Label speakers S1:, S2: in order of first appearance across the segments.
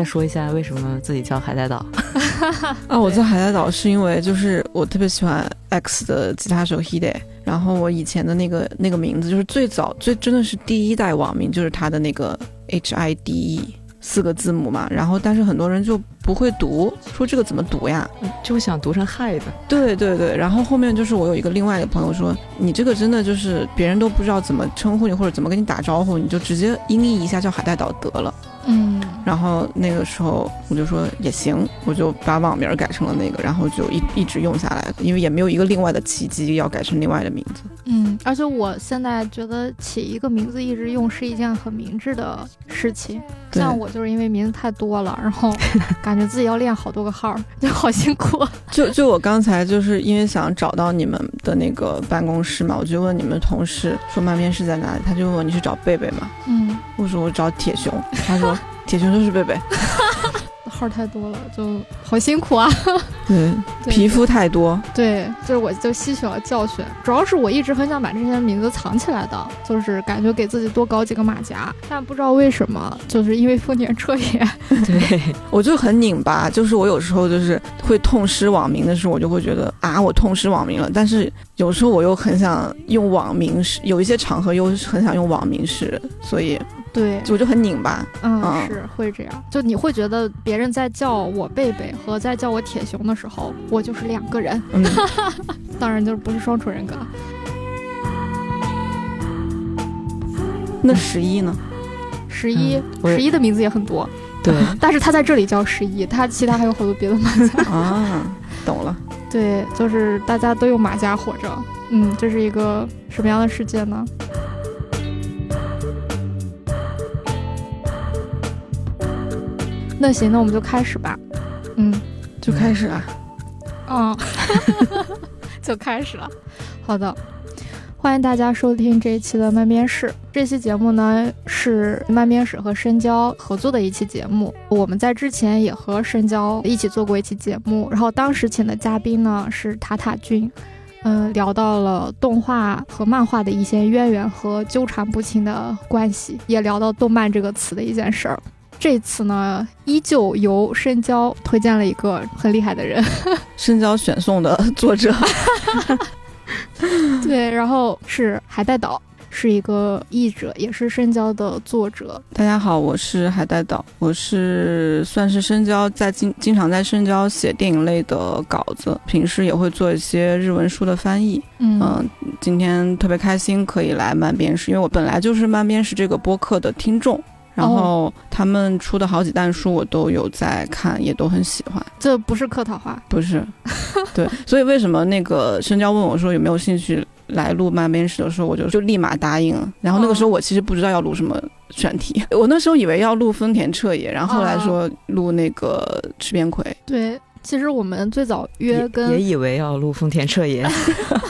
S1: 再说一下为什么自己叫海带岛？
S2: 啊，我叫海带岛是因为就是我特别喜欢 X 的吉他手 Hide，然后我以前的那个那个名字就是最早最真的是第一代网名就是他的那个 H I D E 四个字母嘛，然后但是很多人就不会读，说这个怎么读呀？
S1: 就想读成害的。
S2: 对对对，然后后面就是我有一个另外一个朋友说，你这个真的就是别人都不知道怎么称呼你或者怎么跟你打招呼，你就直接音译一下叫海带岛得了。
S3: 嗯，
S2: 然后那个时候我就说也行，我就把网名改成了那个，然后就一一直用下来，因为也没有一个另外的契机要改成另外的名字。
S3: 嗯，而且我现在觉得起一个名字一直用是一件很明智的事情。
S2: 对
S3: 像我就是因为名字太多了，然后感觉自己要练好多个号，就好辛苦。
S2: 就就我刚才就是因为想找到你们的那个办公室嘛，我就问你们同事说慢面是在哪里，他就问我你去找贝贝吗？
S3: 嗯，
S2: 我说我找铁熊，他说铁拳就是贝贝。
S3: 号太多了，就好辛苦啊。
S2: 对，
S3: 对
S2: 皮肤太多。
S3: 对，就是我就吸取了教训，主要是我一直很想把这些名字藏起来的，就是感觉给自己多搞几个马甲，但不知道为什么，就是因为丰田彻也，
S1: 对，
S2: 我就很拧巴，就是我有时候就是会痛失网名的时候，我就会觉得啊，我痛失网名了。但是有时候我又很想用网名示，有一些场合又很想用网名示，所以
S3: 对，
S2: 我就很拧巴。
S3: 嗯，
S2: 嗯
S3: 是会这样，就你会觉得别人在叫我贝贝和在叫我铁熊的时候，我就是两个人，
S2: 嗯，
S3: 当然就是不是双重人格。
S2: 那十一呢？
S3: 十一、
S1: 嗯
S3: 十一的名字也很多，
S1: 对，
S3: 但是他在这里叫十一，他其他还有好多别的名字。
S2: 啊，懂了。
S3: 对，就是大家都用马甲活着。嗯，这是一个什么样的世界呢？那行，那我们就开始吧。嗯，
S2: 就开始啊，
S3: 嗯，就开始了。好的，欢迎大家收听这一期的慢边室。这期节目呢是慢边室和深交合作的一期节目。我们在之前也和深交一起做过一期节目，然后当时请的嘉宾呢是塔塔君。嗯，聊到了动画和漫画的一些渊源和纠缠不清的关系，也聊到“动漫”这个词的一件事儿。这次呢，依旧由深交推荐了一个很厉害的人，
S2: 深交选送的作者，
S3: 对，然后是海带岛，是一个译者，也是深交的作者。
S2: 大家好，我是海带岛，我是算是深交在经经常在深交写电影类的稿子，平时也会做一些日文书的翻译。
S3: 嗯
S2: 嗯，今天特别开心可以来慢边室，因为我本来就是慢边室这个播客的听众，然后他们出的好几弹书我都有在看，也都很喜欢。
S3: 这不是客套话，
S2: 不是，对，所以为什么那个深交问我说有没有兴趣来录慢编室的时候，我就就立马答应了。然后那个时候我其实不知道要录什么选题，我那时候以为要录丰田彻也，然后后来说录那个池边葵。
S3: 对。其实我们最早约
S1: 也
S3: 跟
S1: 也以为要录丰田彻也，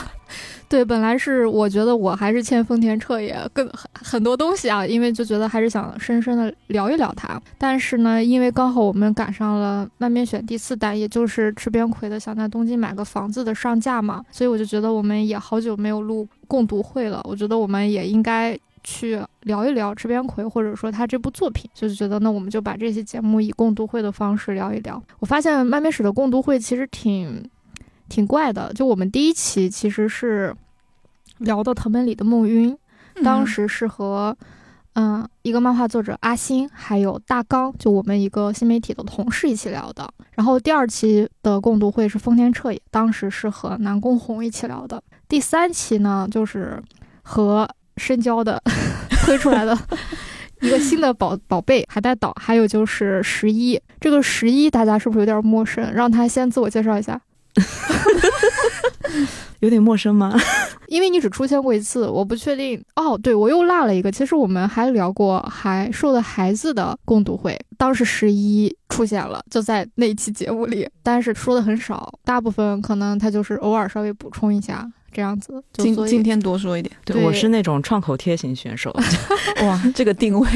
S3: 对，本来是我觉得我还是欠丰田彻也更很很多东西啊，因为就觉得还是想深深的聊一聊他。但是呢，因为刚好我们赶上了漫边选第四弹，也就是池边葵的想在东京买个房子的上架嘛，所以我就觉得我们也好久没有录共读会了，我觉得我们也应该。去聊一聊池边葵，或者说他这部作品，就是觉得那我们就把这期节目以共读会的方式聊一聊。我发现漫边史的共读会其实挺挺怪的，就我们第一期其实是聊的藤本里的梦晕，当时是和嗯一个漫画作者阿星，还有大刚，就我们一个新媒体的同事一起聊的。然后第二期的共读会是丰田彻也，当时是和南宫红一起聊的。第三期呢，就是和深交的 推出来的一个新的宝宝贝海带岛，还有就是十一。这个十一大家是不是有点陌生？让他先自我介绍一下。
S1: 有点陌生吗？
S3: 因为你只出现过一次，我不确定。哦，对，我又落了一个。其实我们还聊过还受的孩子的共读会，当时十一出现了，就在那一期节目里，但是说的很少，大部分可能他就是偶尔稍微补充一下这样子。
S2: 今今天多说一点，
S3: 对
S1: 对我是那种创口贴型选手，
S2: 哇，这个定位，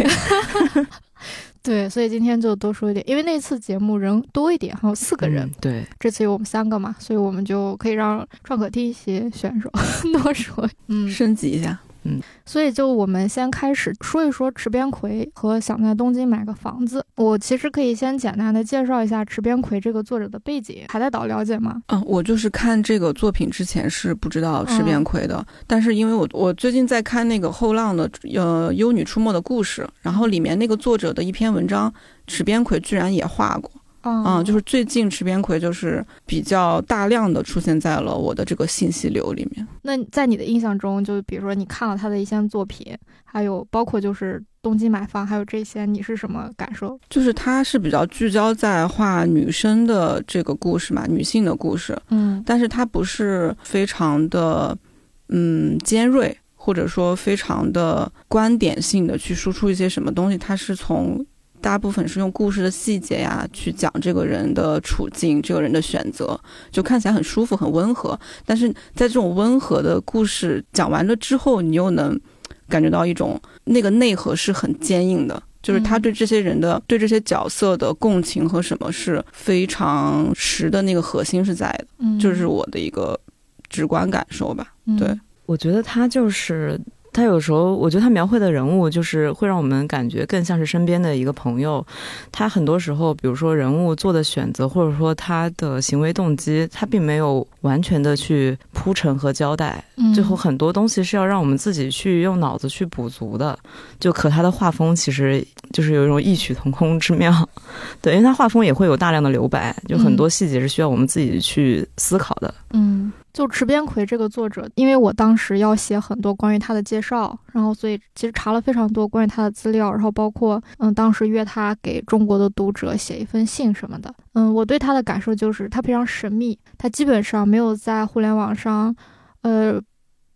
S3: 对，所以今天就多说一点，因为那次节目人多一点，还有四个人，
S1: 嗯对，
S3: 这次有我们三个嘛，所以我们就可以让创可贴一些选手 多说。嗯，
S2: 升级一下。
S1: 嗯，
S3: 所以就我们先开始说一说池边葵和想在东京买个房子。我其实可以先简单的介绍一下池边葵这个作者的背景。海带岛了解吗？
S2: 嗯，我就是看这个作品之前是不知道池边葵的，但是因为我我最近在看那个后浪的呃《幽女出没的故事》，然后里面那个作者的一篇文章，池边葵居然也画过。嗯，就是最近池边葵就是比较大量的出现在了我的这个信息流里面。
S3: 那在你的印象中，就比如说你看了他的一些作品，还有包括就是东京买房，还有这些，你是什么感受？
S2: 就是他是比较聚焦在画女生的这个故事嘛，女性的故事。
S3: 嗯，
S2: 但是他不是非常的嗯尖锐，或者说非常的观点性的去输出一些什么东西，他是从。大部分是用故事的细节呀去讲这个人的处境，这个人的选择，就看起来很舒服、很温和。但是在这种温和的故事讲完了之后，你又能感觉到一种那个内核是很坚硬的，就是他对这些人的、对这些角色的共情和什么是非常实的那个核心是在的。嗯，就是我的一个直观感受吧。对，
S1: 我觉得他就是。他有时候，我觉得他描绘的人物就是会让我们感觉更像是身边的一个朋友。他很多时候，比如说人物做的选择，或者说他的行为动机，他并没有完全的去铺陈和交代。最后很多东西是要让我们自己去用脑子去补足的。就可他的画风其实就是有一种异曲同工之妙。对，因为他画风也会有大量的留白，就很多细节是需要我们自己去思考的。
S3: 嗯。就池边葵这个作者，因为我当时要写很多关于他的介绍，然后所以其实查了非常多关于他的资料，然后包括嗯，当时约他给中国的读者写一封信什么的。嗯，我对他的感受就是他非常神秘，他基本上没有在互联网上，呃，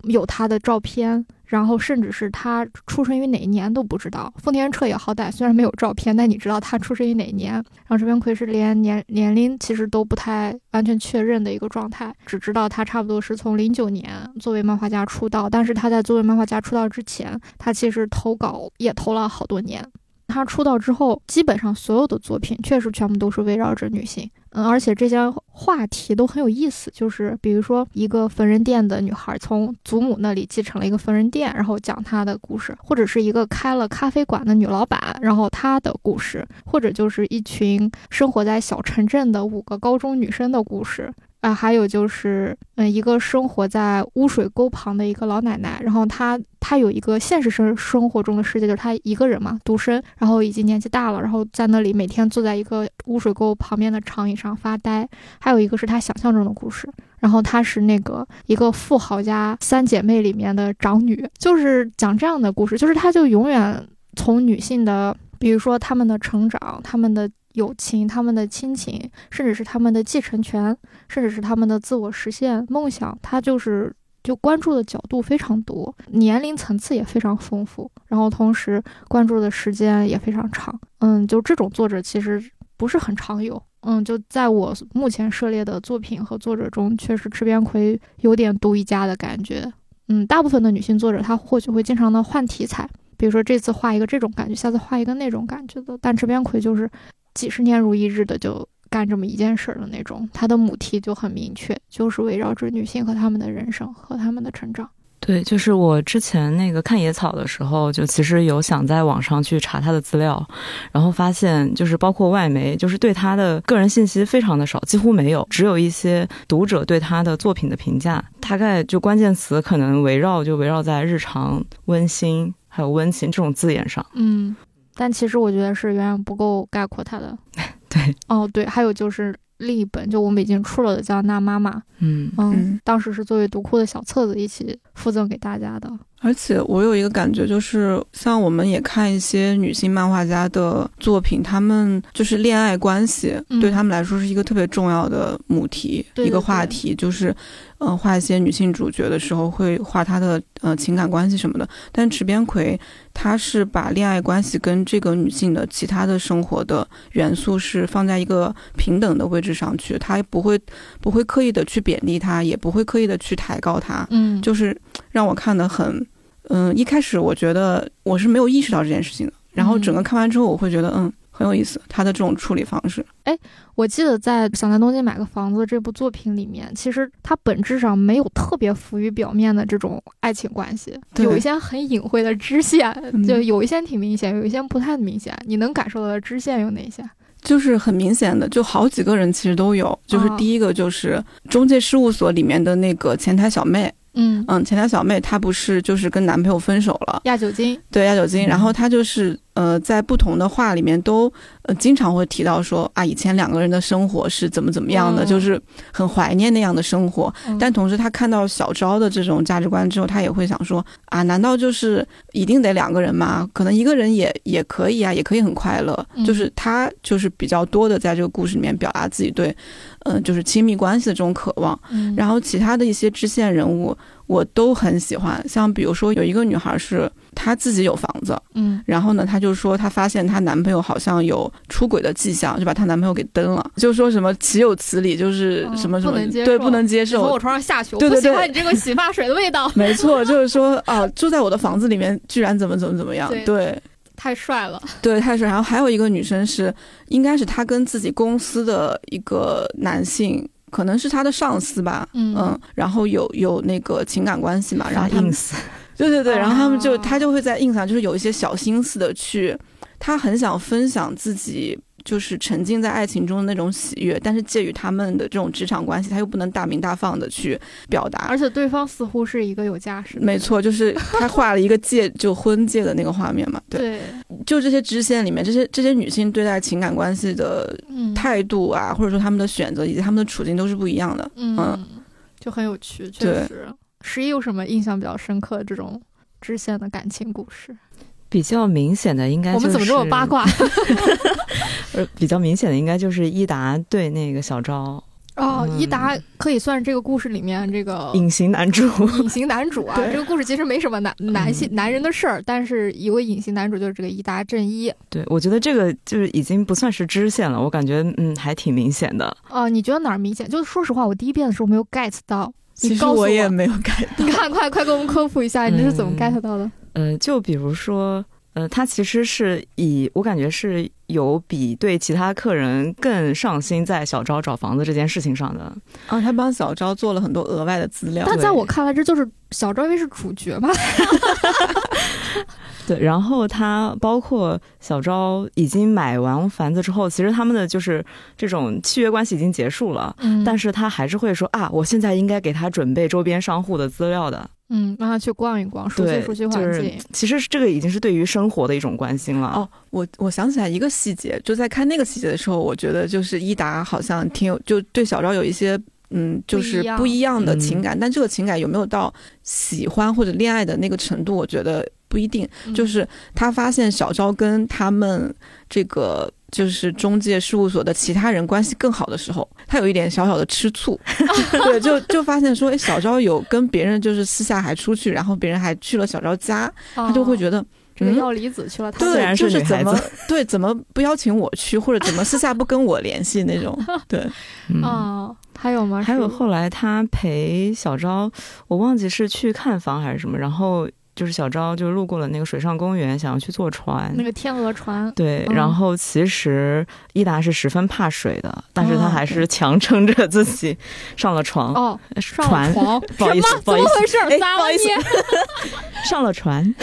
S3: 有他的照片。然后甚至是他出生于哪一年都不知道。丰田彻也好歹虽然没有照片，但你知道他出生于哪一年。然后这边奎是连年年龄其实都不太完全确认的一个状态，只知道他差不多是从零九年作为漫画家出道。但是他在作为漫画家出道之前，他其实投稿也投了好多年。他出道之后，基本上所有的作品确实全部都是围绕着女性。嗯，而且这些话题都很有意思，就是比如说一个缝纫店的女孩从祖母那里继承了一个缝纫店，然后讲她的故事；或者是一个开了咖啡馆的女老板，然后她的故事；或者就是一群生活在小城镇的五个高中女生的故事。啊，还有就是，嗯，一个生活在污水沟旁的一个老奶奶，然后她她有一个现实生生活中的世界，就是她一个人嘛，独身，然后已经年纪大了，然后在那里每天坐在一个污水沟旁边的长椅上发呆。还有一个是她想象中的故事，然后她是那个一个富豪家三姐妹里面的长女，就是讲这样的故事，就是她就永远从女性的，比如说她们的成长，她们的。友情，他们的亲情，甚至是他们的继承权，甚至是他们的自我实现梦想，他就是就关注的角度非常多，年龄层次也非常丰富，然后同时关注的时间也非常长。嗯，就这种作者其实不是很常有。嗯，就在我目前涉猎的作品和作者中，确实池边葵有点独一家的感觉。嗯，大部分的女性作者，她或许会经常的换题材，比如说这次画一个这种感觉，下次画一个那种感觉的，但池边葵就是。几十年如一日的就干这么一件事儿的那种，他的母题就很明确，就是围绕着女性和他们的人生和他们的成长。
S1: 对，就是我之前那个看野草的时候，就其实有想在网上去查他的资料，然后发现就是包括外媒，就是对他的个人信息非常的少，几乎没有，只有一些读者对他的作品的评价，大概就关键词可能围绕就围绕在日常、温馨还有温情这种字眼上。
S3: 嗯。但其实我觉得是远远不够概括它的。
S1: 对，
S3: 哦对，还有就是另一本，就我们已经出了的叫《那妈妈》。
S1: 嗯
S3: 嗯，当时是作为读库的小册子一起附赠给大家的。
S2: 而且我有一个感觉，就是像我们也看一些女性漫画家的作品，她们就是恋爱关系，对她们来说是一个特别重要的母题，一个话题，就是。嗯，画一些女性主角的时候会画她的呃情感关系什么的，但池边葵她是把恋爱关系跟这个女性的其他的生活的元素是放在一个平等的位置上去，她不会不会刻意的去贬低她，也不会刻意的去抬高她，
S3: 嗯，
S2: 就是 让我看的很，嗯，一开始我觉得我是没有意识到这件事情的，然后整个看完之后我会觉得嗯。很有意思，他的这种处理方式。
S3: 我记得在《想在东京买个房子》这部作品里面，其实它本质上没有特别浮于表面的这种爱情关系，
S2: 对
S3: 有一些很隐晦的支线，
S2: 嗯
S3: 就有一些挺明显，有一些不太明显。你能感受到的支线有哪些？
S2: 就是很明显的，就好几个人其实都有。就是
S3: 哦
S2: 第一个就是中介事务所里面的那个前台小妹，
S3: 嗯，
S2: 嗯，前台小妹她不是就是跟男朋友分手了，
S3: 亚酒精，
S2: 对亚酒精，然后她就是呃在不同的话里面都呃经常会提到说啊以前两个人的生活是怎么怎么样的，
S3: 嗯
S2: 就是很怀念那样的生活。
S3: 嗯
S2: 但同时他看到小昭的这种价值观之后，他也会想说啊难道就是一定得两个人吗？可能一个人也也可以啊，也可以很快乐。
S3: 嗯
S2: 就是他就是比较多的在这个故事里面表达自己对嗯、呃就是亲密关系的这种渴望。
S3: 嗯，
S2: 然后其他的一些支线人物我都很喜欢，像比如说有一个女孩是她自己有房子，
S3: 嗯
S2: 然后呢，她就说她发现她男朋友好像有出轨的迹象，就把她男朋友给蹬了，就说什么岂有此理，就是
S3: 哦
S2: 什么什么、
S3: 不能接受
S2: 对不能接
S3: 从我。床上下去，我不喜欢你这个洗发水的味道，
S2: 没错，就是说啊，住在我的房子里面，居然怎么怎么怎么样？
S3: 对
S2: 对
S3: 太帅了。
S2: 对，太帅。然后还有一个女生是，应该是她跟自己公司的一个男性，可能是他的上司吧，
S3: 嗯。
S2: 嗯，然后有有那个情感关系嘛，然后他 对对对，然后他们就、
S3: 哦
S2: 他就会在 ins 上就是有一些小心思的去，他很想分享自己就是沉浸在爱情中的那种喜悦，但是介于他们的这种职场关系，他又不能大明大放的去表达。
S3: 而且对方似乎是一个有家室的，
S2: 没错，就是他画了一个戒，就婚戒的那个画面嘛。对，
S3: 对，
S2: 就这些支线里面，这些这些女性对待情感关系的
S3: 嗯，
S2: 态度啊，或者说她们的选择以及她们的处境都是不一样的。
S3: 嗯，就很有趣，确
S2: 对
S3: 实。十一有什么印象比较深刻的这种支线的感情故事？
S1: 比较明显的应该、就是、
S3: 我们怎么这么八？卦？
S1: 呃，比较明显的应该就是伊达对那个小昭
S3: 哦，
S1: 嗯
S3: 伊达可以算是这个故事里面这个
S1: 隐形男主。
S3: 隐形男主啊。
S2: 对
S3: 这个故事其实没什么男男性男人的事儿，但是一位隐形男主就是这个伊达正一。
S1: 对，我觉得这个就是已经不算是支线了，我感觉嗯还挺明显的。
S3: 哦，你觉得哪儿明显？就是说实话，我第一遍的时候没有 get 到。你
S2: 其实
S3: 告我
S2: 也没有 get 到
S3: 你，看，快快给我们科普一下，你这是怎么
S1: 嗯
S3: get 到的？
S1: 呃，就比如说，呃，他其实是以我感觉是有比对其他客人更上心在小昭找房子这件事情上的。
S2: 啊，他帮小昭做了很多额外的资料。
S3: 但在我看来，这就是小昭因为是主角嘛。
S1: 对，然后他包括小昭已经买完房子之后，其实他们的就是这种契约关系已经结束了，
S3: 嗯
S1: 但是他还是会说啊，我现在应该给他准备周边商户的资料的。
S3: 嗯，让他去逛一逛，熟悉
S1: 对，
S3: 熟悉
S1: 就是
S3: 环境。
S1: 其实这个已经是对于生活的一种关心了。
S2: 哦，我我想起来一个细节，就在看那个细节的时候，我觉得就是伊达好像挺有，就对小昭有一些嗯，就是不一样的情感，但这个情感有没有到喜欢或者恋爱的那个程度，我觉得不一定。
S3: 嗯
S2: 就是他发现小昭跟他们这个就是中介事务所的其他人关系更好的时候，他有一点小小的吃醋，对，就就发现说，哎，小昭有跟别人就是私下还出去，然后别人还去了小昭家，他就会觉
S3: 得
S2: 得。嗯
S3: 这个药离子去了他
S2: 对，
S1: 虽然是
S2: 就是怎么对怎么不邀请我去，或者怎么私下不跟我联系那种，对，
S1: 嗯
S3: 哦，还有吗？
S1: 还有后来他陪小昭，我忘记是去看房还是什么，然后就是小昭就路过了那个水上公园，想要去坐船。
S3: 那个天鹅船，
S1: 对，
S3: 嗯
S1: 然后其实伊达是十分怕水的，但是他
S2: 哦
S1: 还是强撑着自己上了床，
S3: 哦，
S1: 呃
S3: 上了
S1: 船，
S3: 床，
S1: 不好意思
S3: 什么
S1: 不好意思
S3: 怎么回事？
S2: 哎
S3: 咋了
S2: 不好意思
S3: 你？
S1: 上了船。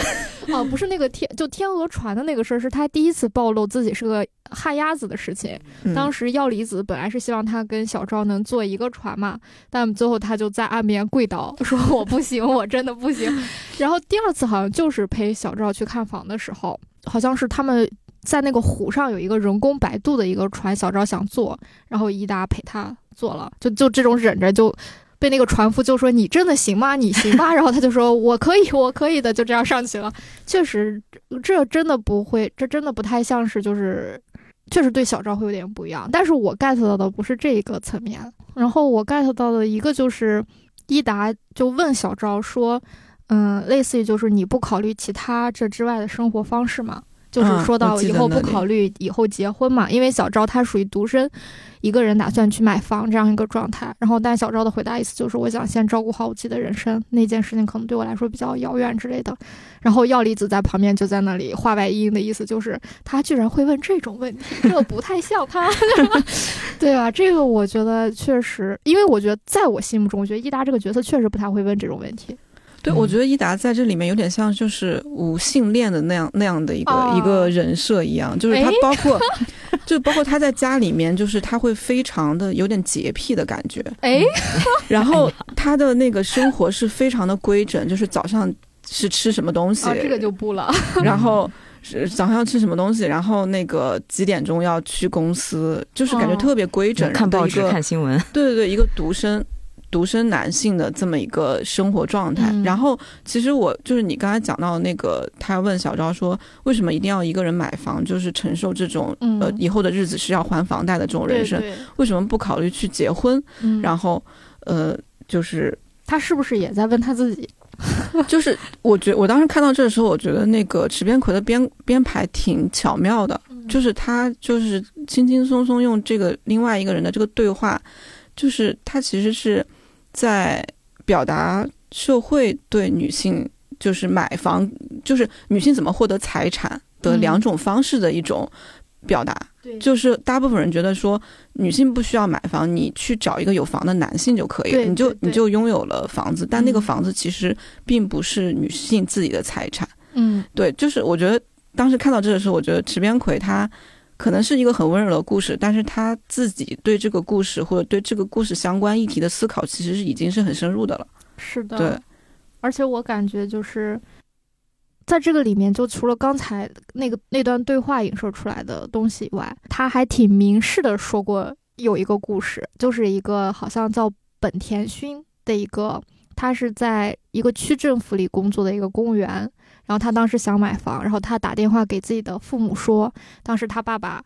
S3: 哦，不是那个天，就天鹅船的那个事儿，是他第一次暴露自己是个旱鸭子的事情。
S2: 嗯
S3: 当时药离子本来是希望他跟小昭能坐一个船嘛，但最后他就在岸边跪倒，说我不行，我真的不行。然后第二次好像就是陪小赵去看房的时候，好像是他们在那个湖上有一个人工摆渡的一个船，小赵想坐，然后伊达陪他坐了，就就这种忍着就。被那个船夫就说：“你真的行吗？你行吗？” 然后他就说：“我可以，我可以的。”就这样上去了。确实，这真的不会，这真的不太像是就是确实对小赵会有点不一样，但是我 get 到的不是这一个层面，然后我 get 到的一个就是伊达就问小赵说，嗯，类似于就是你不考虑其他这之外的生活方式吗？就是说到以后不考虑以后结婚嘛，因为小昭她属于独身，一个人打算去买房这样一个状态。然后，但小昭的回答意思就是，我想先照顾好我自己的人生，那件事情可能对我来说比较遥远之类的。然后药离子在旁边就在那里话外音的意思就是，他居然会问这种问题，这不太像他，对吧？这个我觉得确实，因为我觉得在我心目中，我觉得伊达这个角色确实不太会问这种问题。
S2: 对，
S1: 嗯。
S2: 我觉得伊达在这里面有点像就是无性恋的那样那样的一个、
S3: 哦。
S2: 一个人设一样，就是他包括，就包括他在家里面，就是他会非常的有点洁癖的感觉，
S3: 哎，
S2: 然后他的那个生活是非常的规整，就是早上是吃什么东西，
S3: 啊，这个就不了。
S2: 然后是早上要吃什么东西，然后那个几点钟要去公司，就是感觉
S3: 哦。
S2: 特别规整，
S1: 看报纸、
S2: 的一个
S1: 看新闻，
S2: 对对对，一个独生独身男性的这么一个生活状态。
S3: 嗯
S2: 然后，其实我就是你刚才讲到那个，他问小昭说，为什么一定要一个人买房，就是承受这种、
S3: 嗯
S2: 呃以后的日子是要还房贷的这种人生，
S3: 对对
S2: 为什么不考虑去结婚？
S3: 嗯，
S2: 然后，呃，就是
S3: 他是不是也在问他自己？
S2: 就是，我觉我当时看到这的时候，我觉得那个池边葵的编编排挺巧妙的，就是他就是轻轻松松用这个另外一个人的这个对话，就是他其实是在表达社会对女性就是买房，就是女性怎么获得财产的
S3: 嗯
S2: 两种方式的一种表达。
S3: 对
S2: 就是大部分人觉得说，女性不需要买房，你去找一个有房的男性就可以了，你就你就拥有了房子。但那个
S3: 嗯
S2: 房子其实并不是女性自己的财产。
S3: 嗯
S2: 对，就是我觉得当时看到这个时候，我觉得池边葵他可能是一个很温柔的故事，但是他自己对这个故事或者对这个故事相关议题的思考，其实是已经是很深入的了。
S3: 是的，
S2: 对，
S3: 而且我感觉就是在这个里面，就除了刚才那个那段对话影射出来的东西以外，他还挺明示的说过有一个故事，就是一个好像叫本田勋的一个，他是在一个区政府里工作的一个公务员，然后他当时想买房，然后他打电话给自己的父母说，当时他爸爸。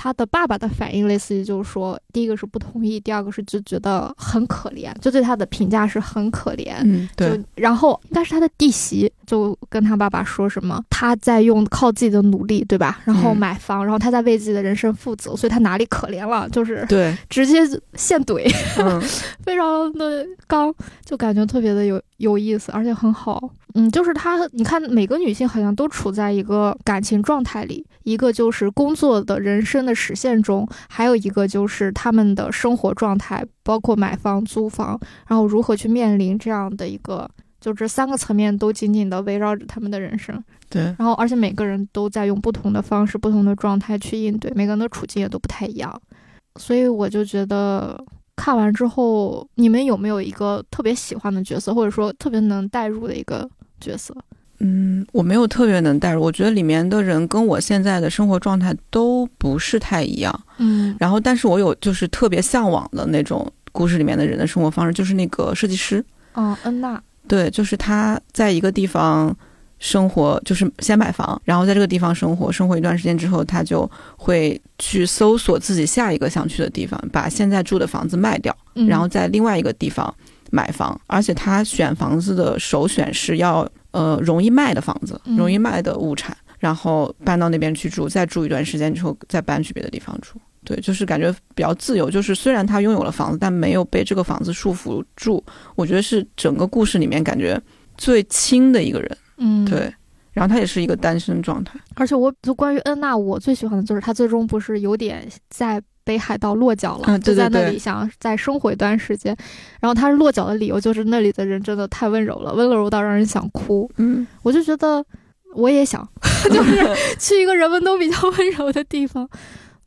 S3: 他的爸爸的反应类似于就是说，第一个是不同意，第二个是就觉得很可怜，就对他的评价是很可怜。
S2: 嗯，对
S3: 就，然后应该是他的弟媳就跟他爸爸说什么，他在用靠自己的努力，对吧？然后
S2: 嗯
S3: 买房，然后他在为自己的人生负责，所以他哪里可怜了？就是
S2: 对，
S3: 直接现怼，
S2: 嗯，
S3: 非常的刚，就感觉特别的有有意思，而且很好。嗯，就是她，你看每个女性好像都处在一个感情状态里，一个就是工作的人生的实现中，还有一个就是他们的生活状态，包括买房、租房，然后如何去面临这样的一个，就这三个层面都紧紧的围绕着他们的人生。
S2: 对，
S3: 然后，而且每个人都在用不同的方式、不同的状态去应对，每个人的处境也都不太一样。所以我就觉得看完之后，你们有没有一个特别喜欢的角色，或者说特别能代入的一个角色？
S2: 嗯，我没有特别能代入，我觉得里面的人跟我现在的生活状态都不是太一样。
S3: 嗯
S2: 然后，但是我有就是特别向往的那种故事里面的人的生活方式，就是那个设计师。
S3: 哦，恩娜，
S2: 对，就是他在一个地方生活，就是先买房，然后在这个地方生活，生活一段时间之后，他就会去搜索自己下一个想去的地方，把现在住的房子卖掉，
S3: 嗯、
S2: 然后在另外一个地方买房。而且他选房子的首选是要呃容易卖的房子，
S3: 嗯
S2: 容易卖的物产，然后搬到那边去住，再住一段时间之后再搬去别的地方住。对，就是感觉比较自由。就是虽然他拥有了房子，但没有被这个房子束缚住。我觉得是整个故事里面感觉最轻的一个人。
S3: 嗯，
S2: 对，然后他也是一个单身状态。
S3: 而且我就关于恩娜，我最喜欢的就是她最终不是有点在北海道落脚了，就在那里想再生活一段时间。然后她落脚的理由就是那里的人真的太温柔了，温柔到让人想哭。
S2: 嗯，
S3: 我就觉得我也想，就是去一个人们都比较温柔的地方。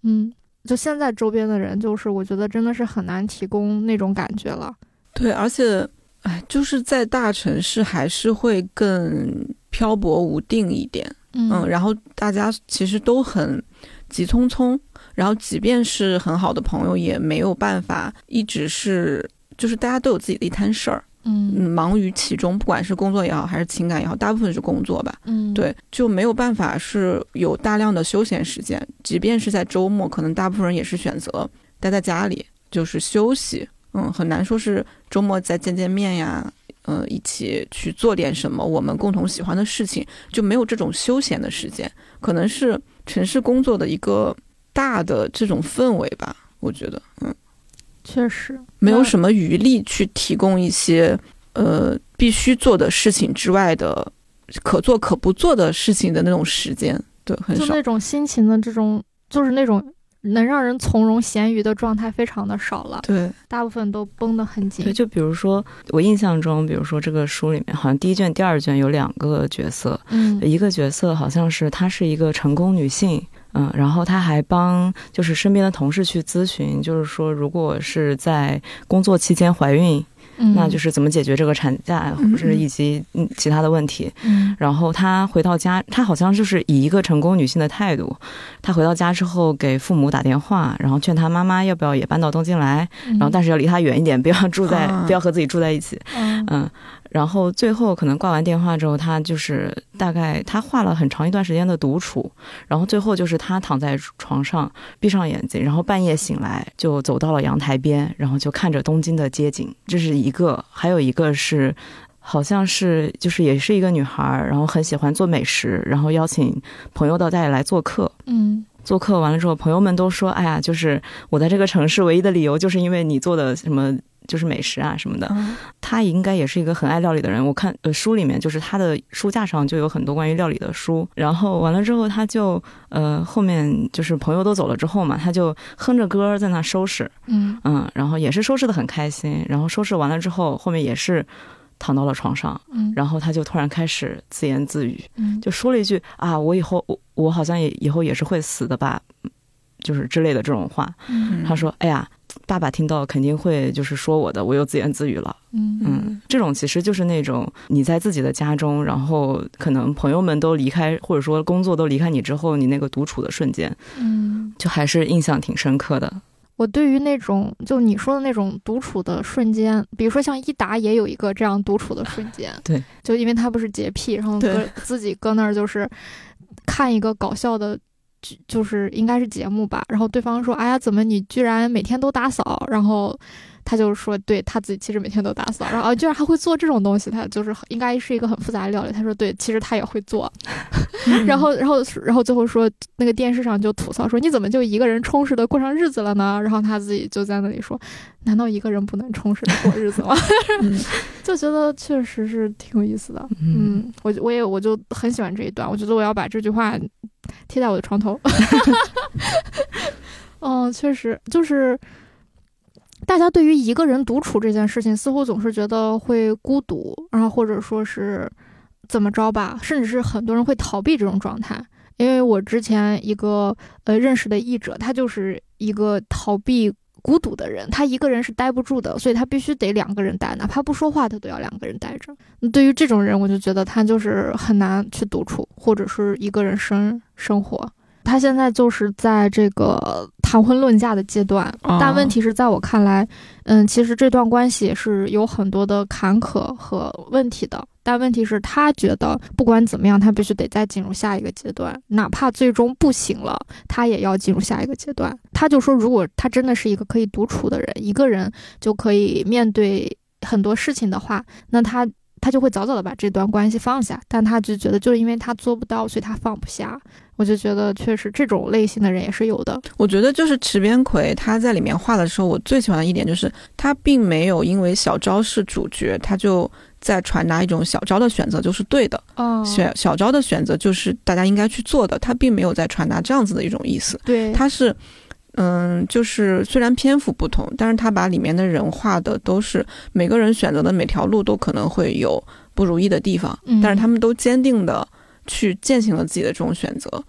S3: 嗯，就现在周边的人，就是我觉得真的是很难提供那种感觉了。
S2: 对，而且，哎，就是在大城市还是会更漂泊无定一点。嗯，然后大家其实都很急匆匆，然后即便是很好的朋友，也没有办法一直是，就是大家都有自己的一摊事儿，
S3: 嗯
S2: 嗯，忙于其中，不管是工作也好，还是情感也好，大部分是工作吧。
S3: 嗯，
S2: 对，就没有办法是有大量的休闲时间，即便是在周末，可能大部分人也是选择待在家里，就是休息。嗯，很难说是周末再见见面呀，呃，一起去做点什么我们共同喜欢的事情，就没有这种休闲的时间。可能是城市工作的一个大的这种氛围吧。我觉得，嗯，
S3: 确实
S2: 没有什么余力去提供一些呃必须做的事情之外的可做可不做的事情的那种时间，对，很少。
S3: 就那种心情的这种，就是那种能让人从容闲鱼的状态非常的少了，
S2: 对，
S3: 大部分都绷得很紧
S1: 对，。就比如说我印象中，比如说这个书里面，好像第一卷、第二卷有两个角色，
S3: 嗯
S1: 一个角色好像是她是一个成功女性，嗯，然后她还帮就是身边的同事去咨询，就是说如果是在工作期间怀孕，
S3: 嗯，
S1: 那就是怎么解决这个产假，
S2: 嗯
S1: 或者以及嗯其他的问题。
S3: 嗯。
S1: 然后她回到家，她好像就是以一个成功女性的态度，她回到家之后给父母打电话，然后劝她妈妈要不要也搬到东京来，
S3: 嗯，
S1: 然后但是要离她远一点，不要住在，
S2: 啊。
S1: 不要和自己住在一起。
S3: 嗯。
S1: 嗯，然后最后可能挂完电话之后，他就是大概他画了很长一段时间的独处，然后最后就是他躺在床上闭上眼睛，然后半夜醒来就走到了阳台边，然后就看着东京的街景，这是一个，还有一个是。好像是，就是也是一个女孩儿，然后很喜欢做美食，然后邀请朋友到家里来做客。
S3: 嗯
S1: 做客完了之后，朋友们都说：“哎呀，就是我在这个城市唯一的理由，就是因为你做的什么，就是美食啊什么的。”
S2: 嗯
S1: 他应该也是一个很爱料理的人。我看呃书里面就是他的书架上就有很多关于料理的书。然后完了之后，他就呃后面就是朋友都走了之后嘛，他就哼着歌在那收拾，
S3: 嗯
S1: 嗯，然后也是收拾的很开心。然后收拾完了之后，后面也是躺到了床上，
S3: 嗯，
S1: 然后他就突然开始自言自语，
S3: 嗯
S1: 就说了一句啊，我以后我我好像也以后也是会死的吧，就是之类的这种话。
S3: 嗯
S1: 他说：“哎呀，爸爸听到肯定会就是说我的，我又自言自语了。”
S3: 嗯
S1: 嗯，这种其实就是那种你在自己的家中，然后可能朋友们都离开，或者说工作都离开你之后，你那个独处的瞬间，
S3: 嗯，
S1: 就还是印象挺深刻的。
S3: 我对于那种就你说的那种独处的瞬间，比如说像一达也有一个这样独处的瞬间，
S1: 对，
S3: 就因为他不是洁癖，然后搁自己搁那儿就是看一个搞笑的。剧就是应该是节目吧，然后对方说：“哎呀，怎么你居然每天都打扫？”然后他就说：“对他自己其实每天都打扫，然后啊，居然还会做这种东西，他就是应该是一个很复杂的料理。”他说：“对，其实他也会做。”然后，然后，然后最后说，那个电视上就吐槽说：“你怎么就一个人充实的过上日子了呢？”然后他自己就在那里说：“难道一个人不能充实的过日子吗？”
S2: 嗯
S3: 就觉得确实是挺有意思的。
S1: 嗯，
S3: 嗯，我我也我就很喜欢这一段，我觉得我要把这句话贴在我的床头。嗯，确实就是。大家对于一个人独处这件事情，似乎总是觉得会孤独，然后或者说是怎么着吧，甚至是很多人会逃避这种状态。因为我之前一个呃认识的译者，他就是一个逃避孤独的人，他一个人是待不住的，所以他必须得两个人待，哪怕不说话，他都要两个人待着。对于这种人，我就觉得他就是很难去独处，或者是一个人生生活。他现在就是在这个谈婚论嫁的阶段，
S2: 哦
S3: 但问题是在我看来，嗯，其实这段关系也是有很多的坎坷和问题的。但问题是，他觉得不管怎么样，他必须得再进入下一个阶段，哪怕最终不行了，他也要进入下一个阶段。他就说，如果他真的是一个可以独处的人，一个人就可以面对很多事情的话，那他他就会早早的把这段关系放下。但他就觉得，就是因为他做不到，所以他放不下。我就觉得，确实这种类型的人也是有的。
S2: 我觉得就是池边葵他在里面画的时候，我最喜欢的一点就是他并没有因为小昭是主角，他就在传达一种小昭的选择就是对的，
S3: 哦
S2: 小小昭的选择就是大家应该去做的，他并没有在传达这样子的一种意思。
S3: 对，
S2: 他是，嗯，就是虽然篇幅不同，但是他把里面的人画的都是每个人选择的每条路都可能会有不如意的地方，
S3: 嗯
S2: 但是他们都坚定的去践行了自己的这种选择。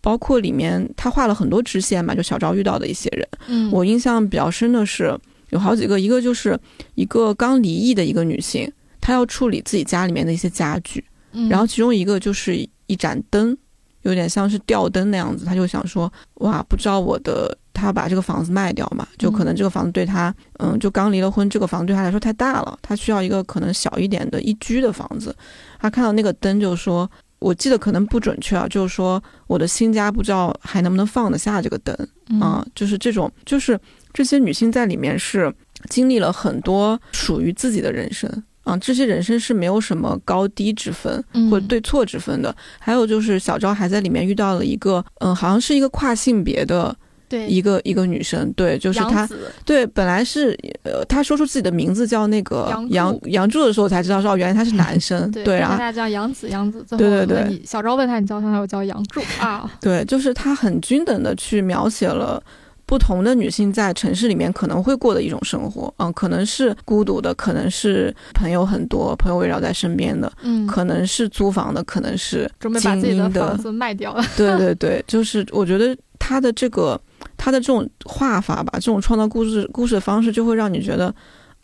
S2: 包括里面他画了很多支线嘛，就小昭遇到的一些人，
S3: 嗯，
S2: 我印象比较深的是有好几个，一个就是一个刚离异的一个女性，她要处理自己家里面的一些家具，
S3: 嗯
S2: 然后其中一个就是一盏灯，有点像是吊灯那样子，他就想说，哇，不知道我的他把这个房子卖掉嘛，就可能这个房子对他，嗯，就刚离了婚，这个房子对他来说太大了，他需要一个可能小一点的一居的房子。他看到那个灯就说，我记得可能不准确啊，就是说我的新家不知道还能不能放得下这个灯
S3: 嗯
S2: 啊，就是这种，就是这些女性在里面是经历了很多属于自己的人生。啊，这些人生是没有什么高低之分
S3: 嗯。
S2: 或者对错之分的。还有就是小昭还在里面遇到了一个，嗯，好像是一个跨性别的
S3: 对
S2: 一个一个女生，对，就是她，对，本来是呃，她说出自己的名字叫那个
S3: 杨
S2: 杨
S3: 柱
S2: 杨柱的时候，我才知道说哦，原来他是男生，
S3: 对
S2: 对，然后
S3: 大家叫杨紫杨紫，
S2: 对对对
S3: 小昭问他你叫什么，我叫杨柱啊，
S2: 对，就是他很均等的去描写了不同的女性在城市里面可能会过的一种生活，嗯，可能是孤独的，可能是朋友很多，朋友围绕在身边的，
S3: 嗯，
S2: 可能是租房的，可能是
S3: 准备把自己
S2: 精英的
S3: 房子卖掉了，
S2: 对对对，就是我觉得他的这个他的这种画法吧，这种创造故事故事的方式，就会让你觉得，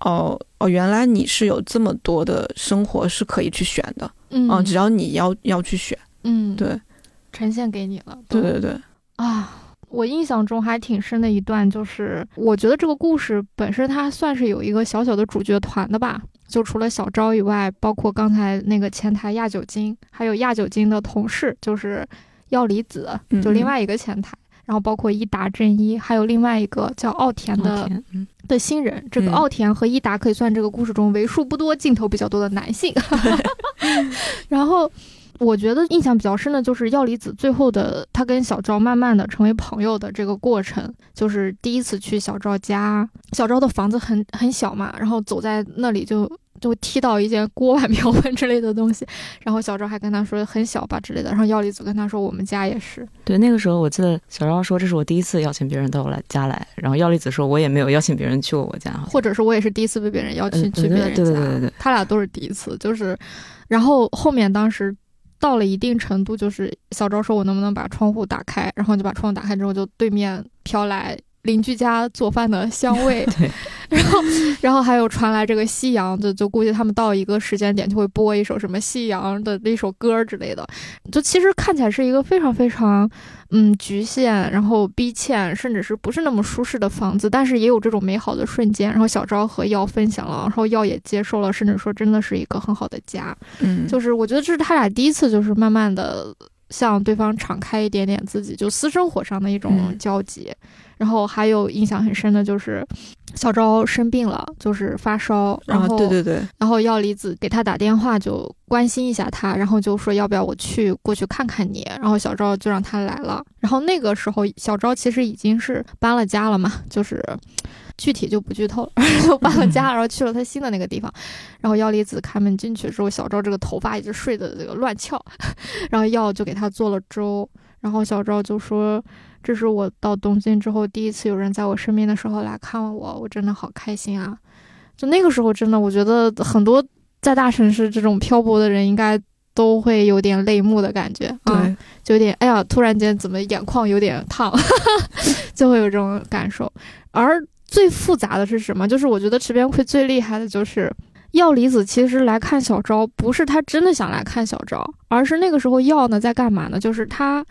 S2: 哦哦，原来你是有这么多的生活是可以去选的，
S3: 嗯。
S2: 嗯，只要你要要去选，
S3: 嗯，
S2: 对。
S3: 呈现给你了，
S2: 对对对，
S3: 啊。我印象中还挺深的一段，就是我觉得这个故事本身它算是有一个小小的主角团的吧，就除了小昭以外，包括刚才那个前台亚酒精，还有亚酒精的同事，就是药离子，
S2: 嗯
S3: 就另外一个前台，然后包括伊达正一，还有另外一个叫奥田的的新人。这个
S2: 嗯
S3: 奥田和伊达可以算这个故事中为数不多镜头比较多的男性。然后我觉得印象比较深的就是药离子最后的他跟小赵慢慢的成为朋友的这个过程，就是第一次去小赵家，小赵的房子很很小嘛，然后走在那里就。就踢到一些锅碗瓢盆之类的东西，然后小赵还跟他说很小吧之类的，然后药离子跟他说我们家也是，
S1: 对，那个时候我记得小赵说这是我第一次邀请别人到我来家来，然后药离子说我也没有邀请别人去过我家，
S3: 或者是我也是第一次被别人邀请去别人家，
S1: 对对对对对
S3: 他俩都是第一次，就是，然后后面当时到了一定程度，就是小昭说我能不能把窗户打开，然后就把窗户打开之后，就对面飘来邻居家做饭的香味，然后然后还有传来这个夕阳，就就估计他们到一个时间点就会播一首什么夕阳的那首歌之类的，就其实看起来是一个非常非常嗯局限，然后逼欠，甚至是不是那么舒适的房子，但是也有这种美好的瞬间。然后小昭和耀分享了，然后耀也接受了，甚至说真的是一个很好的家。
S2: 嗯，
S3: 就是我觉得这是他俩第一次，就是慢慢的向对方敞开一点点自己就私生活上的一种
S2: 嗯
S3: 交集。然后还有印象很深的就是小昭生病了，就是发烧，然
S2: 啊
S3: 后
S2: 对对对，
S3: 然后药离子给他打电话，就关心一下他，然后就说要不要我去过去看看你。然后小昭就让他来了。然后那个时候小昭其实已经是搬了家了嘛，就是具体就不剧透了，就搬了家，然后去了他新的那个地方。然后药离子开门进去之后，小昭这个头发一直睡的这个乱翘，然后药就给他做了粥。然后小昭就说：“这是我到东京之后第一次有人在我身边的时候来看我，我真的好开心啊！”就那个时候，真的我觉得很多在大城市这种漂泊的人，应该都会有点泪目的感觉，啊，
S2: 对，
S3: 就有点哎呀，突然间怎么眼眶有点烫，就会有这种感受。而最复杂的是什么？就是我觉得池边葵最厉害的就是。药离子其实来看小昭，不是他真的想来看小昭，而是那个时候药呢在干嘛呢？就是他，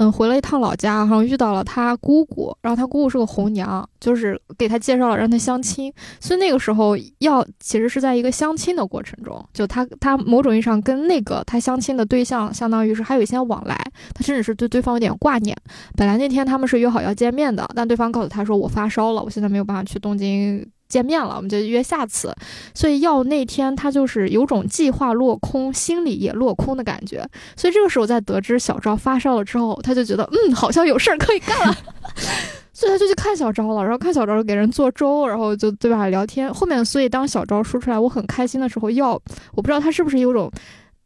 S3: 嗯，回了一趟老家，然后遇到了他姑姑，然后他姑姑是个红娘，就是给他介绍了让他相亲，所以那个时候要其实是在一个相亲的过程中，就他他某种意义上跟那个他相亲的对象相当于是还有一些往来，他甚至是对对方有点挂念。本来那天他们是约好要见面的，但对方告诉他说我发烧了，我现在没有办法去东京。见面了，我们就约下次。所以药那天他就是有种计划落空，心里也落空的感觉。所以这个时候在得知小昭发烧了之后，他就觉得嗯，好像有事儿可以干了。所以他就去看小昭了，然后看小昭给人做粥，然后就对吧聊天。后面，所以当小昭说出来我很开心的时候，药我不知道他是不是有种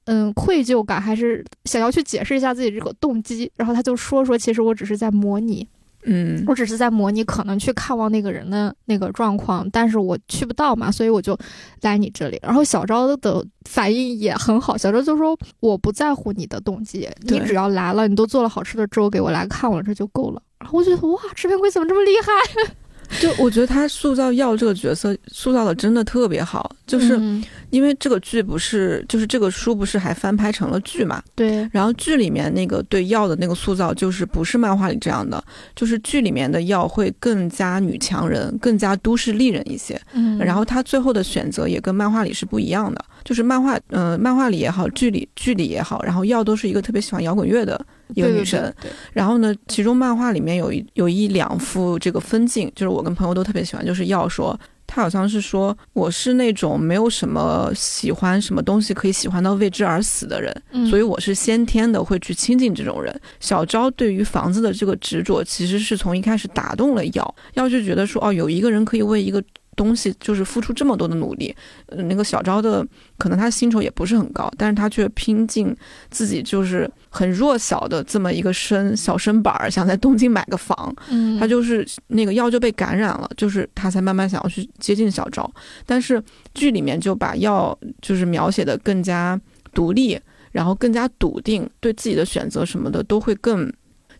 S3: 嗯愧疚感，还是想要去解释一下自己这个动机。然后他就说说，其实我只是在模拟。
S2: 嗯，
S3: 我只是在模拟可能去看望那个人的那个状况，但是我去不到嘛，所以我就来你这里。然后小昭的反应也很好，小昭就说：“我不在乎你的动机，你只要来了，你都做了好吃的粥给我来看我，这就够了。”然后我觉得哇，池边龟怎么这么厉害？
S2: 就我觉得他塑造药这个角色塑造的真的特别好，就是
S3: 嗯、
S2: 因为这个剧不是，就是这个书不是还翻拍成了剧嘛？
S3: 对，
S2: 然后剧里面那个对药的那个塑造，就是不是漫画里这样的，就是剧里面的药会更加女强人，更加都市丽人一些。
S3: 嗯，
S2: 然后他最后的选择也跟漫画里是不一样的，就是漫画，呃，漫画里也好，剧里剧里也好，然后药都是一个特别喜欢摇滚乐的一个女生。
S3: 对对对
S2: 然后呢，其中漫画里面有一有一两幅这个分镜，就是我跟朋友都特别喜欢，就是药说他好像是说我是那种没有什么喜欢什么东西可以喜欢到为之而死的人，
S3: 嗯
S2: 所以我是先天的会去亲近这种人。小昭对于房子的这个执着，其实是从一开始打动了耀，耀就觉得说哦，有一个人可以为一个。东西就是付出这么多的努力，呃，那个小昭的可能他薪酬也不是很高，但是他却拼尽自己就是很弱小的这么一个身小身板儿，想在东京买个房，
S3: 嗯，
S2: 他就是那个药就被感染了，就是他才慢慢想要去接近小昭，但是剧里面就把药就是描写的更加独立，然后更加笃定，对自己的选择什么的都会更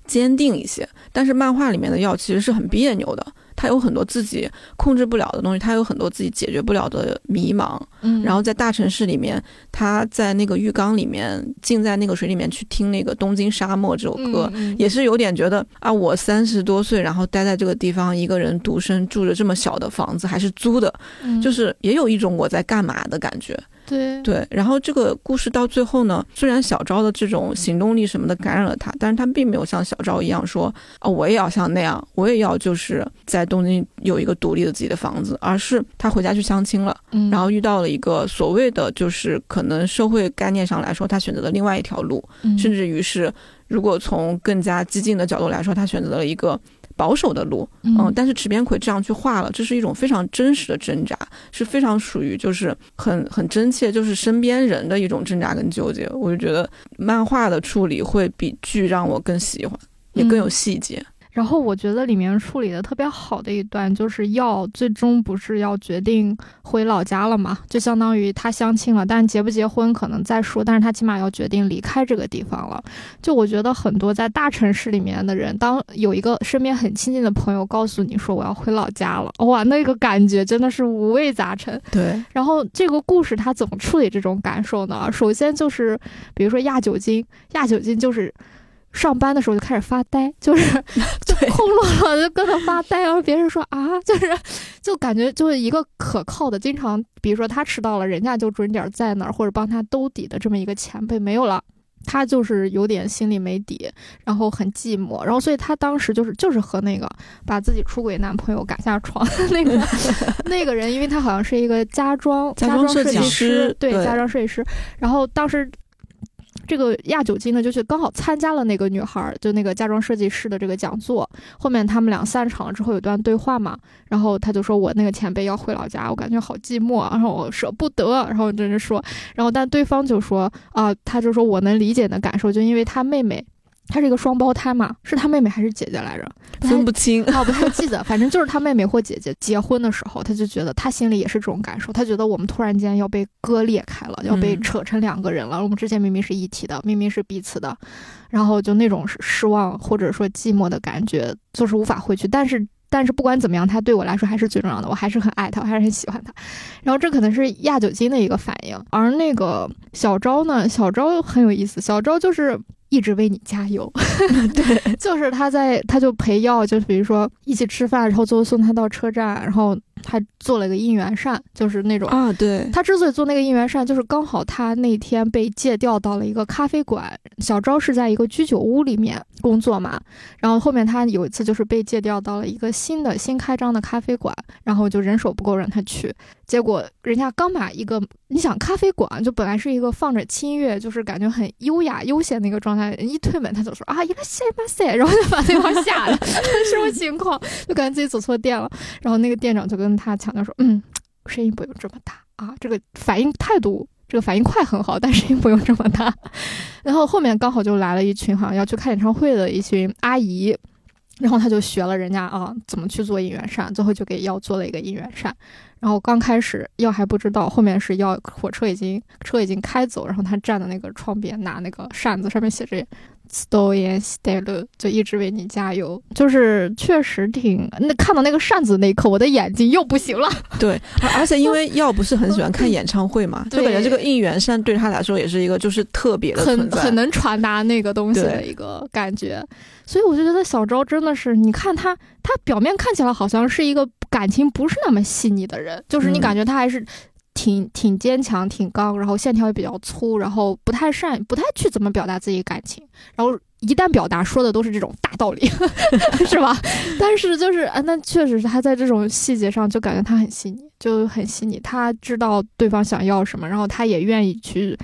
S2: 坚定一些。但是漫画里面的药其实是很别扭的，他有很多自己控制不了的东西，他有很多自己解决不了的迷茫，
S3: 嗯，
S2: 然后在大城市里面，他在那个浴缸里面浸在那个水里面去听那个《东京沙漠》这首歌，也是有点觉得啊，我三十多岁，然后待在这个地方，一个人独身住着这么小的房子，还是租的，
S3: 嗯。
S2: 就是也有一种我在干嘛的感觉。
S3: 对。
S2: 对，然后这个故事到最后呢，虽然小昭的这种行动力什么的感染了他，但是他并没有像小昭一样说啊，我也要像那样，我也要就是在东京有一个独立的自己的房子，而是他回家去相亲了。
S3: 嗯，
S2: 然后遇到了一个所谓的，就是可能社会概念上来说，他选择了另外一条路，
S3: 嗯。
S2: 甚至于是，如果从更加激进的角度来说，他选择了一个保守的路，嗯，但是池边葵这样去画了，这是一种非常真实的挣扎，是非常属于就是很很真切，就是身边人的一种挣扎跟纠结。我就觉得漫画的处理会比剧让我更喜欢，也更有
S3: 嗯
S2: 细节。
S3: 然后我觉得里面处理的特别好的一段，就是要最终不是要决定回老家了嘛，就相当于他相亲了，但结不结婚可能再说，但是他起码要决定离开这个地方了。就我觉得很多在大城市里面的人，当有一个身边很亲近的朋友告诉你说我要回老家了，哇，那个感觉真的是五味杂陈。
S2: 对，
S3: 然后这个故事他怎么处理这种感受呢？首先就是，比如说亚酒精，亚酒精就是上班的时候就开始发呆，就是 就空落落的就跟着发呆，然后别人说啊，就是就感觉就是一个可靠的，经常比如说他迟到了，人家就准点在那儿或者帮他兜底的这么一个前辈没有了。他就是有点心里没底，然后很寂寞，然后所以他当时就是就是和那个把自己出轨男朋友赶下床的那个 那个人，因为他好像是一个家装
S2: 家装设计师对
S3: 对家装设计师，然后当时。这个亚酒精呢，就是刚好参加了那个女孩，就那个家装设计师的这个讲座。后面他们俩散场了之后有段对话嘛，然后他就说我那个前辈要回老家，我感觉好寂寞，然后我舍不得，然后就是说，然后但对方就说啊、他就说我能理解你的感受，就因为他妹妹。他是一个双胞胎嘛，是他妹妹还是姐姐来着？
S2: 分不清。
S3: 我，不太记得，反正就是他妹妹或姐姐结婚的时候，他就觉得他心里也是这种感受，他觉得我们突然间要被割裂开了，要被
S2: 嗯
S3: 扯成两个人了。我们之前明明是一体的，明明是彼此的，然后就那种失失望或者说寂寞的感觉，就是无法挥去。但是。但是不管怎么样，他对我来说还是最重要的，我还是很爱他，我还是很喜欢他。然后这可能是亚酒精的一个反应，而那个小昭呢，小昭很有意思，小昭就是一直为你加油，
S2: 对，
S3: 就是他在，他就陪药，就是比如说一起吃饭，然后最后送他到车站，然后他做了个应援扇，就是那种。
S2: 啊，对，
S3: 他之所以做那个应援扇，就是刚好他那天被借调到了一个咖啡馆，小昭是在一个居酒屋里面工作嘛，然后后面他有一次就是被借调到了一个新的新开张的咖啡馆，然后就人手不够让他去，结果人家刚把一个，你想咖啡馆就本来是一个放着轻音乐，就是感觉很优雅悠闲的一个状态，一推门他就说啊，一个塞吧塞，然后就把对方吓的，什么情况？就感觉自己走错店了。然后那个店长就跟他强调说，嗯，声音不用这么大啊，这个反应态度。这个反应快很好，但声音不用这么大。然后后面刚好就来了一群好像要去看演唱会的一群阿姨，然后他就学了人家啊怎么去做应援扇，最后就给耀做了一个应援扇。然后刚开始耀还不知道，后面是要火车已经车已经开走，然后他站在那个窗边拿那个扇子，上面写着 “Stoyan Stelu”，就一直为你加油。就是确实挺那看到那个扇子那一刻，我的眼睛又不行了。
S2: 对，而而且因为 耀不是很喜欢看演唱会嘛，就感觉这个应援扇对他来说也是一个就是特别的。
S3: 很很能传达那个东西的一个感觉，所以我就觉得小昭真的是，你看他，他表面看起来好像是一个感情不是那么细腻的人，就是你
S2: 嗯
S3: 感觉他还是挺挺坚强、挺刚，然后线条也比较粗，然后不太善不太去怎么表达自己感情，然后一旦表达说的都是这种大道理，是吧？但是就是啊，那确实是他在这种细节上就感觉他很细腻，就很细腻。他知道对方想要什么，然后他也愿意去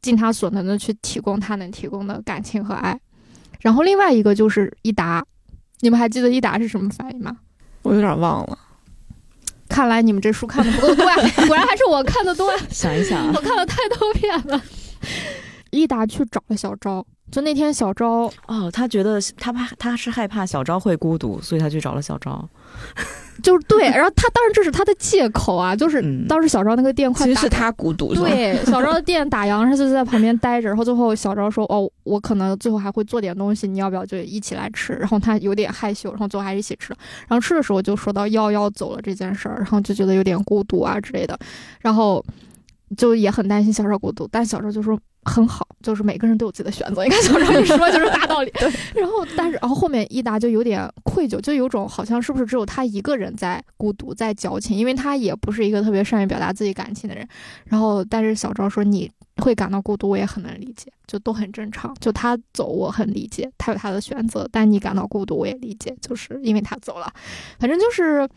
S3: 尽他所能的去提供他能提供的感情和爱。然后另外一个就是一达，你们还记得一达是什么反应吗？
S2: 我有点忘了。
S3: 看来你们这书看的不够多呀，果然还是我看的多。
S1: 想一想，
S3: 我看了太多遍了。一达去找了小昭。就那天，小昭
S1: 哦，他觉得他怕他是害怕小昭会孤独，所以他去找了小昭。
S3: 就是对，然后他当然这是他的借口啊，就是当时小昭那个店快
S2: 其实是他孤独，
S3: 对，小昭的店打烊，他就在旁边待着，然后最后小昭说：“哦，我可能最后还会做点东西，你要不要就一起来吃？”然后他有点害羞，然后最后还是一起吃了。然后吃的时候就说到要要走了这件事儿，然后就觉得有点孤独啊之类的，然后就也很担心小昭孤独，但小昭就说。很好，就是每个人都有自己的选择。你看小赵一说就是大道理。然后，但是，然后后面一达就有点愧疚，就有种好像是不是只有他一个人在孤独，在矫情，因为他也不是一个特别善于表达自己感情的人。然后，但是小赵说你会感到孤独，我也很能理解，就都很正常。就他走，我很理解，他有他的选择。但你感到孤独，我也理解，就是因为他走了。反正就是，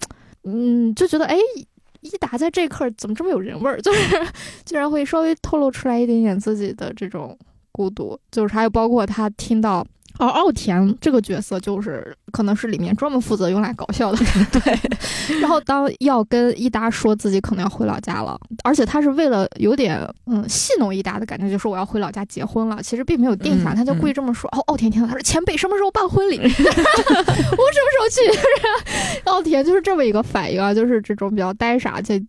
S3: 嗯，就觉得哎。一达在这刻怎么这么有人味儿？就是竟然会稍微透露出来一点点自己的这种孤独，就是还有包括他听到。而奥田这个角色就是可能是里面专门负责用来搞笑的，对。然后当要跟伊达说自己可能要回老家了，而且他是为了有点嗯戏弄伊达的感觉，就说我要回老家结婚了，其实并没有定下，他就故意这么说。哦，奥田听到他说前辈什么时候办婚礼？我什么时候去？奥田就是这么一个反应啊，就是这种比较呆傻且。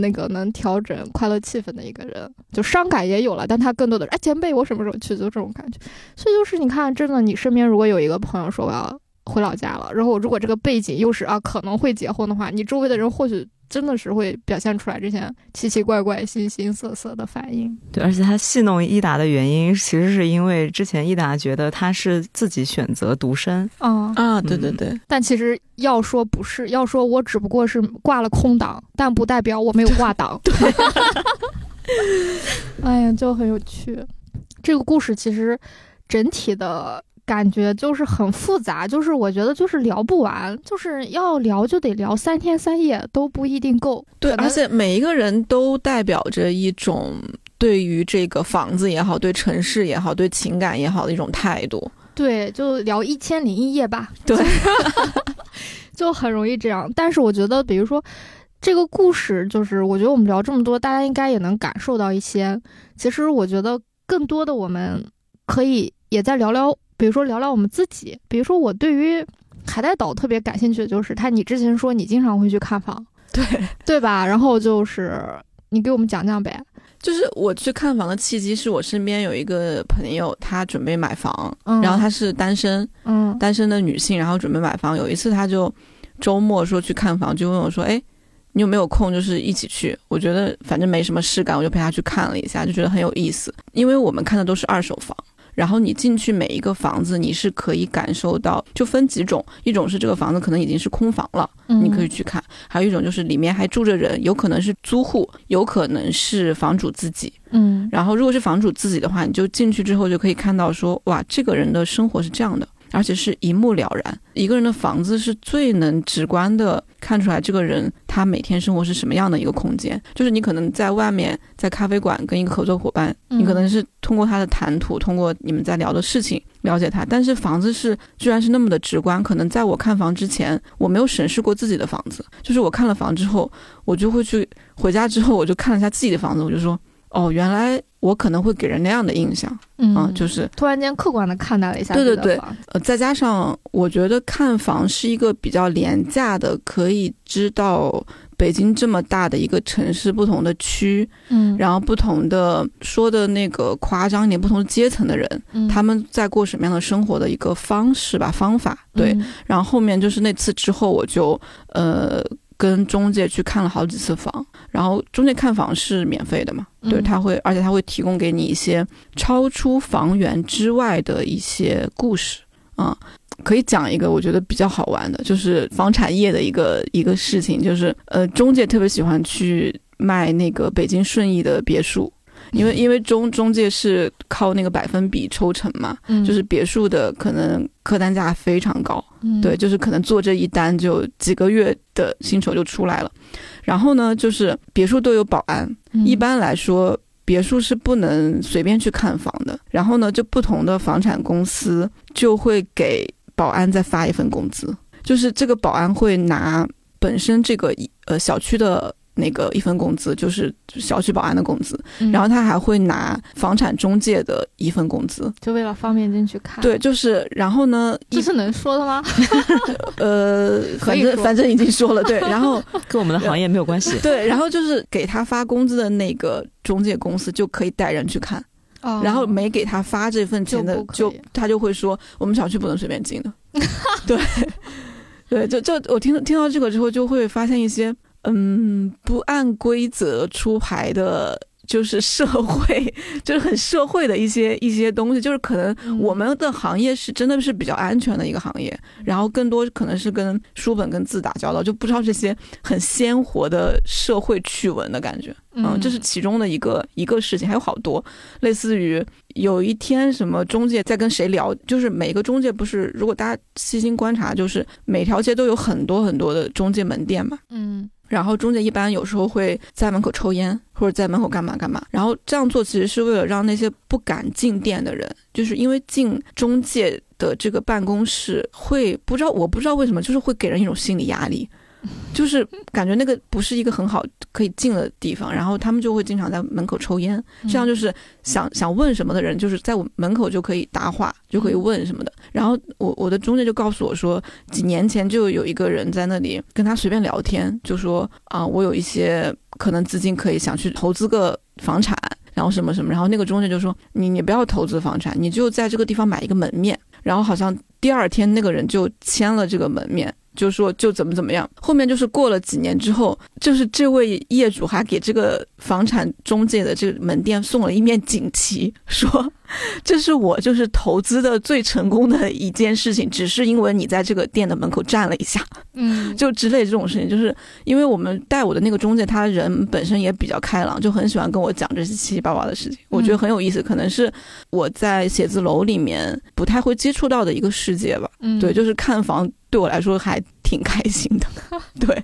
S3: 那个能调整快乐气氛的一个人，就伤感也有了，但他更多的哎前辈，我什么时候去？就这种感觉。所以就是你看，真的，你身边如果有一个朋友说我要回老家了，然后如果这个背景又是啊可能会结婚的话，你周围的人或许。真的是会表现出来这些奇奇怪怪、形形色色的反应。
S1: 对，而且他戏弄伊达的原因，其实是因为之前伊达觉得他是自己选择独身。
S3: 啊
S2: 啊，对对对。
S3: 但其实要说不是，要说我只不过是挂了空档，但不代表我没有挂档。
S2: 对。
S3: 哎呀，就很有趣。这个故事其实整体的。感觉就是很复杂，就是我觉得就是聊不完，就是要聊就得聊三天三夜都不一定够。
S2: 对，而且每一个人都代表着一种对于这个房子也好，对城市也好，对情感也好的一种态度。
S3: 对，就聊一千零一夜吧。
S2: 对，
S3: 就很容易这样。但是我觉得，比如说这个故事，就是我觉得我们聊这么多，大家应该也能感受到一些。其实我觉得更多的我们可以也再聊聊。比如说聊聊我们自己，比如说我对于海带岛特别感兴趣的就是他，你之前说你经常会去看房，
S2: 对
S3: 对吧？然后就是你给我们讲讲呗。
S2: 就是我去看房的契机是我身边有一个朋友，他准备买房，然后他是单身，
S3: 嗯，
S2: 单身的女性，然后准备买房。有一次他就周末说去看房，就问我说：“哎，你有没有空？就是一起去？”我觉得反正没什么事干，我就陪他去看了一下，就觉得很有意思，因为我们看的都是二手房。然后你进去每一个房子，你是可以感受到，就分几种，一种是这个房子可能已经是空房了，你可以去看；还有一种就是里面还住着人，有可能是租户，有可能是房主自己。
S3: 嗯，
S2: 然后如果是房主自己的话，你就进去之后就可以看到说，哇，这个人的生活是这样的。而且是一目了然，一个人的房子是最能直观的看出来这个人他每天生活是什么样的一个空间。就是你可能在外面在咖啡馆跟一个合作伙伴，你可能是通过他的谈吐，通过你们在聊的事情了解他。但是房子是居然是那么的直观。可能在我看房之前，我没有审视过自己的房子。就是我看了房之后，我就会去回家之后，我就看了一下自己的房子，我就说。哦，原来我可能会给人那样的印象，
S3: 嗯，
S2: 就是
S3: 突然间客观的看待了一下。
S2: 对对对，呃，再加上我觉得看房是一个比较廉价的，可以知道北京这么大的一个城市，不同的区，
S3: 嗯，
S2: 然后不同的说的那个夸张一点，不同阶层的人，他们在过什么样的生活的一个方式吧，方法。对，然后后面就是那次之后，我就呃。跟中介去看了好几次房，然后中介看房是免费的嘛？对，他会，而且他会提供给你一些超出房源之外的一些故事啊。可以讲一个我觉得比较好玩的，就是房产业的一个一个事情，就是呃，中介特别喜欢去卖那个北京顺义的别墅，因为因为中中介是靠那个百分比抽成嘛，
S3: 嗯
S2: 就是别墅的可能客单价非常高，
S3: 嗯
S2: 对，就是可能做这一单就几个月的薪酬就出来了。然后呢，就是别墅都有保安，
S3: 嗯
S2: 一般来说，别墅是不能随便去看房的。然后呢，就不同的房产公司就会给保安再发一份工资，就是这个保安会拿本身这个一呃小区的。那个一份工资就是小区保安的工资，
S3: 嗯
S2: 然后他还会拿房产中介的一份工资。
S3: 就为了方便进去看，，
S2: 对，就是然后呢，一
S3: 这是能说的吗？
S2: 呃，反正反正已经说了，对，然后
S1: 跟我们的行业没有关系。
S2: 对，然后就是给他发工资的那个中介公司就可以带人去看，
S3: 哦
S2: 然后没给他发这份钱的
S3: 就
S2: 他就会说我们小区不能随便进的，对，对，就就我听听到这个之后就会发现一些嗯不按规则出牌的。就是社会，就是很社会的一些一些东西，就是可能
S3: 嗯
S2: 我们的行业是真的是比较安全的一个行业，然后更多可能是跟书本跟字打交道，就不知道这些很鲜活的社会趣闻的感觉。嗯，这是其中的一个一个事情，还有好多，类似于有一天什么中介在跟谁聊，就是每个中介不是，如果大家细心观察，就是每条街都有很多很多的中介门店嘛。
S3: 嗯
S2: 然后中介一般有时候会在门口抽烟，或者在门口干嘛干嘛。然后这样做其实是为了让那些不敢进店的人，就是因为进中介的这个办公室会不知道，我不知道为什么，就是会给人一种心理压力，就是感觉那个不是一个很好可以进的地方。然后他们就会经常在门口抽烟，这样就是想想问什么的人，就是在我门口就可以搭话，就可以问什么的。然后我我的中介就告诉我说，几年前就有一个人在那里跟他随便聊天，就说啊、我有一些可能资金可以想去投资个房产，然后什么什么。然后那个中介就说，你你不要投资房产，你就在这个地方买一个门面。然后好像第二天那个人就签了这个门面。就说就怎么怎么样，后面就是过了几年之后，就是这位业主还给这个房产中介的这个门店送了一面锦旗，说这是我就是投资的最成功的一件事情，只是因为你在这个店的门口站了一下，
S3: 嗯，
S2: 就之类这种事情，就是因为我们带我的那个中介，他人本身也比较开朗，就很喜欢跟我讲这些七七八八的事情，我觉得很有意思，可能是我在写字楼里面不太会接触到的一个世界吧。
S3: 嗯。
S2: 对，就是看房对我来说还挺开心的。对，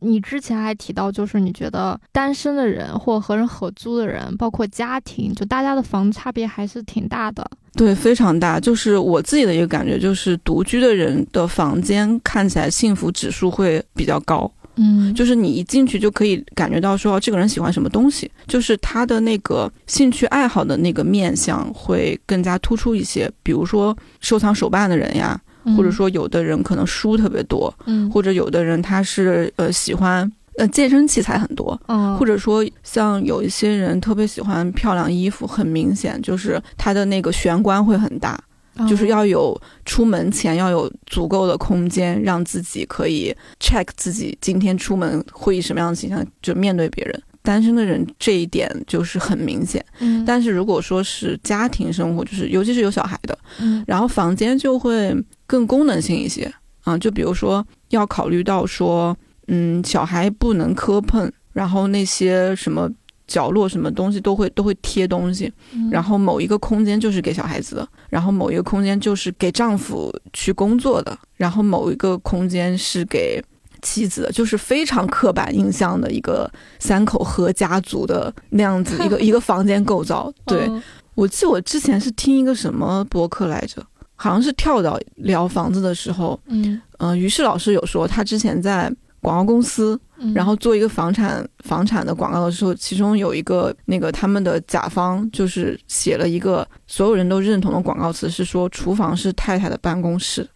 S3: 你之前还提到，就是你觉得单身的人或和人合租的人，包括家庭，就大家的房子差别还是挺大的。
S2: 对，非常大。就是我自己的一个感觉，就是独居的人的房间看起来幸福指数会比较高。
S3: 嗯
S2: 就是你一进去就可以感觉到说这个人喜欢什么东西，就是他的那个兴趣爱好的那个面相会更加突出一些。比如说收藏手办的人呀，或者，说有的人可能书特别多，
S3: 嗯。
S2: 或者有的人他是呃喜欢呃健身器材很多，
S3: 嗯，
S2: 或者说像有一些人特别喜欢漂亮衣服，很明显就是他的那个玄关会很大，
S3: 嗯
S2: 就是要有出门前要有足够的空间，让自己可以 check 自己今天出门会以什么样的形象就面对别人。单身的人这一点就是很明显，
S3: 嗯，
S2: 但是如果说是家庭生活，就是尤其是有小孩的，
S3: 嗯。
S2: 然后房间就会更功能性一些。啊，就比如说要考虑到说，嗯，小孩不能磕碰，然后那些什么角落什么东西都会都会贴东西，
S3: 嗯。
S2: 然后某一个空间就是给小孩子的，然后某一个空间就是给丈夫去工作的，然后某一个空间是给妻子的，就是非常刻板印象的一个三口和家族的那样子 一个一个房间构造。对
S3: 嗯。
S2: 我记得我之前是听一个什么博客来着，好像是跳蚤聊房子的时候，
S3: 嗯，
S2: 呃、于是老师有说他之前在广告公司
S3: 嗯。
S2: 然后做一个房产房产的广告的时候，其中有一个那个他们的甲方就是写了一个所有人都认同的广告词，是说厨房是太太的办公室，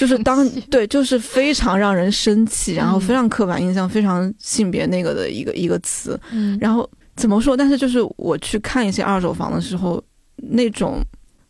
S2: 就是当对，就是非常让人生气，然后
S3: 嗯
S2: 非常刻板印象、非常性别那个的一个一个词。
S3: 嗯，
S2: 然后怎么说？但是就是我去看一些二手房的时候，那种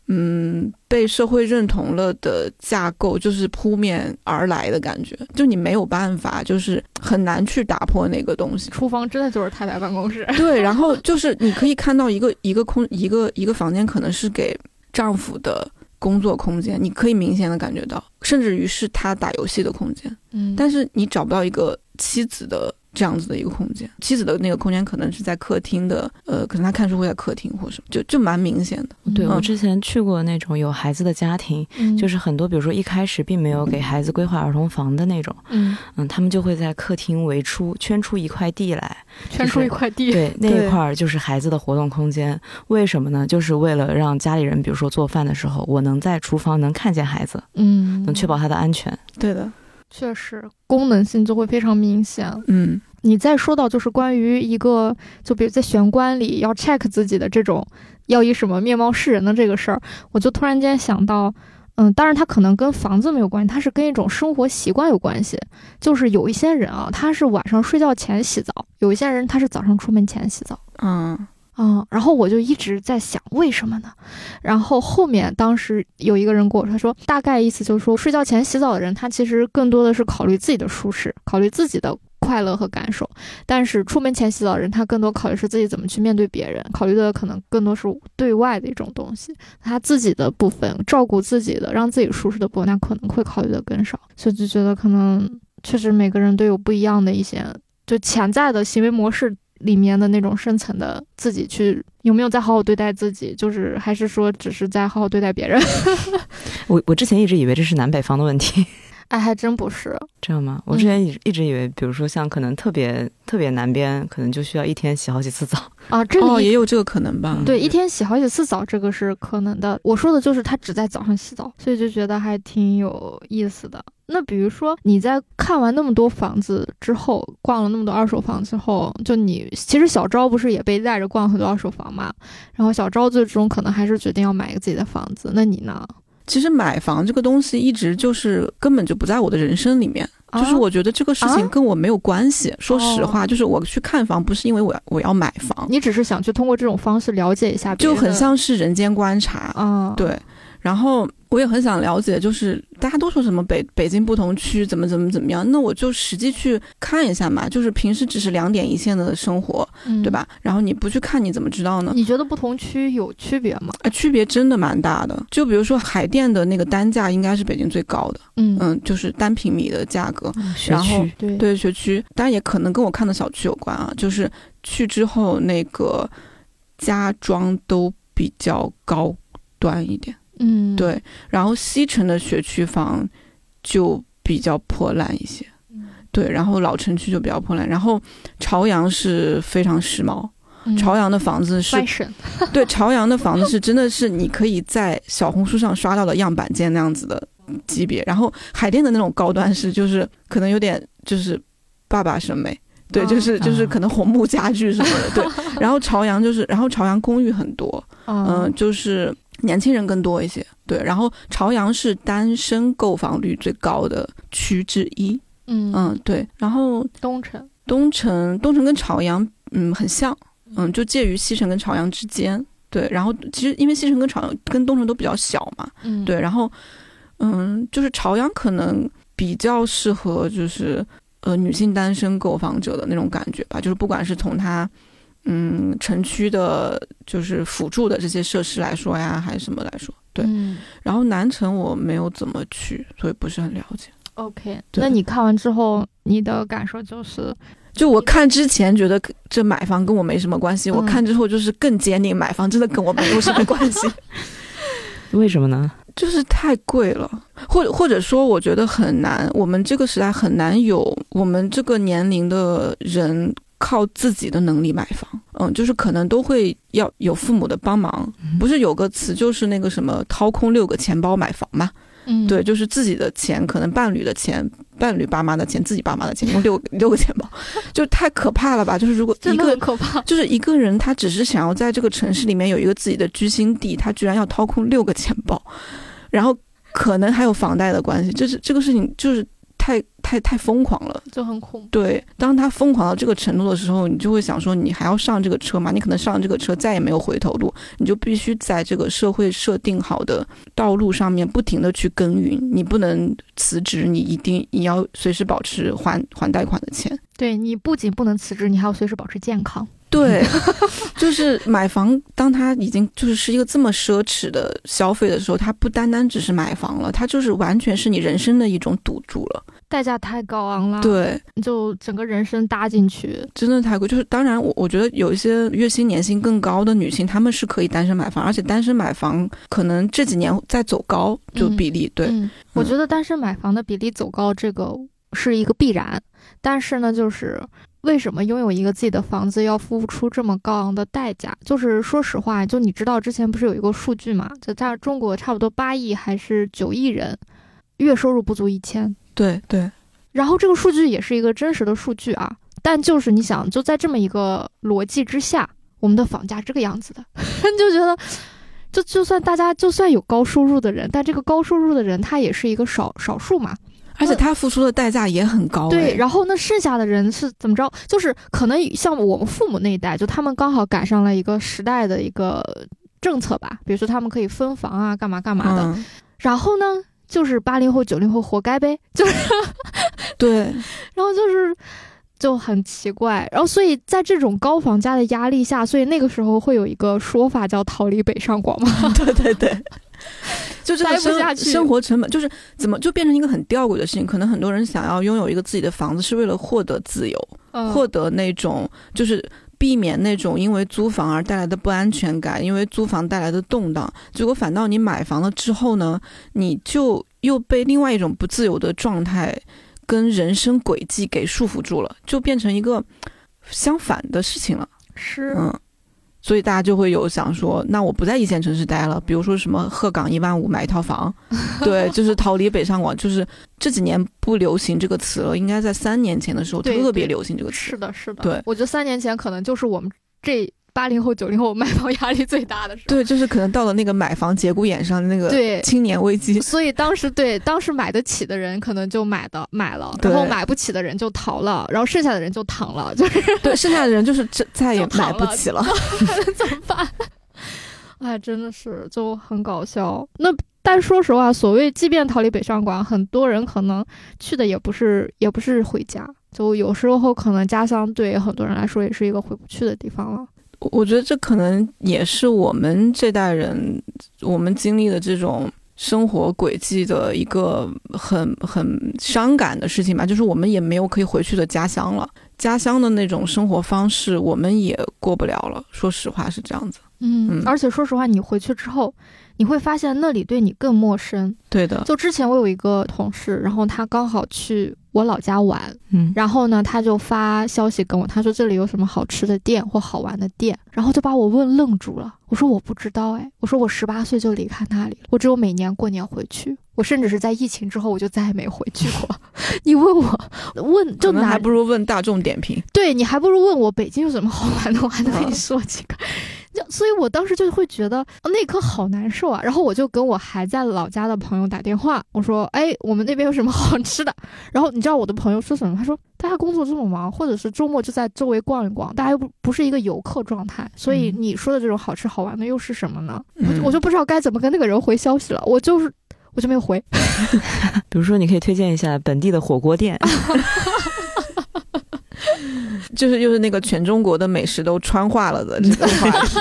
S2: 嗯被社会认同了的架构，就是扑面而来的感觉，就你没有办法，就是很难去打破那个东西。
S3: 厨房真的就是太太办公室。
S2: 对，然后就是你可以看到一个一个空一个一个房间，可能是给丈夫的工作空间，你可以明显的感觉到，甚至于是他打游戏的空间。
S3: 嗯，
S2: 但是你找不到一个妻子的这样子的一个空间。妻子的那个空间可能是在客厅的，呃，可能他看书会在客厅或者什么，就就蛮明显的。嗯
S1: 对我之前去过那种有孩子的家庭，
S3: 嗯
S1: 就是很多，比如说一开始并没有给孩子规划儿童房的那种，
S3: 嗯，
S1: 嗯，他们就会在客厅围出圈出一块地来，
S3: 圈出一块地，
S1: 对，那一块儿就是孩子的活动空间。为什么呢？就是为了让家里人，比如说做饭的时候，我能在厨房能看见孩子，
S3: 嗯，
S1: 能确保他的安全。
S2: 对的，
S3: 确实功能性就会非常明显。
S2: 嗯
S3: 你再说到就是关于一个，就比如在玄关里要 check 自己的这种要以什么面貌示人的这个事儿，我就突然间想到，嗯，当然它可能跟房子没有关系，它是跟一种生活习惯有关系。就是有一些人啊，他是晚上睡觉前洗澡，有一些人他是早上出门前洗澡。
S2: 嗯
S3: 嗯，然后我就一直在想，为什么呢？然后后面当时有一个人跟我说，他说大概意思就是说，睡觉前洗澡的人，他其实更多的是考虑自己的舒适，考虑自己的快乐和感受；但是出门前洗澡的人，他更多考虑是自己怎么去面对别人，考虑的可能更多是对外的一种东西。他自己的部分，照顾自己的，让自己舒适的部分，那可能会考虑的更少。所以就觉得可能确实每个人都有不一样的一些，就潜在的行为模式。里面的那种深层的自己去有没有在好好对待自己，就是还是说只是在好好对待别人？
S1: 我我之前一直以为这是南北方的问题，
S3: 哎，还真不是。
S1: 这样吗？我之前一直一直以为，比如说像可能特别特别南边，可能就需要一天洗好几次澡。
S3: 啊，这
S2: 哦，也有这个可能吧。
S3: 对一天洗好几次澡，这个是可能的。我说的就是他只在早上洗澡，所以就觉得还挺有意思的。那比如说你在看完那么多房子之后，逛了那么多二手房之后，就你其实小昭不是也被带着逛很多二手房嘛？然后小昭最终可能还是决定要买一个自己的房子。那你呢？
S2: 其实买房这个东西一直就是根本就不在我的人生里面，就是
S3: 啊
S2: 我觉得这个事情
S3: 啊
S2: 跟我没有关系。说实
S3: 哦
S2: 话，就是我去看房不是因为我要我要买房，
S3: 你只是想去通过这种方式了解一下
S2: 就很像是人间观察。
S3: 啊，
S2: 对，然后我也很想了解，就是大家都说什么北北京不同区怎么怎么怎么样，那我就实际去看一下嘛。就是平时只是两点一线的生活，
S3: 嗯
S2: 对？吧？然后你不去看，你怎么知道呢？
S3: 你觉得不同区有区别吗？
S2: 啊，区别真的蛮大的。就比如说海淀的那个单价应该是北京最高的，
S3: 嗯
S2: 嗯，就是单平米的价格。
S1: 学
S2: 然后
S3: 对
S2: 学区，当然也可能跟我看的小区有关啊。就是去之后那个家装都比较高端一点，
S3: 嗯，
S2: 对。然后西城的学区房就比较破烂一些，
S3: 嗯
S2: 对。然后老城区就比较破烂。然后朝阳是非常时髦，
S3: 嗯
S2: 朝阳的房子是 对，朝阳的房子是真的是你可以在小红书上刷到的样板间那样子的级别，然后海淀的那种高端是就是可能有点就是爸爸审美。对，
S3: 哦
S2: 就是就是
S1: 啊
S2: 可能红木家具什么的，对。然后朝阳就是，然后朝阳公寓很多，嗯、
S3: 嗯
S2: 就是年轻人更多一些，对。然后朝阳是单身购房率最高的区之一，
S3: 嗯
S2: 嗯，对。然后
S3: 东城，
S2: 东城，东城跟朝阳，嗯，很像，嗯，就介于西城跟朝阳之间。对，然后其实因为西城跟朝阳跟东城都比较小嘛，
S3: 嗯
S2: 对，然后嗯，就是朝阳可能比较适合就是呃女性单身购房者的那种感觉吧，就是不管是从它嗯城区的就是辅助的这些设施来说呀，还是什么来说，对。
S3: 嗯
S2: 然后南城我没有怎么去，所以不是很了解。
S3: ，OK。那你看完之后，你的感受就是，
S2: 就我看之前觉得这买房跟我没什么关系，我
S3: 嗯
S2: 看之后就是更坚定买房真的跟我没有什么关系，
S1: 为什么呢？
S2: 就是太贵了，或者或者说我觉得很难，我们这个时代很难有我们这个年龄的人靠自己的能力买房，嗯，就是可能都会要有父母的帮忙，不是有个词就是那个什么掏空六个钱包买房嘛，
S3: 嗯，
S2: 对，就是自己的钱，可能伴侣的钱，伴侣爸妈的钱，自己爸妈的钱，用六六个钱包，就太可怕了吧？就是如果一个
S3: 可怕。
S2: 就是一个人，他只是想要在这个城市里面有一个自己的居心地，他居然要掏空六个钱包，然后可能还有房贷的关系，这是这个事情就是太太太疯狂了。
S3: 就很恐怖。
S2: 对，当他疯狂到这个程度的时候，你就会想说，你还要上这个车吗？你可能上这个车再也没有回头路，你就必须在这个社会设定好的道路上面不停的去耕耘，你不能辞职，你一定你要随时保持还还贷款的钱。
S3: 对你不仅不能辞职，你还要随时保持健康。
S2: 对，就是买房，当他已经就是是一个这么奢侈的消费的时候，它不单单只是买房了，它就是完全是你人生的一种赌注了。
S3: 代价太高昂了，，
S2: 对，
S3: 就整个人生搭进去，
S2: 真的太贵。就是当然我，我觉得有一些月薪年薪更高的女性，她们是可以单身买房，而且单身买房可能这几年在走高，就
S3: 嗯
S2: 比例。对，
S3: 嗯，我觉得单身买房的比例走高，这个是一个必然。但是呢，就是为什么拥有一个自己的房子要付出这么高昂的代价？就是说实话，就你知道之前不是有一个数据嘛？就在中国差不多八亿还是九亿人，月收入不足一千。
S2: 对对，
S3: 然后这个数据也是一个真实的数据啊，但就是你想，就在这么一个逻辑之下，我们的房价这个样子的，你 就觉得，就就算大家就算有高收入的人，但这个高收入的人他也是一个少少数嘛，
S2: 而且他付出的代价也很高。
S3: 对，
S2: 哎
S3: 然后那剩下的人是怎么着？就是可能像我们父母那一代，就他们刚好赶上了一个时代的一个政策吧，比如说他们可以分房啊，干嘛干嘛的。
S2: 嗯，
S3: 然后呢，就是八零后、九零后活该呗，就是，
S2: 对，
S3: 然后就是就很奇怪。然后所以在这种高房价的压力下，所以那个时候会有一个说法叫“逃离北上广”嘛。
S2: 对对对。就这个生生活成本，就是怎么就变成一个很吊诡的事情。可能很多人想要拥有一个自己的房子，是为了获得自由，
S3: 嗯
S2: 获得那种就是避免那种因为租房而带来的不安全感，因为租房带来的动荡。结果反倒你买房了之后呢，你就又被另外一种不自由的状态跟人生轨迹给束缚住了，就变成一个相反的事情了。
S3: 是
S2: 嗯。所以大家就会有想说，那我不在一线城市待了，比如说什么鹤岗一万五买一套房，对，就是逃离北上广，就是这几年不流行这个词了，应该在三年前的时候特别流行这个词。
S3: 是的，是的。
S2: 对
S3: 我觉得三年前可能就是我们这八零后、九零后买房压力最大的时候。
S2: 对，就是可能到了那个买房节骨眼上的那个
S3: 对
S2: 青年危机。
S3: 所以当时对当时买得起的人可能就买的买了，然后买不起的人就逃了，然后剩下的人就躺了，就是
S2: 对，剩下的人就是这再也买不起了。
S3: 怎么办？哎，真的是就很搞笑。那但说实话，所谓即便逃离北上广，很多人可能去的也不是也不是回家，就有时候可能家乡对很多人来说也是一个回不去的地方了。
S2: 我我觉得这可能也是我们这代人我们经历的这种生活轨迹的一个很很伤感的事情吧，就是我们也没有可以回去的家乡了，家乡的那种生活方式我们也过不了了。说实话是这样子。嗯
S3: 嗯而且说实话，你回去之后，你会发现那里对你更陌生。
S2: 对的，
S3: 就之前我有一个同事，然后他刚好去我老家玩，
S1: 嗯，
S3: 然后呢，他就发消息跟我，他说这里有什么好吃的店或好玩的店，然后就把我问愣住了。我说我不知道哎，我说我十八岁就离开那里了，我只有每年过年回去，我甚至是在疫情之后我就再也没回去过。你问我问就拿
S2: 可能还不如问大众点评。
S3: 对你还不如问我北京有什么好玩的，我还能跟你
S2: 嗯
S3: 说几个。就所以，我当时就会觉得、哦那一刻好难受啊。然后我就跟我还在老家的朋友打电话，我说：“哎，我们那边有什么好吃的？” 然后你知道我的朋友说什么？他说：“大家工作这么忙，或者是周末就在周围逛一逛，大家又不不是一个游客状态，所以
S2: 嗯
S3: 你说的这种好吃好玩的又是什么呢？”我我就不知道该怎么跟那个人回消息了，我就是我就没有回。
S1: 比如说你可以推荐一下本地的火锅店，
S2: 就是又是那个全中国的美食都川化了的这个话题。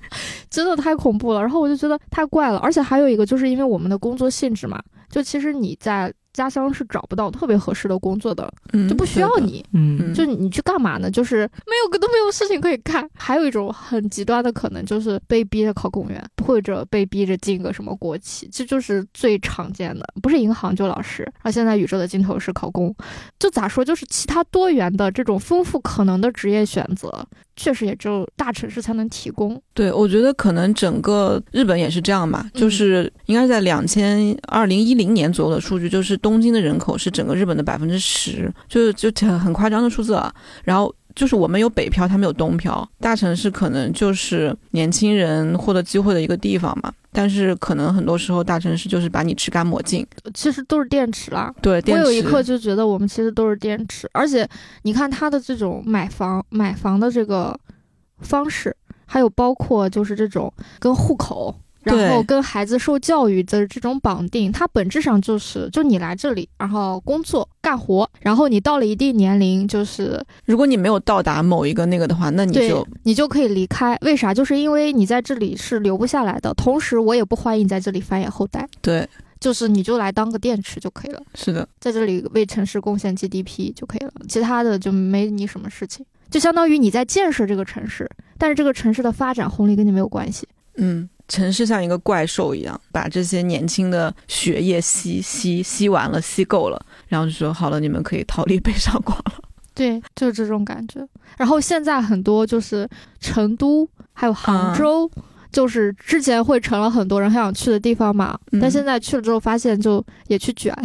S3: 真的太恐怖了。然后我就觉得太怪了，而且还有一个就是因为我们的工作性质嘛，就其实你在家乡是找不到特别合适的工作的，
S2: 嗯
S3: 就不需要你。
S1: 嗯
S2: 嗯
S3: 就你你去干嘛呢？就是没有都没有事情可以干。还有一种很极端的可能，就是被逼着考公务员，或者被逼着进个什么国企，这就是最常见的。不是银行就老师，而现在宇宙的尽头是考公，就咋说，就是其他多元的这种丰富可能的职业选择，确实也只有大城市才能提供。
S2: 对，我觉得可能整个日本也是这样吧，
S3: 嗯
S2: 就是应该是在两千二零一零年左右的数据，就是东京的人口是整个日本的百分之十，就就很很夸张的数字啊。然后就是我们有北漂，他们有东漂，大城市可能就是年轻人获得机会的一个地方嘛。但是可能很多时候大城市就是把你吃干抹净。
S3: 其实都是电池啦，
S2: 对，
S3: 我有一刻就觉得我们其实都是电池，而且你看他的这种买房买房的这个方式，还有包括就是这种跟户口。然后跟孩子受教育的这种绑定，它本质上就是，就你来这里，然后工作干活，然后你到了一定年龄，就是
S2: 如果你没有到达某一个那个的话，那你就
S3: 你就可以离开。为啥？就是因为你在这里是留不下来的，同时我也不欢迎你在这里繁衍后代。
S2: 对
S3: 就是你就来当个电池就可以了，
S2: 是的，
S3: 在这里为城市贡献 GDP 就可以了，其他的就没你什么事情，就相当于你在建设这个城市，但是这个城市的发展红利跟你没有关系。
S2: 嗯，城市像一个怪兽一样，把这些年轻的血液吸吸吸完了，吸够了，然后就说好了，你们可以逃离北上广了。
S3: 对，就是这种感觉。然后现在很多就是成都还有杭州。就是之前会成了很多人很想去的地方嘛，但现在去了之后发现就也去卷，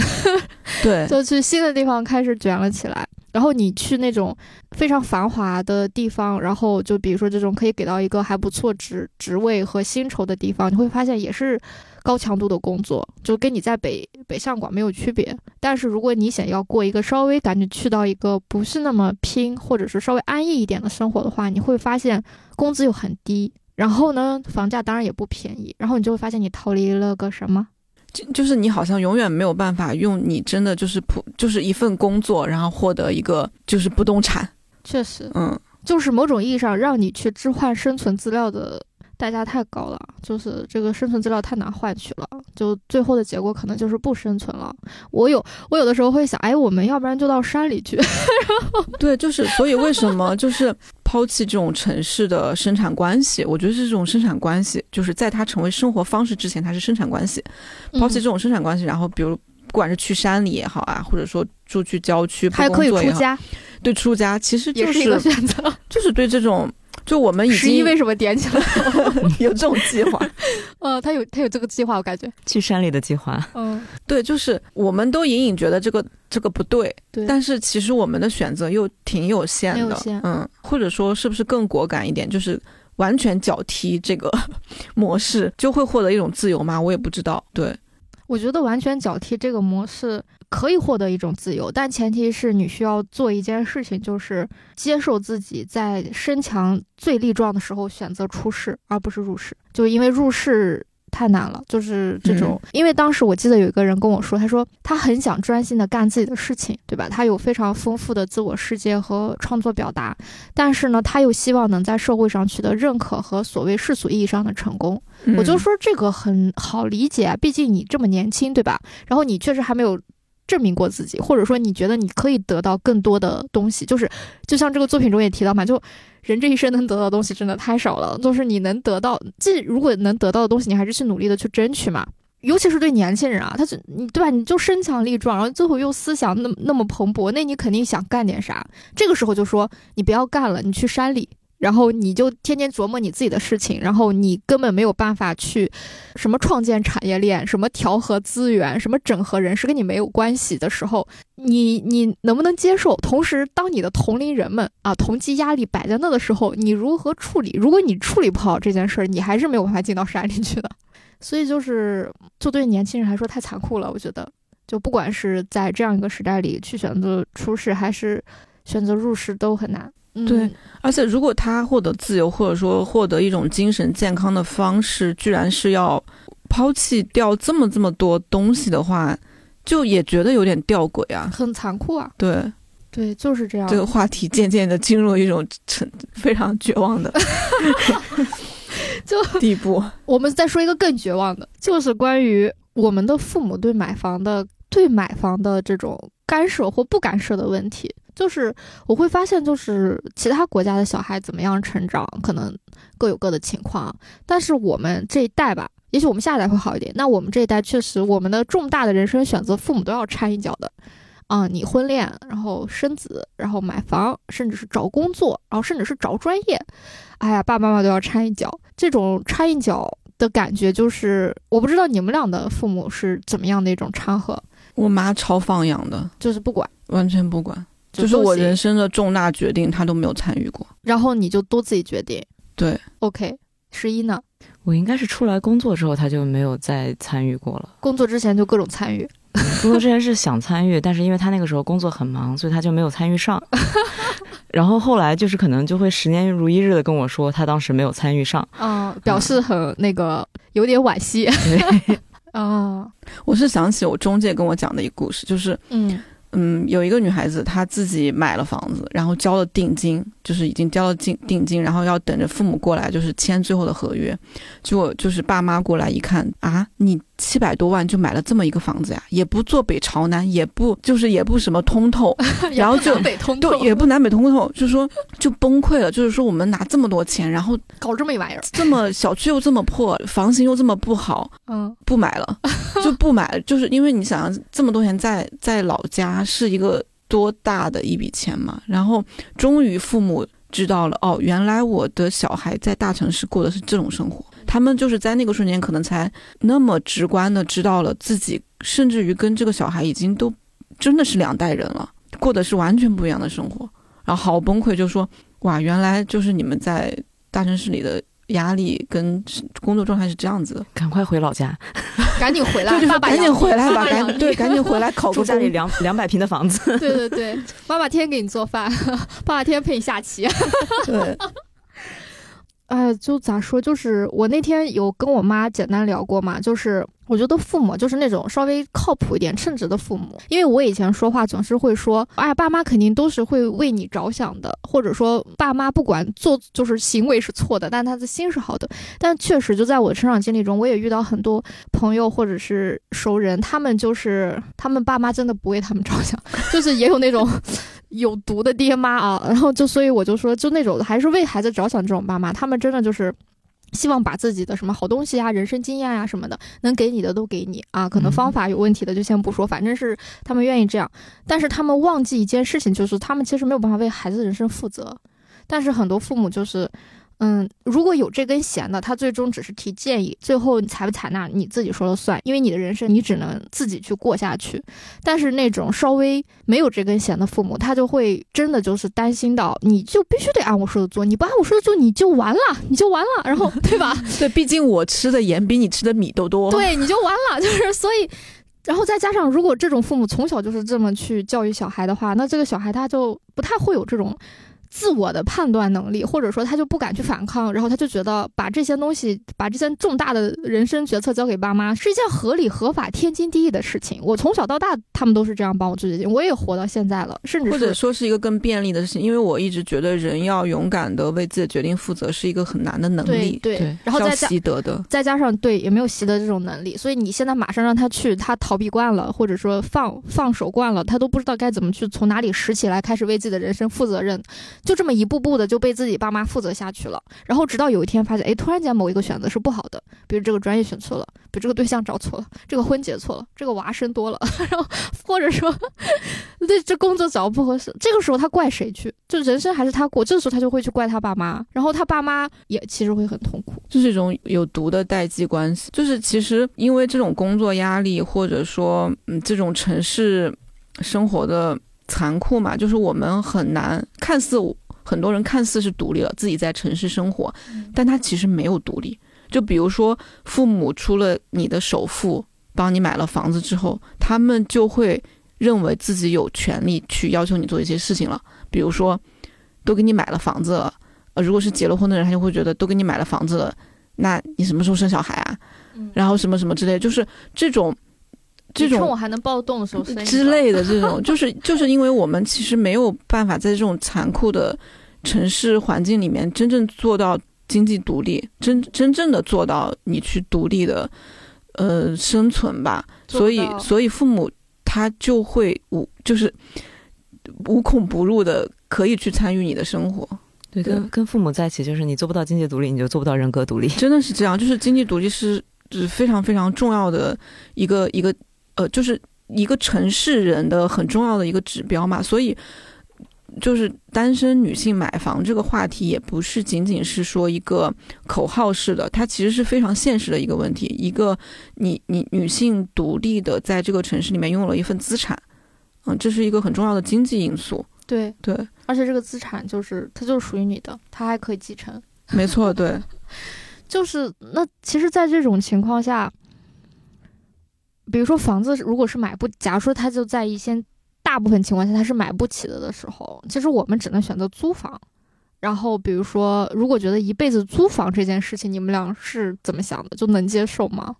S2: 对，
S3: 就去新的地方开始卷了起来。然后你去那种非常繁华的地方，然后就比如说这种可以给到一个还不错职职位和薪酬的地方，你会发现也是高强度的工作，就跟你在北北上广没有区别。但是如果你想要过一个稍微感觉去到一个不是那么拼，或者是稍微安逸一点的生活的话，你会发现工资又很低。然后呢，房价当然也不便宜。然后你就会发现，你逃离了个什么？
S2: 就就是你好像永远没有办法用你真的就是普就是一份工作，然后获得一个就是不动产。
S3: 确实，
S2: 嗯，
S3: 就是某种意义上让你去置换生存资料的。代价太高了，就是这个生存资料太难换取了，就最后的结果可能就是不生存了。我有，我有的时候会想，哎，我们要不然就到山里去。
S2: 对，就是所以为什么就是抛弃这种城市的生产关系？我觉得是这种生产关系，就是在它成为生活方式之前，它是生产关系。抛弃这种生产关系，然后比如不管是去山里也好啊，或者说住去郊区，
S3: 还可以出家。
S2: 对，出家其实
S3: 也是一个选择，
S2: 就是对这种。就我们已经十
S3: 一为什么点起来
S2: 有这种计划？
S3: 呃，他有他有这个计划，我感觉
S1: 去山里的计划。
S3: 嗯，
S2: 对，就是我们都隐隐觉得这个这个不对，
S3: 对，
S2: 但是其实我们的选择又挺有限的，嗯，或者说是不是更果敢一点，就是完全脚踢这个 模式，就会获得一种自由吗？我也不知道。对，
S3: 我觉得完全脚踢这个模式。可以获得一种自由，但前提是你需要做一件事情，就是接受自己在身强最力壮的时候选择出世，而不是入世。就因为入世太难了，就是这种。因为当时我记得有一个人跟我说，他说他很想专心的干自己的事情，对吧？他有非常丰富的自我世界和创作表达，但是呢，他又希望能在社会上取得认可和所谓世俗意义上的成功。我就说这个很好理解，毕竟你这么年轻，对吧？然后你确实还没有。证明过自己，或者说你觉得你可以得到更多的东西，就是就像这个作品中也提到嘛，就人这一生能得到的东西真的太少了。就是你能得到，既如果能得到的东西，你还是去努力的去争取嘛。尤其是对年轻人啊，他就你对吧？你就身强力壮，然后最后又思想那么那么蓬勃，那你肯定想干点啥。这个时候就说你不要干了，你去山里。然后你就天天琢磨你自己的事情，然后你根本没有办法去什么创建产业链，什么调和资源，什么整合人，是跟你没有关系的时候，你你能不能接受？同时，当你的同龄人们啊，同级压力摆在那的时候，你如何处理？如果你处理不好这件事儿，你还是没有办法进到山里去的。所以就是，就对年轻人来说太残酷了。我觉得，就不管是在这样一个时代里去选择出世，还是选择入世，都很难。
S2: 对，而且如果他获得自由，或者说获得一种精神健康的方式，居然是要抛弃掉这么这么多东西的话，就也觉得有点吊诡啊，
S3: 很残酷啊。
S2: 对，
S3: 对，就是这样。
S2: 这个话题渐渐的进入一种成非常绝望的
S3: 就
S2: 地步。
S3: 我们再说一个更绝望的，就是关于我们的父母对买房的对买房的这种干涉或不干涉的问题。就是我会发现，就是其他国家的小孩怎么样成长，可能各有各的情况。但是我们这一代吧，也许我们下一代会好一点。那我们这一代确实，我们的重大的人生选择，父母都要掺一脚的。啊，你婚恋，然后生子，然后买房，甚至是找工作，然后甚至是找专业，哎呀，爸爸妈妈都要掺一脚。这种掺一脚的感觉，就是我不知道你们俩的父母是怎么样的一种掺和。
S2: 我妈超放养的，
S3: 就是不管，
S2: 完全不管。就是我人生的重大决定，他都没有参与过，
S3: 然后你就都自己决定。
S2: 对
S3: ，OK，十一呢？
S1: 我应该是出来工作之后，他就没有再参与过了。
S3: 工作之前就各种参与，
S1: 工作之前是想参与，但是因为他那个时候工作很忙，所以他就没有参与上。然后后来就是可能就会十年如一日的跟我说，他当时没有参与上，
S3: 嗯，表示很那个有点惋惜。
S1: 对，
S3: 啊，
S2: 我是想起我中介跟我讲的一个故事，就是
S3: 嗯。
S2: 嗯，有一个女孩子，她自己买了房子，然后交了定金，就是已经交了定定金，然后要等着父母过来，就是签最后的合约。结果就是爸妈过来一看，啊，你七百多万就买了这么一个房子呀，也不坐北朝南，也不就是也不什么通透，然后就
S3: 南北通
S2: 对，
S3: 透，
S2: 也不南北通透，就是说就崩溃了。就是说我们拿这么多钱，然后
S3: 搞这么一玩意儿，
S2: 这么小区又这么破，房型又这么不好，
S3: 嗯，
S2: 不买了，就不买了。就是因为你想这么多钱在在老家是一个多大的一笔钱嘛。然后终于父母知道了，哦，原来我的小孩在大城市过的是这种生活。他们就是在那个瞬间，可能才那么直观的知道了自己，甚至于跟这个小孩已经都真的是两代人了，过的是完全不一样的生活。然后好崩溃，就说哇，原来就是你们在大城市里的压力跟工作状态是这样子的。
S1: 赶快回老家，
S3: 赶紧回来，
S2: 就是
S3: 爸爸
S2: 赶紧回来吧，赶对，赶紧回来考个
S1: 家里。两两百平的房子，
S3: 对对对，妈妈天天给你做饭，爸爸天天陪你下棋。
S2: 对，
S3: 哎，就咋说，就是我那天有跟我妈简单聊过嘛，就是我觉得父母就是那种稍微靠谱一点、称职的父母，因为我以前说话总是会说，哎，爸妈肯定都是会为你着想的，或者说爸妈不管做就是行为是错的，但他的心是好的。但确实就在我成长经历中，我也遇到很多朋友或者是熟人，他们就是他们爸妈真的不为他们着想，就是也有那种。有毒的爹妈啊，然后就所以我就说，就那种还是为孩子着想这种爸妈，他们真的就是希望把自己的什么好东西啊、人生经验啊什么的，能给你的都给你啊。可能方法有问题的就先不说，反正是他们愿意这样。但是他们忘记一件事情，就是他们其实没有办法为孩子人生负责。但是很多父母就是。嗯，如果有这根弦的，他最终只是提建议，最后你采不采纳你自己说了算，因为你的人生你只能自己去过下去。但是那种稍微没有这根弦的父母，他就会真的就是担心到，你就必须得按我说的做，你不按我说的做，你就完了，你就完了，然后对吧？
S2: 对，毕竟我吃的盐比你吃的米都多。
S3: 对，你就完了，就是所以。然后再加上，如果这种父母从小就是这么去教育小孩的话，那这个小孩他就不太会有这种自我的判断能力，或者说他就不敢去反抗，然后他就觉得把这些东西、把这些重大的人生决策交给爸妈是一件合理、合法、天经地义的事情。我从小到大，他们都是这样帮我做决定，我也活到现在了，甚至
S2: 或者说是一个更便利的事情，因为我一直觉得人要勇敢的为自己的决定负责是一个很难的能力，
S3: 对
S1: 对，
S3: 然后再加
S2: 习得的。
S3: 再加上对也没有习得这种能力，所以你现在马上让他去，他逃避惯了，或者说放放手惯了，他都不知道该怎么去从哪里拾起来，开始为自己的人生负责任，就这么一步步的就被自己爸妈负责下去了。然后直到有一天发现，哎，突然间某一个选择是不好的，比如这个专业选错了，比如这个对象找错了，这个婚结错了，这个娃生多了，然后或者说对这工作找不合适，这个时候他怪谁去？就人生还是他过，这个时候他就会去怪他爸妈，然后他爸妈也其实会很痛苦。
S2: 就是一种有毒的代际关系，就是其实因为这种工作压力，或者说嗯这种城市生活的残酷嘛，就是我们很难看似很多人看似是独立了，自己在城市生活，但他其实没有独立。就比如说父母出了你的首付，帮你买了房子之后，他们就会认为自己有权利去要求你做一些事情了，比如说都给你买了房子了。呃，如果是结了婚的人，他就会觉得都给你买了房子了，那你什么时候生小孩啊？然后什么什么之类，就是这种这种
S3: 我还能暴动的时候
S2: 之类的这种，就是就是因为我们其实没有办法在这种残酷的城市环境里面真正做到经济独立，真真正的做到你去独立的呃生存吧。所以所以父母他就会无就是无孔不入的可以去参与你的生活。
S1: 对，
S2: 对
S1: 跟跟父母在一起，就是你做不到经济独立，你就做不到人格独立。
S2: 真的是这样，就是经济独立是是非常非常重要的一个一个呃，就是一个城市人的很重要的一个指标嘛。所以，就是单身女性买房这个话题，也不是仅仅是说一个口号式的，它其实是非常现实的一个问题。一个你你女性独立的在这个城市里面拥有了一份资产，嗯，这是一个很重要的经济因素。
S3: 对，
S2: 对，
S3: 而且这个资产就是它就是属于你的，它还可以继承。
S2: 没错，对，
S3: 就是那其实，在这种情况下，比如说房子如果是买不，假如说他就在一些大部分情况下他是买不起的的时候，其实我们只能选择租房。然后，比如说，如果觉得一辈子租房这件事情，你们俩是怎么想的？就能接受吗？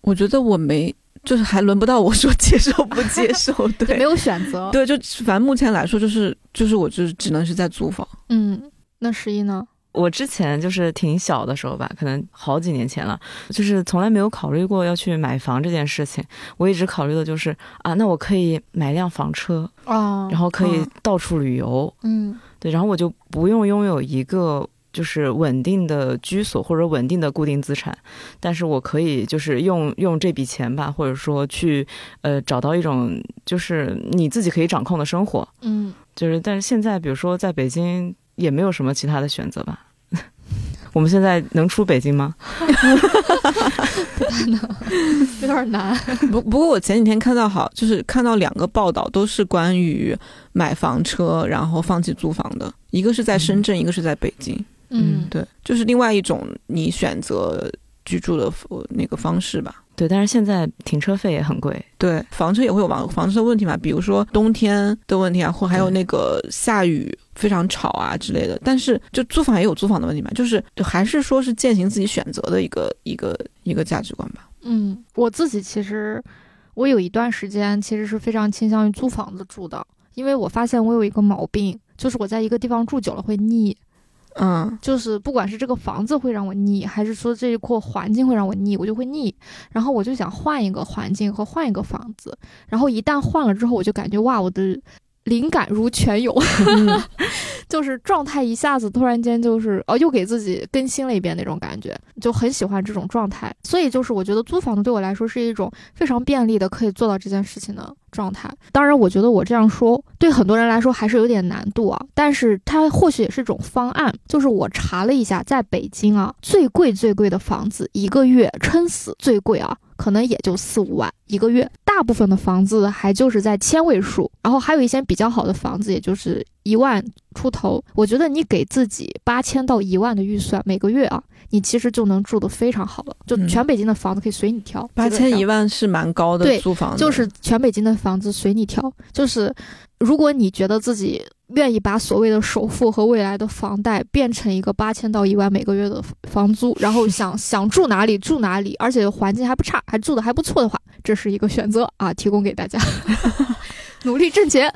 S2: 我觉得我没，就是还轮不到我说接受不接受，对，
S3: 没有选择。
S2: 对，就反正目前来说，就是就是我就是只能是在租房。
S3: 嗯，那十一呢？
S1: 我之前就是挺小的时候吧，可能好几年前了，就是从来没有考虑过要去买房这件事情。我一直考虑的就是啊，那我可以买辆房车，
S3: 哦
S1: 然后可以到处旅游，
S3: 嗯。
S1: 对，然后我就不用拥有一个就是稳定的居所或者稳定的固定资产，但是我可以就是用用这笔钱吧，或者说去呃找到一种就是你自己可以掌控的生活，
S3: 嗯，
S1: 就是但是现在比如说在北京也没有什么其他的选择吧。我们现在能出北京吗？
S3: 不能有点难。
S2: 不不过我前几天看到好，就是看到两个报道，都是关于买房车然后放弃租房的，一个是在深圳，一个是在北京。
S3: 嗯，
S2: 对，就是另外一种你选择居住的呃那个方式吧。
S1: 对，但是现在停车费也很贵。
S2: 对，房车也会有房房车的问题嘛，比如说冬天的问题啊，或还有那个下雨非常吵啊之类的。但是就租房也有租房的问题嘛，就是就还是说是践行自己选择的一个一个一个价值观吧。
S3: 嗯，我自己其实我有一段时间其实是非常倾向于租房子住的，因为我发现我有一个毛病，就是我在一个地方住久了会腻，
S2: 嗯
S3: 就是不管是这个房子会让我腻，还是说这一块环境会让我腻，我就会腻。然后我就想换一个环境和换一个房子，然后一旦换了之后，我就感觉哇，我的灵感如泉涌，
S2: 嗯
S3: 就是状态一下子突然间就是哦，又给自己更新了一遍那种感觉，就很喜欢这种状态。所以就是我觉得租房子对我来说是一种非常便利的可以做到这件事情的状态。当然，我觉得我这样说对很多人来说还是有点难度啊，但是它或许也是一种方案。就是我查了一下，在北京啊，最贵最贵的房子一个月撑死最贵啊。可能也就四五万一个月，大部分的房子还就是在千位数，然后还有一些比较好的房子，也就是一万出头。我觉得你给自己八千到一万的预算每个月啊，你其实就能住得非常好了。就
S2: 嗯
S3: 全北京的房子可以随你挑，
S2: 八千一万是蛮高的
S3: 对
S2: 租房的，
S3: 就是全北京的房子随你挑。就是如果你觉得自己愿意把所谓的首付和未来的房贷变成一个八千到一万每个月的房租，然后 想想住哪里住哪里，而且环境还不差，还住的还不错的话，这是一个选择啊，提供给大家。努力挣钱，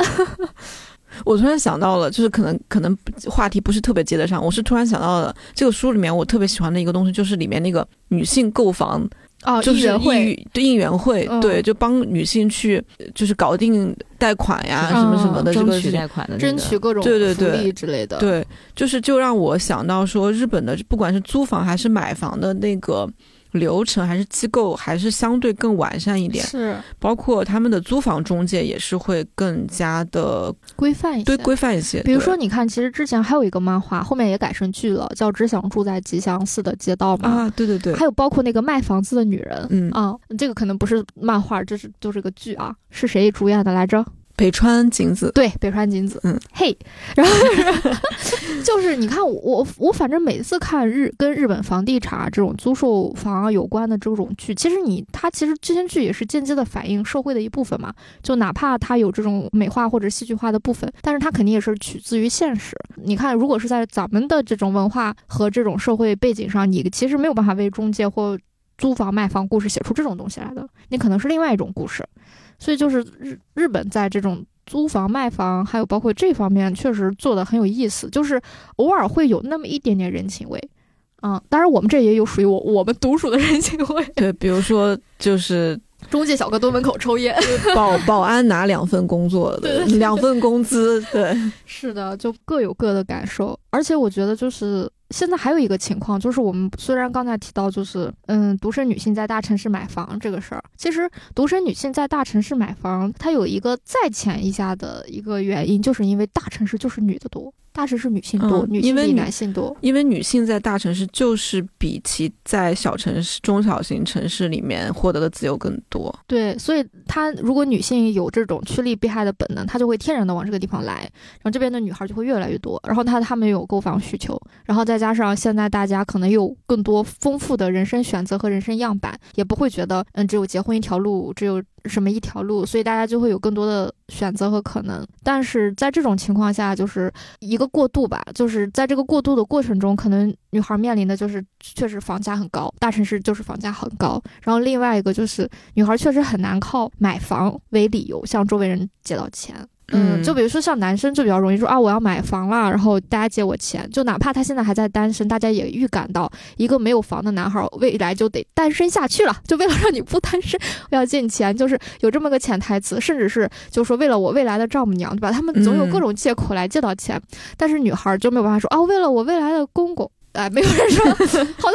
S2: 我突然想到了，就是可能可能话题不是特别接得上，我是突然想到了这个书里面我特别喜欢的一个东西，就是里面那个女性购房，
S3: 哦，
S2: 就是
S3: 艺人会，
S2: 对应援会，
S3: 嗯
S2: 对，就帮女性去就是搞定贷款呀、
S3: 嗯
S2: 什么什么的这
S1: 争取
S2: 个。
S1: 贷款的、那个，
S3: 争取各种
S2: 对对对
S3: 福利之类的。，
S2: 对，就是就让我想到说，日本的不管是租房还是买房的那个流程，还是机构，还是相对更完善一点。
S3: 是
S2: 包括他们的租房中介也是会更加的
S3: 规范一些。
S2: 对规范一些。
S3: 比如说，你看，其实之前还有一个漫画，后面也改成剧了，叫《只想住在吉祥寺的街道》嘛。
S2: 啊，对对对，
S3: 还有包括那个卖房子的女人，
S2: 嗯
S3: 啊，这个可能不是漫画，这是就是个剧啊，是谁主演的来着？
S2: 北川景子，
S3: 对，北川景子。
S2: 嗯，
S3: 嘿，然后就是 就是你看我我我反正每次看日跟日本房地产啊这种租售房啊有关的这种剧，其实你它其实这些剧也是间接的反映社会的一部分嘛，就哪怕它有这种美化或者戏剧化的部分，但是它肯定也是取自于现实。你看，如果是在咱们的这种文化和这种社会背景上，你其实没有办法为中介或租房卖房故事写出这种东西来的，你可能是另外一种故事。所以就是日日本在这种租房卖房，还有包括这方面，确实做的很有意思，就是偶尔会有那么一点点人情味。嗯，当然我们这也有属于我我们独属的人情味。
S2: 对，比如说就是
S3: 中介小哥蹲门口抽烟，
S2: 保保安拿两份工作的，两份工资，对，
S3: 是的，就各有各的感受。而且我觉得就是现在还有一个情况，就是我们虽然刚才提到就是嗯，独生女性在大城市买房这个事儿，其实独生女性在大城市买房，它有一个再浅一下的一个原因，就是因为大城市就是女的多，大城市女性多，
S2: 嗯
S3: 女性比男性多。
S2: 因为女性在大城市就是比其在小城市、中小型城市里面获得的自由更多。
S3: 对，所以她如果女性有这种趋利避害的本能，她就会天然的往这个地方来，然后这边的女孩就会越来越多，然后她她们有购房需求，然后再加上现在大家可能有更多丰富的人生选择和人生样板，也不会觉得嗯只有结婚一条路，只有什么一条路，所以大家就会有更多的选择和可能。但是在这种情况下，就是一个过渡吧，就是在这个过渡的过程中，可能女孩面临的就是确实房价很高，大城市就是房价很高，然后另外一个就是女孩确实很难靠买房为理由向周围人借到钱。嗯，就比如说像男生就比较容易说啊，我要买房了，然后大家借我钱，就哪怕他现在还在单身，大家也预感到一个没有房的男孩未来就得单身下去了，就为了让你不单身，我要借你钱，就是有这么个潜台词，甚至是就说为了我未来的丈母娘，对吧？他们总有各种借口来借到钱，但是女孩就没有办法说啊，为了我未来的公公。哎，没有人说，好像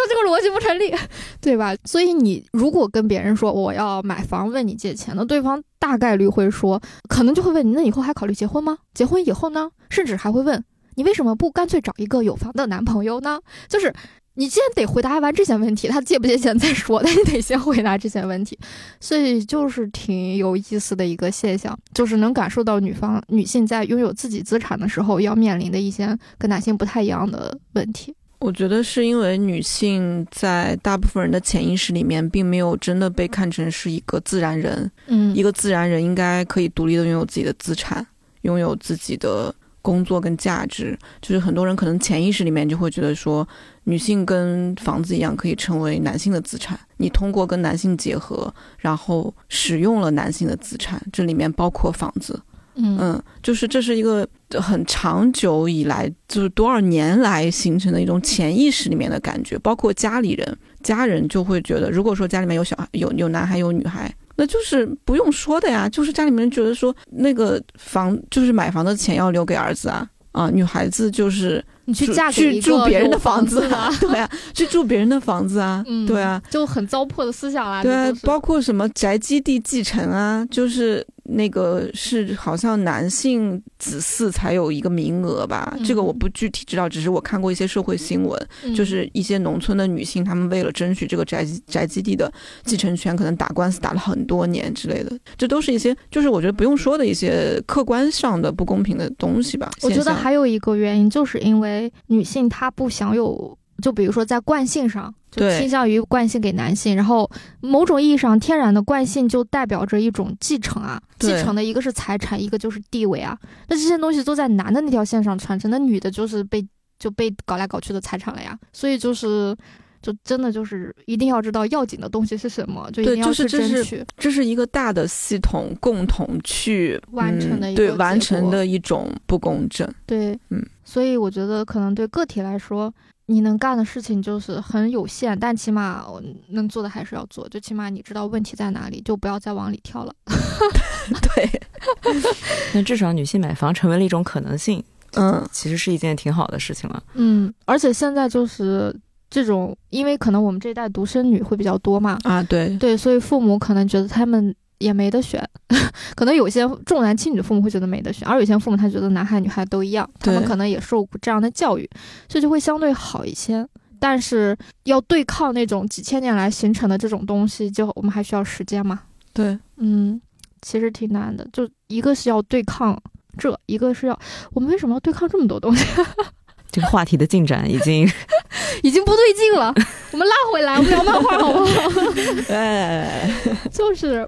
S3: 这个逻辑不成立，对吧？所以你如果跟别人说我要买房，问你借钱，那对方大概率会说，可能就会问你，那以后还考虑结婚吗？结婚以后呢？甚至还会问你为什么不干脆找一个有房的男朋友呢？就是你既然得回答完这些问题，他借不借钱再说，但你得先回答这些问题。所以就是挺有意思的一个现象，就是能感受到女方女性在拥有自己资产的时候要面临的一些跟男性不太一样的问题。
S2: 我觉得是因为女性在大部分人的潜意识里面，并没有真的被看成是一个自然人。
S3: 嗯，
S2: 一个自然人应该可以独立的拥有自己的资产，拥有自己的工作跟价值。就是很多人可能潜意识里面就会觉得说，女性跟房子一样，可以成为男性的资产。你通过跟男性结合，然后使用了男性的资产，这里面包括房子。
S3: 嗯，
S2: 就是这是一个很长久以来，就是多少年来形成的一种潜意识里面的感觉，包括家里人，家人就会觉得，如果说家里面有小孩，有有男孩有女孩，那就是不用说的呀，就是家里面觉得说那个房就是买房的钱要留给儿子啊，啊，女孩子就是
S3: 你去嫁
S2: 去住别人的房子
S3: 啊，
S2: 对啊，去住别人的房子啊，对啊，
S3: 就很糟粕的思想啊，
S2: 对啊，包括什么宅基地继承啊，就是。那个是好像男性子嗣才有一个名额吧，这个我不具体知道，只是我看过一些社会新闻，就是一些农村的女性，她们为了争取这个宅宅基地的继承权，可能打官司打了很多年之类的，这都是一些就是我觉得不用说的一些客观上的不公平的东西吧。
S3: 我觉得还有一个原因，就是因为女性她不享有。就比如说，在惯性上，就倾向于惯性给男性，然后某种意义上，天然的惯性就代表着一种继承啊，继承的一个是财产，一个就是地位啊。那这些东西都在男的那条线上传承，那女的就是被就被搞来搞去的财产了呀。所以就是，就真的就是一定要知道要紧的东西是什么，就一定要去争取。
S2: 这是一个大的系统共同去
S3: 完成的，
S2: 对完成的一种不公正。
S3: 对，
S2: 嗯，
S3: 所以我觉得可能对个体来说。你能干的事情就是很有限，但起码能做的还是要做。就起码你知道问题在哪里，就不要再往里跳了。
S2: 对，
S1: 那至少女性买房成为了一种可能性，
S2: 嗯，
S1: 其实是一件挺好的事情了。
S3: 嗯，而且现在就是这种，因为可能我们这一代独生女会比较多嘛，
S2: 啊，对，
S3: 对，所以父母可能觉得他们。也没得选，可能有些重男轻女的父母会觉得没得选，而有些父母他觉得男孩女孩都一样，他们可能也受过这样的教育，所以就会相对好一些。但是要对抗那种几千年来形成的这种东西，就我们还需要时间嘛？
S2: 对，
S3: 嗯，其实挺难的。就一个是要对抗这，一个是要我们为什么要对抗这么多东西？
S1: 这个话题的进展已经
S3: 已经不对劲了，我们拉回来，我们聊漫画好不好？
S2: 哎，
S3: 就是。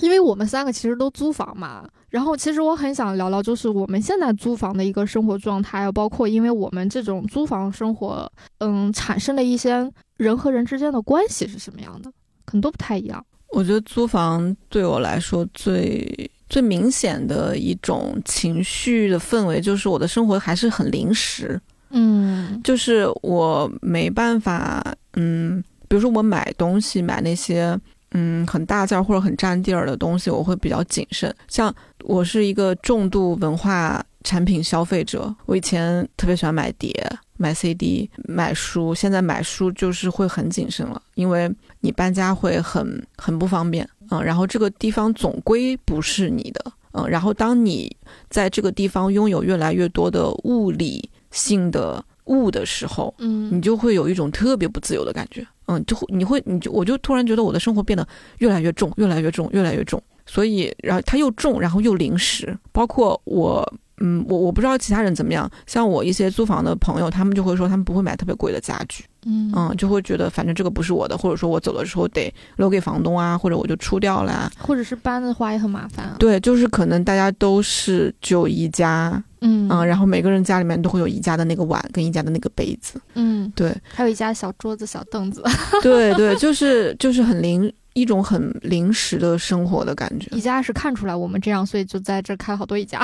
S3: 因为我们三个其实都租房嘛，然后其实我很想聊聊，就是我们现在租房的一个生活状态，包括因为我们这种租房生活，嗯，产生的一些人和人之间的关系是什么样的，可能都不太一样。
S2: 我觉得租房对我来说最最明显的一种情绪的氛围，就是我的生活还是很临时，
S3: 嗯，
S2: 就是我没办法，嗯，比如说我买东西买那些。嗯，很大件或者很占地儿的东西，我会比较谨慎。像我是一个重度文化产品消费者，我以前特别喜欢买碟、买 CD、买书，现在买书就是会很谨慎了，因为你搬家会很很不方便。嗯，然后这个地方总归不是你的。嗯，然后当你在这个地方拥有越来越多的物理性的物的时候，
S3: 嗯，
S2: 你就会有一种特别不自由的感觉。嗯，就会你会你就我就突然觉得我的生活变得越来越重，越来越重，越来越重。所以，然后它又重，然后又临时。包括我，嗯，我我不知道其他人怎么样。像我一些租房的朋友，他们就会说他们不会买特别贵的家具，
S3: 嗯。
S2: 嗯，就会觉得反正这个不是我的，或者说我走的时候得留给房东啊，或者我就出掉了，
S3: 或者是搬的话也很麻烦。
S2: 对，就是可能大家都是就宜家。
S3: 嗯。
S2: 然后每个人家里面都会有宜家的那个碗跟宜家的那个杯子，
S3: 嗯，
S2: 对，
S3: 还有一家小桌子、小凳子，
S2: 对对，就是就是很临，一种很临时的生活的感觉。
S3: 宜家是看出来我们这样，所以就在这开好多宜家。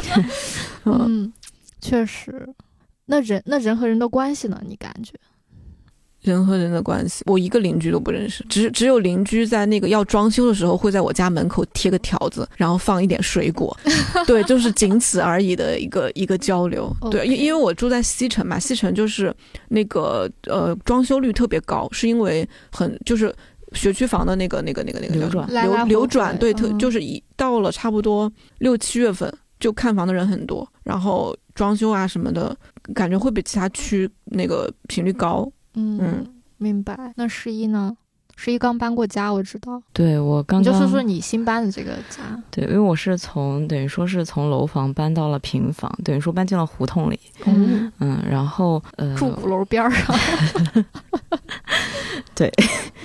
S2: 嗯，
S3: 嗯，确实。那人那人和人的关系呢？你感觉？
S2: 人和人的关系，我一个邻居都不认识，只只有邻居在那个要装修的时候，会在我家门口贴个条子，然后放一点水果，对，就是仅此而已的一个一个交流。对因因为我住在西城嘛，西城就是那个呃装修率特别高，是因为很就是学区房的那个那个那个那个
S1: 流转
S2: 流流转，对，特
S3: 嗯
S2: 就是一到了差不多六七月份，就看房的人很多，然后装修啊什么的，感觉会比其他区那个频率高。
S3: 嗯
S2: 嗯
S3: 明白。那十一呢？十一刚搬过家，我知道。
S1: 对我刚
S3: 就说说你新搬的这个家。
S1: 对，因为我是从等于说是从楼房搬到了平房，等于说搬进了胡同里。
S3: 嗯，
S1: 嗯，然后呃，
S3: 住鼓楼边儿上。
S1: 对，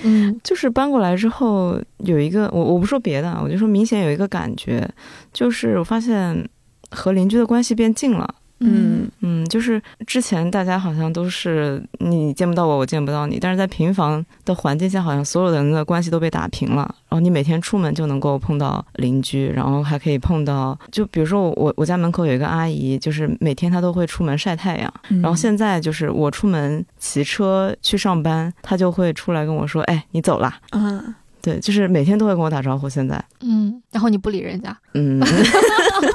S3: 嗯
S1: 就是搬过来之后有一个，我我不说别的，啊，我就说明显有一个感觉，就是我发现和邻居的关系变近了。
S2: 嗯
S1: 嗯，就是之前大家好像都是你见不到我，我见不到你，但是在平房的环境下，好像所有人的关系都被打平了。然后你每天出门就能够碰到邻居，然后还可以碰到，就比如说我我家门口有一个阿姨，就是每天她都会出门晒太阳。
S2: 嗯
S1: 然后现在就是我出门骑车去上班，她就会出来跟我说：“哎，你走啦。
S2: 嗯，”
S1: 对，就是每天都会跟我打招呼。现在，
S3: 嗯，然后你不理人家。
S1: 嗯，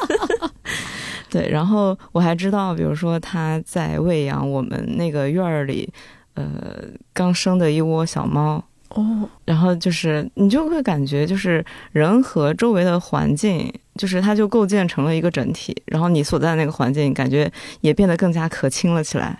S1: 对，然后我还知道，比如说他在喂养我们那个院儿里，呃，刚生的一窝小猫。
S2: 哦，
S1: 然后就是你就会感觉，就是人和周围的环境，就是它就构建成了一个整体。然后你所在的那个环境，感觉也变得更加可亲了起来。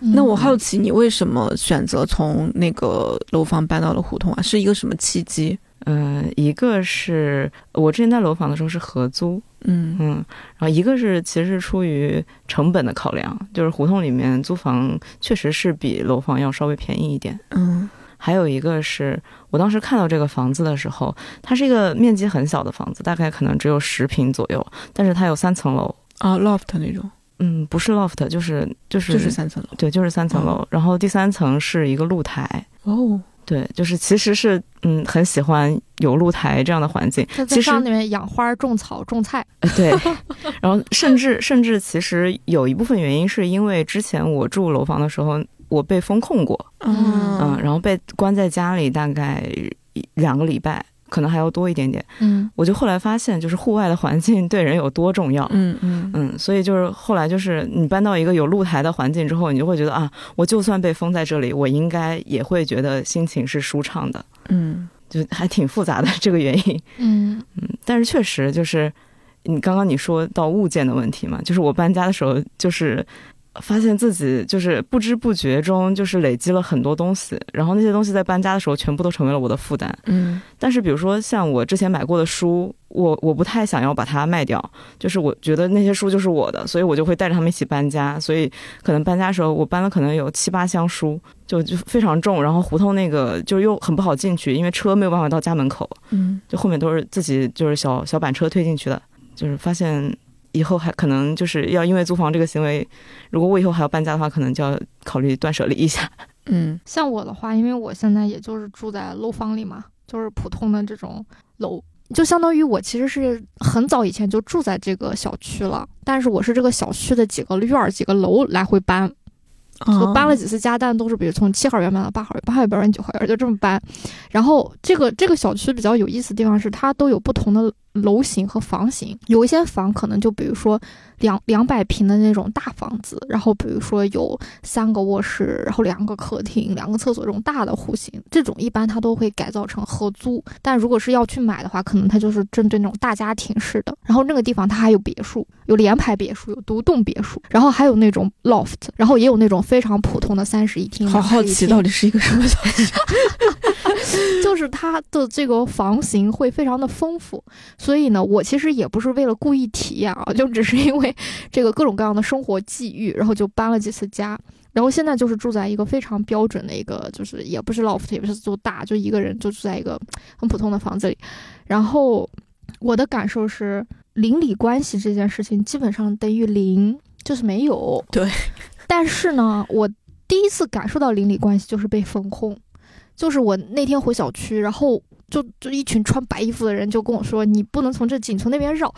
S2: 那我
S3: 嗯
S2: 好奇你为什么选择从那个楼房搬到了胡同啊？是一个什么契机？
S1: 嗯、一个是我之前在楼房的时候是合租，
S2: 嗯
S1: 嗯，然后一个是其实是出于成本的考量，就是胡同里面租房确实是比楼房要稍微便宜一点。
S2: 嗯
S1: 还有一个是我当时看到这个房子的时候，它是一个面积很小的房子，大概可能只有十平左右，但是它有三层楼。
S2: 啊，loft 那种，
S1: 嗯，不是 loft，就是就是
S2: 就是三层楼。
S1: 对，就是三层楼。然后第三层是一个露台。
S2: 哦，
S1: 对，就是其实是嗯很喜欢有露台这样的环境。其实
S3: 上面养花、种草、种菜。
S1: 呃，对，然后甚至甚至其实有一部分原因是因为之前我住楼房的时候，我被封控过，嗯，
S2: 嗯
S1: 然后被关在家里大概两个礼拜，可能还要多一点点。
S3: 嗯
S1: 我就后来发现，就是户外的环境对人有多重要。
S2: 嗯嗯
S1: 嗯，所以就是后来就是你搬到一个有露台的环境之后，你就会觉得啊，我就算被封在这里，我应该也会觉得心情是舒畅的，
S2: 嗯
S1: 就还挺复杂的这个原因。
S3: 嗯
S1: 嗯，但是确实就是你刚刚你说到物件的问题嘛，就是我搬家的时候，就是发现自己就是不知不觉中就是累积了很多东西，然后那些东西在搬家的时候全部都成为了我的负担。
S2: 嗯
S1: 但是比如说像我之前买过的书，我我不太想要把它卖掉，就是我觉得那些书就是我的，所以我就会带着他们一起搬家。所以可能搬家的时候，我搬了可能有七八箱书，就就非常重，然后胡同那个就又很不好进去，因为车没有办法到家门口。
S2: 嗯
S1: 就后面都是自己就是小小板车推进去的，就是发现以后还可能就是要因为租房这个行为，如果我以后还要搬家的话，可能就要考虑断舍离一下。
S2: 嗯
S3: 像我的话，因为我现在也就是住在楼房里嘛，就是普通的这种楼，就相当于我其实是很早以前就住在这个小区了，但是我是这个小区的几个院儿、几个楼来回搬，就搬了几次家，但都是比如从七号院搬到八号院，八号院搬到九号院，就这么搬。然后这个这个小区比较有意思的地方是，它都有不同的楼型和房型，有一些房可能就比如说两两百平的那种大房子，然后比如说有三个卧室，然后两个客厅、两个厕所这种大的户型，这种一般它都会改造成合租。但如果是要去买的话，可能它就是针对那种大家庭式的。然后那个地方它还有别墅，有联排别墅，有独栋别墅，然后还有那种 loft，然后也有那种非常普通的三室一厅。
S2: 好好奇到底是一个什么小区？
S3: 就是它的这个房型会非常的丰富，所以呢，我其实也不是为了故意体验啊，就只是因为 这个各种各样的生活际遇，然后就搬了几次家，然后现在就是住在一个非常标准的一个，就是也不是 loft，也不是住大，就一个人就住在一个很普通的房子里，然后我的感受是邻里关系这件事情基本上等于零，就是没有。
S2: 对，
S3: 但是呢，我第一次感受到邻里关系就是被封控。就是我那天回小区，然后就就一群穿白衣服的人就跟我说，你不能从这进，从那边绕。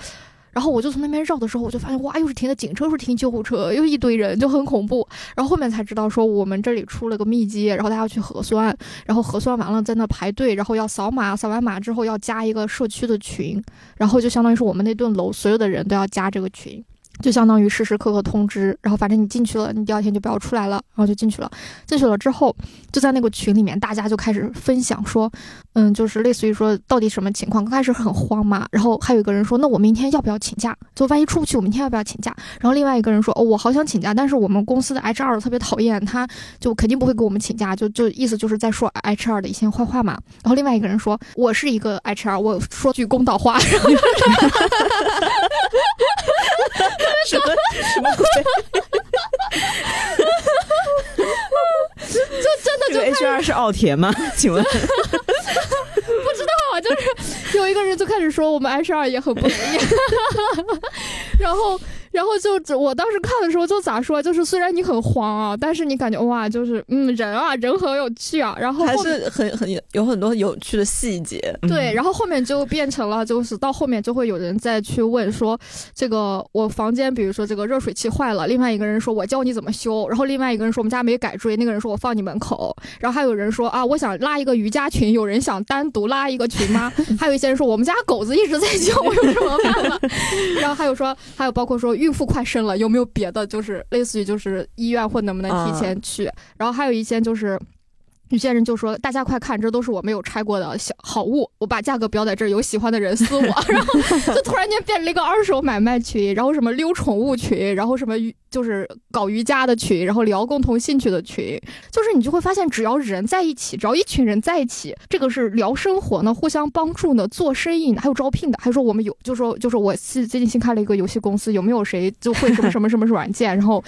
S3: 然后我就从那边绕的时候，我就发现哇，又是停的警车，又是停救护车，又一堆人，就很恐怖。然后后面才知道说我们这里出了个密接，然后大家要去核酸，然后核酸完了在那排队，然后要扫码，扫完码之后要加一个社区的群，然后就相当于是我们那栋楼所有的人都要加这个群。就相当于时时刻刻通知，然后反正你进去了，你第二天就不要出来了，然后就进去了。进去了之后，就在那个群里面，大家就开始分享说，嗯，就是类似于说到底什么情况。刚开始很慌嘛，然后还有一个人说，那我明天要不要请假？就万一出不去，我明天要不要请假？然后另外一个人说，哦，我好想请假，但是我们公司的 HR 特别讨厌，他就肯定不会给我们请假，就就意思就是在说 HR 的一些坏话嘛。然后另外一个人说，我是一个 HR，我说句公道话。
S2: 什么什么鬼？
S3: 就真的就
S1: HR 是奥田吗？请问？不知
S3: 道啊，就是有一个人就开始说我们 HR 也很不容易，然后。然后就我当时看的时候就咋说，就是虽然你很慌啊，但是你感觉哇，就是嗯人啊人很有趣啊，然后
S2: 还是很很有很多有趣的细节。
S3: 对，然后后面就变成了，就是到后面就会有人再去问说，这个我房间比如说这个热水器坏了，另外一个人说我教你怎么修，然后另外一个人说我们家没改锥，那个人说我放你门口，然后还有人说啊我想拉一个瑜伽群，有人想单独拉一个群吗？还有一些人说我们家狗子一直在叫，我有什么办法？然后还有说还有包括说。孕妇快生了，有没有别的？就是类似于就是医院或能不能提前去？然后还有一些就是。有些人就说：“大家快看，这都是我没有拆过的小好物，我把价格标在这儿，有喜欢的人私我。”然后就突然间变成了一个二手买卖群，然后什么溜宠物群，然后什么就是搞瑜伽的群，然后聊共同兴趣的群，就是你就会发现，只要人在一起，只要一群人在一起，这个是聊生活呢，互相帮助呢，做生意呢，还有招聘的，还说我们有，就说就说我是最近新开了一个游戏公司，有没有谁就会什么什么什么软件，然后。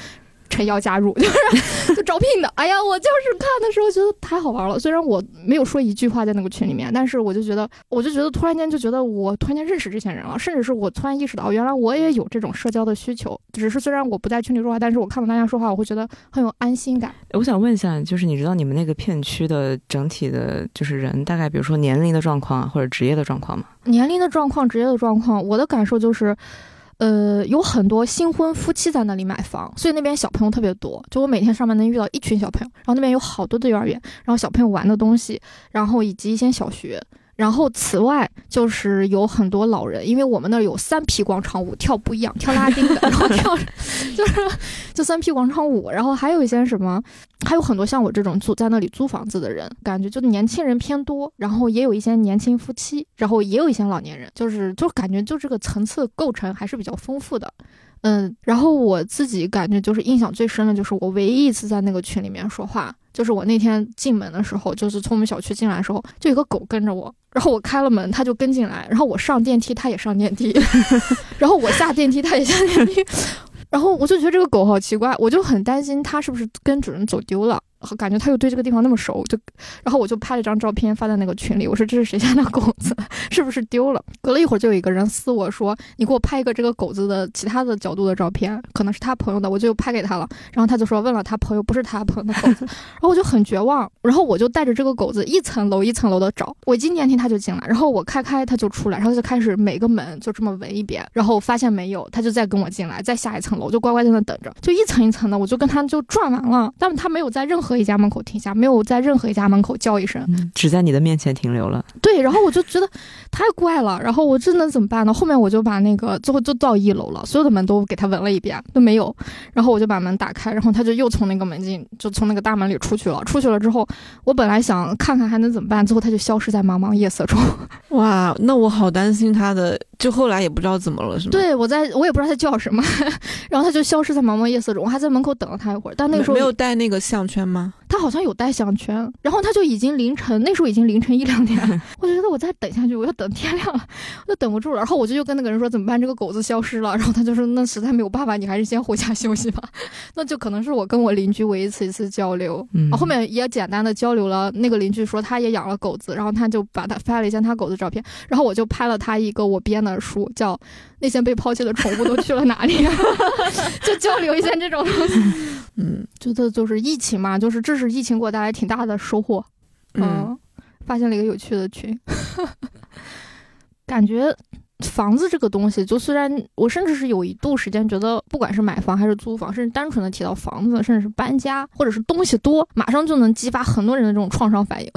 S3: 陈要加入，就是就招聘的。哎呀，我就是看的时候觉得太好玩了。虽然我没有说一句话在那个群里面，但是我就觉得，我就觉得突然间就觉得我突然间认识这些人了，甚至是我突然意识到，原来我也有这种社交的需求。只是虽然我不在群里说话，但是我看到大家说话，我会觉得很有安心感。
S1: 我想问一下，就是你知道你们那个片区的整体的，就是人大概，比如说年龄的状况或者职业的状况吗？
S3: 年龄的状况、职业的状况，我的感受就是。呃，有很多新婚夫妻在那里买房，所以那边小朋友特别多。就我每天上班能遇到一群小朋友，然后那边有好多的幼儿园，然后小朋友玩的东西，然后以及一些小学。然后此外就是有很多老人，因为我们那儿有三批广场舞，跳不一样，跳拉丁的，然后跳就是就三批广场舞。然后还有一些什么，还有很多像我这种租在那里租房子的人，感觉就年轻人偏多，然后也有一些年轻夫妻，然后也有一些老年人，就是就感觉就这个层次构成还是比较丰富的。嗯，然后我自己感觉就是印象最深的就是我唯一一次在那个群里面说话。就是我那天进门的时候，就是从我们小区进来的时候，就有个狗跟着我，然后我开了门，它就跟进来，然后我上电梯，它也上电梯，然后我下电梯，它也下电梯，然后我就觉得这个狗好奇怪，我就很担心它是不是跟主人走丢了。感觉他又对这个地方那么熟，就，然后我就拍了一张照片发在那个群里，我说这是谁家的狗子，是不是丢了？隔了一会儿就有一个人私我说，你给我拍一个这个狗子的其他的角度的照片，可能是他朋友的，我就拍给他了。然后他就说问了他朋友，不是他朋友的狗子，然后我就很绝望，然后我就带着这个狗子一层楼一层楼的找，我进电梯他就进来，然后我开开他就出来，然后就开始每个门就这么闻一遍，然后发现没有，他就再跟我进来，再下一层楼就乖乖在那等着，就一层一层的，我就跟他就转完了，但他没有在任何。和一家门口停下，没有在任何一家门口叫一声，
S1: 只在你的面前停留了。
S3: 对，然后我就觉得太怪了，然后我这能怎么办呢？后面我就把那个最后就到一楼了，所有的门都给他闻了一遍，都没有。然后我就把门打开，然后他就又从那个门进，就从那个大门里出去了。出去了之后，我本来想看看还能怎么办，最后他就消失在茫茫夜色中。
S2: 哇，那我好担心他的，就后来也不知道怎么了，是吗？
S3: 对，我在我也不知道他叫什么，然后他就消失在茫茫夜色中。我还在门口等了他一会儿，但那个时候
S2: 没有带那个项圈吗？
S3: 他好像有带项圈，然后他就已经凌晨，那时候已经凌晨一两点，我就觉得我再等下去，我要等天亮了，我就等不住了。然后我就又跟那个人说怎么办？这个狗子消失了。然后他就说那实在没有办法，你还是先回家休息吧。那就可能是我跟我邻居唯一一次一次交流，嗯，后面也简单的交流了。那个邻居说他也养了狗子，然后他就把他拍了一下他狗子照片，然后我就拍了他一个我编的书，叫。那些被抛弃的宠物都去了哪里？就交流一下这种东西。嗯，觉得就是疫情嘛，就是这是疫情给我带来挺大的收获。
S2: 嗯，
S3: 发现了一个有趣的群，感觉房子这个东西，就虽然我甚至是有一度时间觉得，不管是买房还是租房，甚至单纯的提到房子，甚至是搬家，或者是东西多，马上就能激发很多人的这种创伤反应。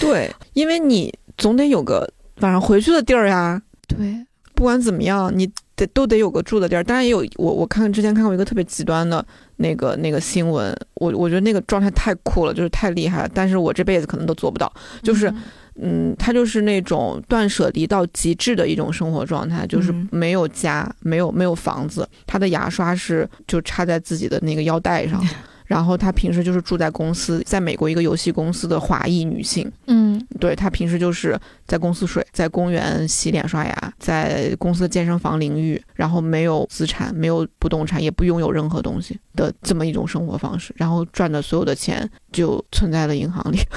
S2: 对，因为你总得有个晚上回去的地儿呀。
S3: 对，
S2: 不管怎么样，你得都得有个住的地儿。当然也有我我看之前看过一个特别极端的那个那个新闻，我我觉得那个状态太酷了，就是太厉害了。但是我这辈子可能都做不到。就是嗯，他就是那种断舍离到极致的一种生活状态，就是
S1: 嗯
S2: 没有家，没有没有房子，他的牙刷是就插在自己的那个腰带上。然后她平时就是住在公司，在美国一个游戏公司的华裔女性，
S3: 嗯
S2: 对她平时就是在公司睡，在公园洗脸刷牙，在公司的健身房淋浴，然后没有资产，没有不动产，也不拥有任何东西的这么一种生活方式，然后赚的所有的钱就存在了银行里，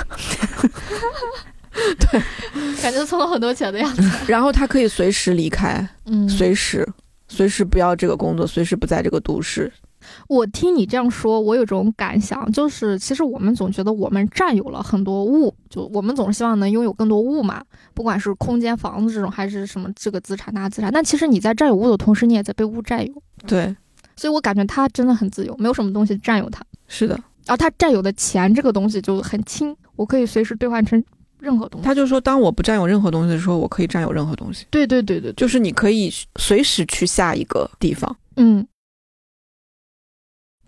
S2: 对
S3: 感觉存了很多钱的样子。
S2: 然后她可以随时离开，
S3: 嗯，
S2: 随时随时不要这个工作，随时不在这个都市。
S3: 我听你这样说，我有种感想，就是其实我们总觉得我们占有了很多物，就我们总是希望能拥有更多物嘛，不管是空间、房子这种，还是什么这个资产那资产。但其实你在占有物的同时，你也在被物占有。
S2: 对，
S3: 所以我感觉他真的很自由，没有什么东西占有他。
S2: 是的，
S3: 然后他占有的钱这个东西就很轻，我可以随时兑换成任何东西。
S2: 他就说，当我不占有任何东西的时候，我可以占有任何东西，
S3: 对对对对，对
S2: 就是你可以随时去下一个地方。
S3: 嗯，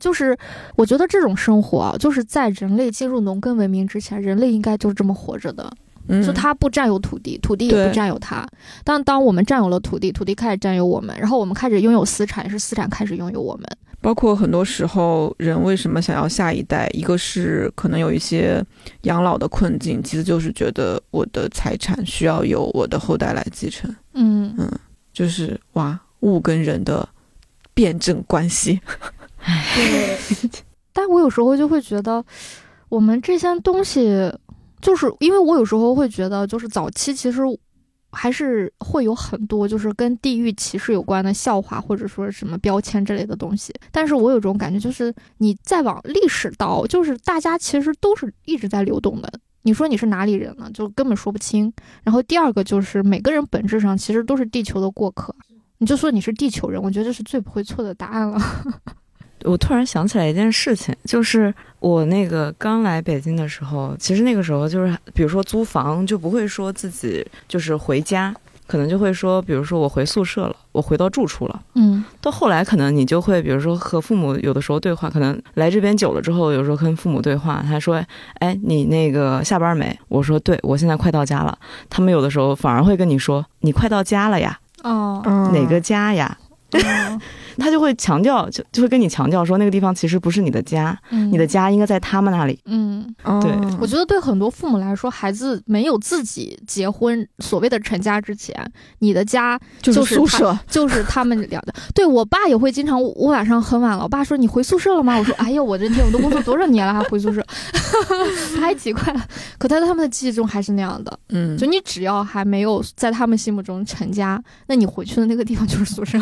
S3: 就是我觉得这种生活啊，就是在人类进入农耕文明之前，人类应该就是这么活着的。
S2: 嗯，
S3: 就他不占有土地，土地也不占有他。但当我们占有了土地，土地开始占有我们，然后我们开始拥有私产，是私产开始拥有我们。
S2: 包括很多时候，人为什么想要下一代？一个是可能有一些养老的困境，其次就是觉得我的财产需要由我的后代来继承。
S3: 嗯
S2: 嗯，就是哇，物跟人的辩证关系。
S3: 对。但我有时候就会觉得，我们这些东西，就是因为我有时候会觉得，就是早期其实还是会有很多就是跟地域歧视有关的笑话，或者说什么标签之类的东西。但是我有种感觉，就是你再往历史倒，就是大家其实都是一直在流动的。你说你是哪里人呢？就根本说不清。然后第二个就是每个人本质上其实都是地球的过客。你就说你是地球人，我觉得这是最不会错的答案了。
S1: 我突然想起来一件事情，就是我那个刚来北京的时候，其实那个时候就是，比如说租房就不会说自己就是回家，可能就会说，比如说我回宿舍了，我回到住处了。
S3: 嗯
S1: 到后来可能你就会，比如说和父母有的时候对话，可能来这边久了之后，有时候跟父母对话，他说：“哎，你那个下班没？”我说：“对，我现在快到家了。”他们有的时候反而会跟你说：“你快到家了呀，
S3: 哦，
S2: 嗯
S1: 哪个家呀？”
S3: 哦
S1: 他就会强调，就就会跟你强调说，那个地方其实不是你的家，
S3: 嗯
S1: 你的家应该在他们那里。
S3: 嗯，
S1: 对
S2: 哦
S3: 我觉得对很多父母来说，孩子没有自己结婚所谓的成家之前，你的家
S2: 就
S3: 就是他
S2: 宿舍。
S3: 就是他们俩的。对我爸也会经常，我我晚上很晚了，我爸说你回宿舍了吗？我说哎呦，我这天我都工作多少年了还回宿舍，太奇怪了。可在他们的记忆中还是那样的，
S2: 嗯，
S3: 就你只要还没有在他们心目中成家，那你回去的那个地方就是宿舍。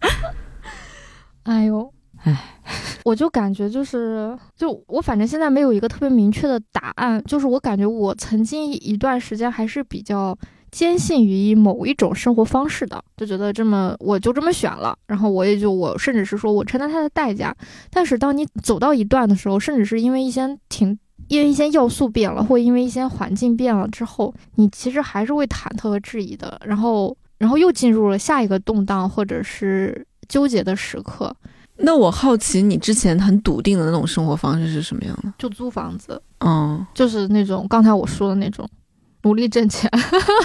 S3: 哎呦，
S1: 唉，
S3: 我就感觉就是，就我反正现在没有一个特别明确的答案，就是我感觉我曾经一段时间还是比较坚信于某一种生活方式的，就觉得这么我就这么选了，然后我也就我甚至是说我承担它的代价。但是当你走到一段的时候，甚至是因为一些挺因为一些要素变了，或因为一些环境变了之后，你其实还是会忐忑和质疑的，然后然后又进入了下一个动荡或者是纠结的时刻，
S2: 那我好奇，你之前很笃定的那种生活方式是什么样的？
S3: 就租房子。
S2: 嗯
S3: 就是那种刚才我说的那种，努力挣钱，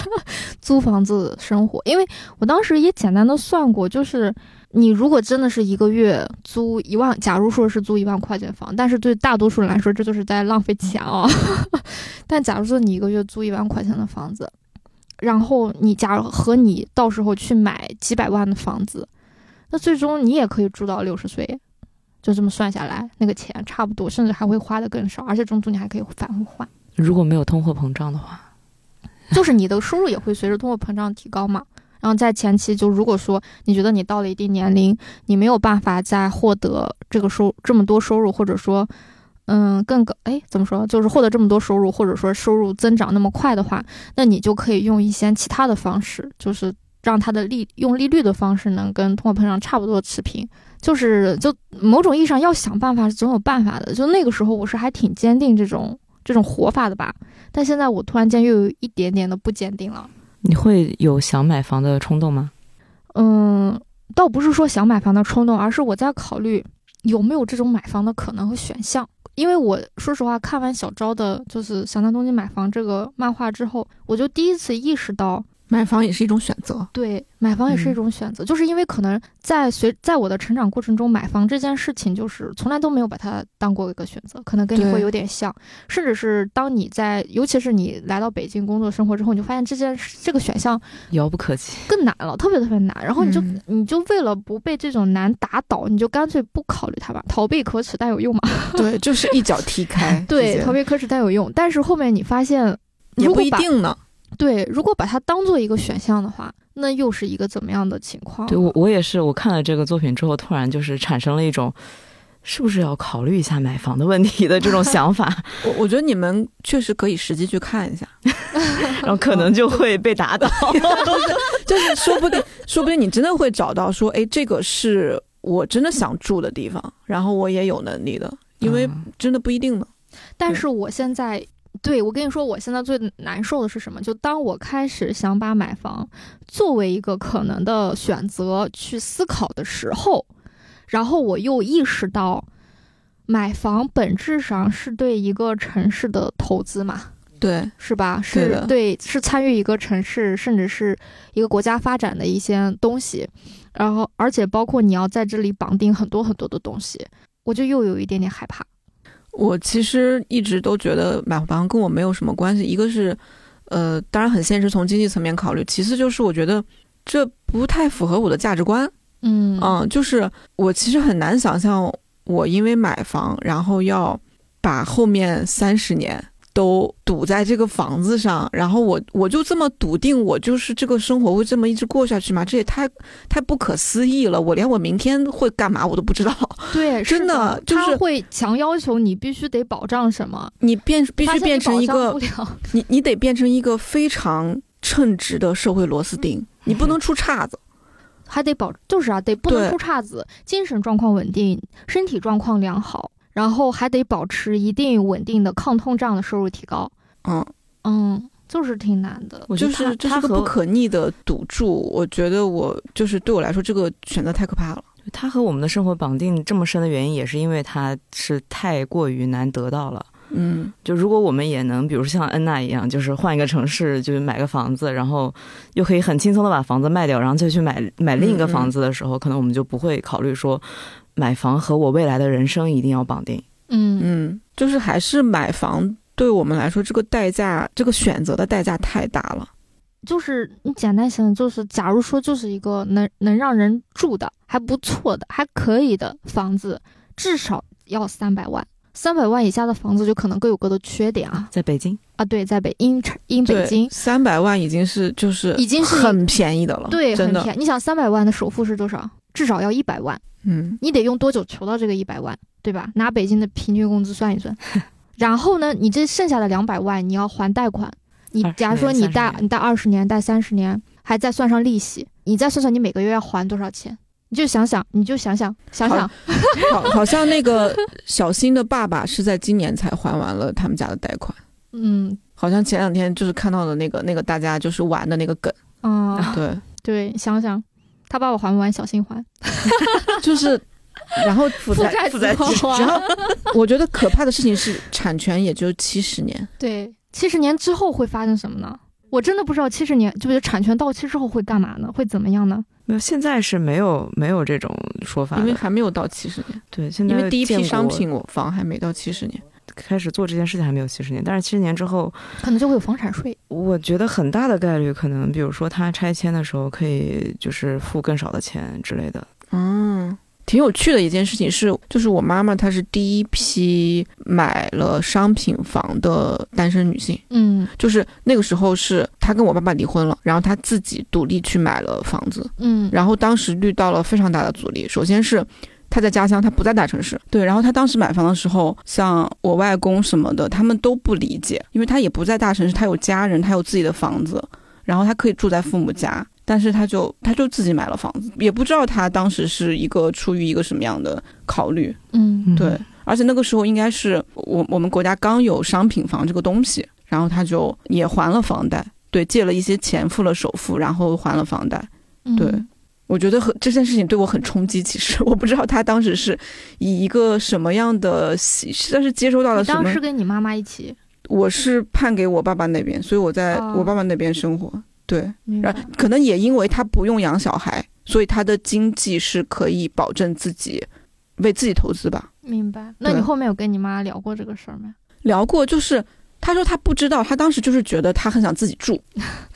S3: 租房子生活。因为我当时也简单的算过，就是你如果真的是一个月租一万，假如说是租一万块钱房，但是对大多数人来说，这就是在浪费钱啊。但假如说你一个月租一万块钱的房子，然后你假如和你到时候去买几百万的房子，那最终你也可以住到六十岁。就这么算下来，那个钱差不多，甚至还会花的更少，而且中途你还可以反复换。
S1: 如果没有通货膨胀的话，
S3: 就是你的收入也会随着通货膨胀提高嘛。然后在前期，就如果说你觉得你到了一定年龄，你没有办法再获得这个收这么多收入，或者说，嗯更高，哎，怎么说？就是获得这么多收入，或者说收入增长那么快的话，那你就可以用一些其他的方式，就是让它的利用利率的方式能跟通货膨胀差不多持平。就是就某种意义上要想办法是总有办法的。就那个时候我是还挺坚定这种这种活法的吧，但现在我突然间又有一点点的不坚定了。
S1: 你会有想买房的冲动吗？
S3: 嗯，倒不是说想买房的冲动，而是我在考虑有没有这种买房的可能和选项。因为我说实话，看完小昭的就是《想在东京买房》这个漫画之后，我就第一次意识到。
S2: 买房也是一种选择，
S3: 对，买房也是一种选择，就是因为可能在随在我的成长过程中，买房这件事情就是从来都没有把它当过一个选择，可能跟你会有点像，甚至是当你在，尤其是你来到北京工作生活之后，你就发现这件这个选项
S1: 遥不可及，
S3: 更难了，特别特别难，然后你就你就为了不被这种难打倒，你就干脆不考虑它吧，逃避可耻但有用嘛，
S2: 对，就是一脚踢开，
S3: 对，逃避可耻但有用，但是后面你发现
S2: 也不一定呢。
S3: 对，如果把它当做一个选项的话，那又是一个怎么样的情况？
S1: 对我，我也是，我看了这个作品之后，突然就是产生了一种，是不是要考虑一下买房的问题的这种想法。
S2: 我我觉得你们确实可以实际去看一下，
S1: 然后可能就会被打倒，
S2: 就是说不定，说不定你真的会找到说，哎，这个是我真的想住的地方，然后我也有能力的，因为真的不一定呢。
S3: 但是我现在。对，我跟你说，我现在最难受的是什么？就当我开始想把买房作为一个可能的选择去思考的时候，然后我又意识到，买房本质上是对一个城市的投资嘛？
S2: 对，
S3: 是吧？是对，是参与一个城市甚至是一个国家发展的一些东西，然后而且包括你要在这里绑定很多很多的东西，我就又有一点点害怕。
S2: 我其实一直都觉得买房跟我没有什么关系。一个是，呃，当然很现实，从经济层面考虑；其次就是我觉得这不太符合我的价值观。
S3: 嗯
S2: 嗯，就是我其实很难想象，我因为买房，然后要把后面三十年。都堵在这个房子上，然后我我就这么笃定，我就是这个生活会这么一直过下去吗？这也太太不可思议了！我连我明天会干嘛我都不知道。
S3: 对，
S2: 真
S3: 的
S2: 就是
S3: 会强要求你必须得保障什么，
S2: 你变必须变成一个，你你得变成一个非常称职的社会螺丝钉，你不能出岔子，
S3: 还得保，就是啊，得不能出岔子，精神状况稳定，身体状况良好。然后还得保持一定稳定的抗通胀的收入提高，
S2: 嗯
S3: 嗯，就是挺难的，
S2: 就是这是个不可逆的赌注。我觉得我就是对我来说，这个选择太可怕了。
S1: 它和我们的生活绑定这么深的原因，也是因为它是太过于难得到了。
S2: 嗯，
S1: 就如果我们也能，比如像恩娜一样，就是换一个城市，就是买个房子，然后又可以很轻松的把房子卖掉，然后再去买买另一个房子的时候，可能我们就不会考虑说。买房和我未来的人生一定要绑定。
S3: 嗯
S2: 嗯，就是还是买房对我们来说，这个代价，这个选择的代价太大了。
S3: 就是你简单想，就是假如说，就是一个能能让人住的还不错的、还可以的房子，至少要三百万。三百万以下的房子就可能各有各的缺点啊。
S1: 在北京
S3: 啊，对，在北因因北京，
S2: 三百万已经是就是
S3: 已经是
S2: 很便宜的了。
S3: 对，
S2: 很
S3: 便宜。你想，三百万的首付是多少？至少要一百万。
S2: 嗯，
S3: 你得用多久筹到这个一百万，对吧？拿北京的平均工资算一算，然后呢，你这剩下的两百万你要还贷款。你假如说你贷你贷二十年，贷三十年，还再算上利息，你再算算你每个月要还多少钱？你就想想，你就想想想想，
S2: 好，好像那个小新的爸爸是在今年才还完了他们家的贷款。
S3: 嗯，
S2: 好像前两天就是看到的那个那个大家就是玩的那个梗。
S3: 啊，
S2: 对
S3: 对，想想。他爸爸还不完，小心还，
S2: 就是，然后
S3: 负债
S2: 负债，然后我觉得可怕的事情是产权也就七十年，
S3: 对，七十年之后会发生什么呢？我真的不知道七十年就是产权到期之后会干嘛呢？会怎么样呢？
S1: 没有，现在是没有没有这种说法，
S2: 因为还没有到七十年。
S1: 对，现在
S2: 因为第一批商品房还没到七十年。
S1: 开始做这件事情还没有七十年，但是七十年之后
S3: 可能就会有房产税。
S1: 我觉得很大的概率，可能比如说他拆迁的时候可以就是付更少的钱之类的。
S2: 嗯，挺有趣的一件事情是，就是我妈妈她是第一批买了商品房的单身女性。
S3: 嗯，
S2: 就是那个时候是她跟我爸爸离婚了，然后她自己独立去买了房子。
S3: 嗯，
S2: 然后当时遇到了非常大的阻力，首先是。他在家乡，他不在大城市。对，然后他当时买房的时候，像我外公什么的，他们都不理解，因为他也不在大城市，他有家人，他有自己的房子，然后他可以住在父母家，但是他就他就自己买了房子，也不知道他当时是一个出于一个什么样的考虑。
S3: 嗯
S2: 对，而且那个时候应该是我我们国家刚有商品房这个东西，然后他就也还了房贷，对，借了一些钱付了首付，然后还了房贷。
S3: 嗯
S2: 对，我觉得很这件事情对我很冲击。其实 我不知道他当时是以一个什么样的喜，但是接收到了什么
S3: 当时。跟你妈妈一起，
S2: 我是判给我爸爸那边，所以我在
S3: 哦
S2: 我爸爸那边生活。对，然可能也因为他不用养小孩，所以他的经济是可以保证自己为自己投资吧。
S3: 明白。那你后面有跟你妈聊过这个事儿没？
S2: 聊过，就是他说他不知道，他当时就是觉得他很想自己住，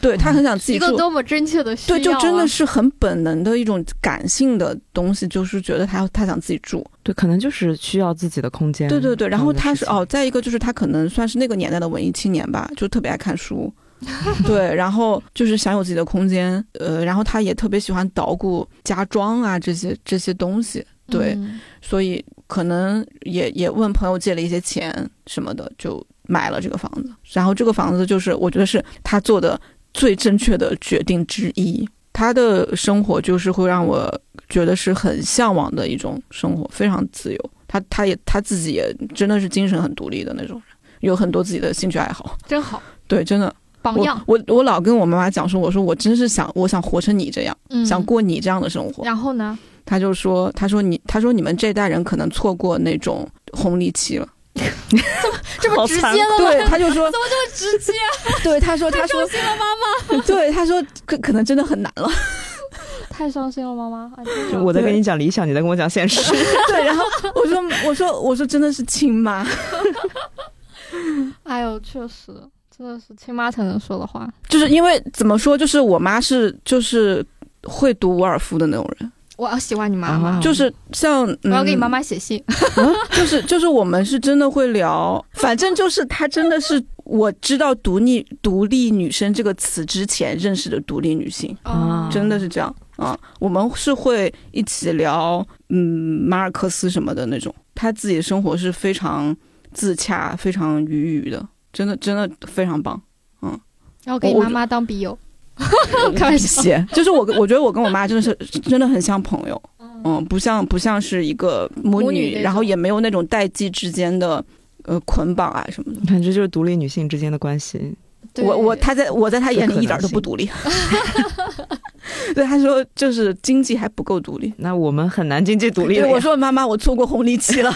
S2: 对他很想自己 住，
S3: 一个多么真切的需要、
S2: 对，
S3: 啊，
S2: 就真的是很本能的一种感性的东西，就是觉得他他想自己住，
S1: 对，可能就是需要自己的空间。
S2: 对对对。然后他是哦，再一个就是他可能算是那个年代的文艺青年吧，就特别爱看书，对，然后就是想有自己的空间，呃，然后他也特别喜欢捣鼓家装啊这些这些东西，对，
S3: 嗯
S2: 所以可能也也问朋友借了一些钱什么的，就买了这个房子。然后这个房子就是我觉得是他做的最正确的决定之一。他的生活就是会让我觉得是很向往的一种生活，非常自由。他他也他自己也真的是精神很独立的那种人，有很多自己的兴趣爱好。
S3: 真好，
S2: 对，真的，
S3: 榜样。
S2: 我我我老跟我妈妈讲说，我说我真是想我想活成你这样，
S3: 嗯，
S2: 想过你这样的生活。
S3: 然后呢？
S2: 他就说：“他说你，他说你们这代人可能错过那种红利期了。
S3: 这么直接了吗？
S2: 对，他就说，
S3: 怎么这么直接？
S2: 对，他说，他说，
S3: 伤心了妈妈，
S2: 对，他说可可能真的很难了。
S3: 太伤心了妈妈。
S1: 就我在跟你讲理想，你在跟我讲现实。
S2: 对，然后我说，我说，我说真的是亲妈，
S3: 哎呦，确实，真的是亲妈才能说的话。
S2: 就是因为怎么说，就是我妈是就是会读伍尔夫的那种人，
S3: 我要喜欢你妈妈，
S1: 啊
S2: 就是像、嗯、
S3: 我要给你妈妈写信。
S2: 就是就是我们是真的会聊，反正就是她真的是我知道独立独立女生这个词之前认识的独立女性。
S1: 啊
S2: 真的是这样啊！我们是会一起聊，嗯，马尔克斯什么的那种。她自己的生活是非常自洽、非常愉悦的，真的真的非常棒。
S3: 然后给你妈妈当笔友，开玩笑。
S2: 就是我，我觉得我跟我妈真的是真的很像朋友，嗯，不像不像是一个母女，
S3: 母女
S2: 然后也没有那种代际之间的呃捆绑啊什么的。
S1: 你看，这就是独立女性之间的关系。
S2: 我我她在我在她眼里一点都不独立，对她说就是经济还不够独立。
S1: 那我们很难经济独立。
S2: 对我说妈妈，我错过红利期了。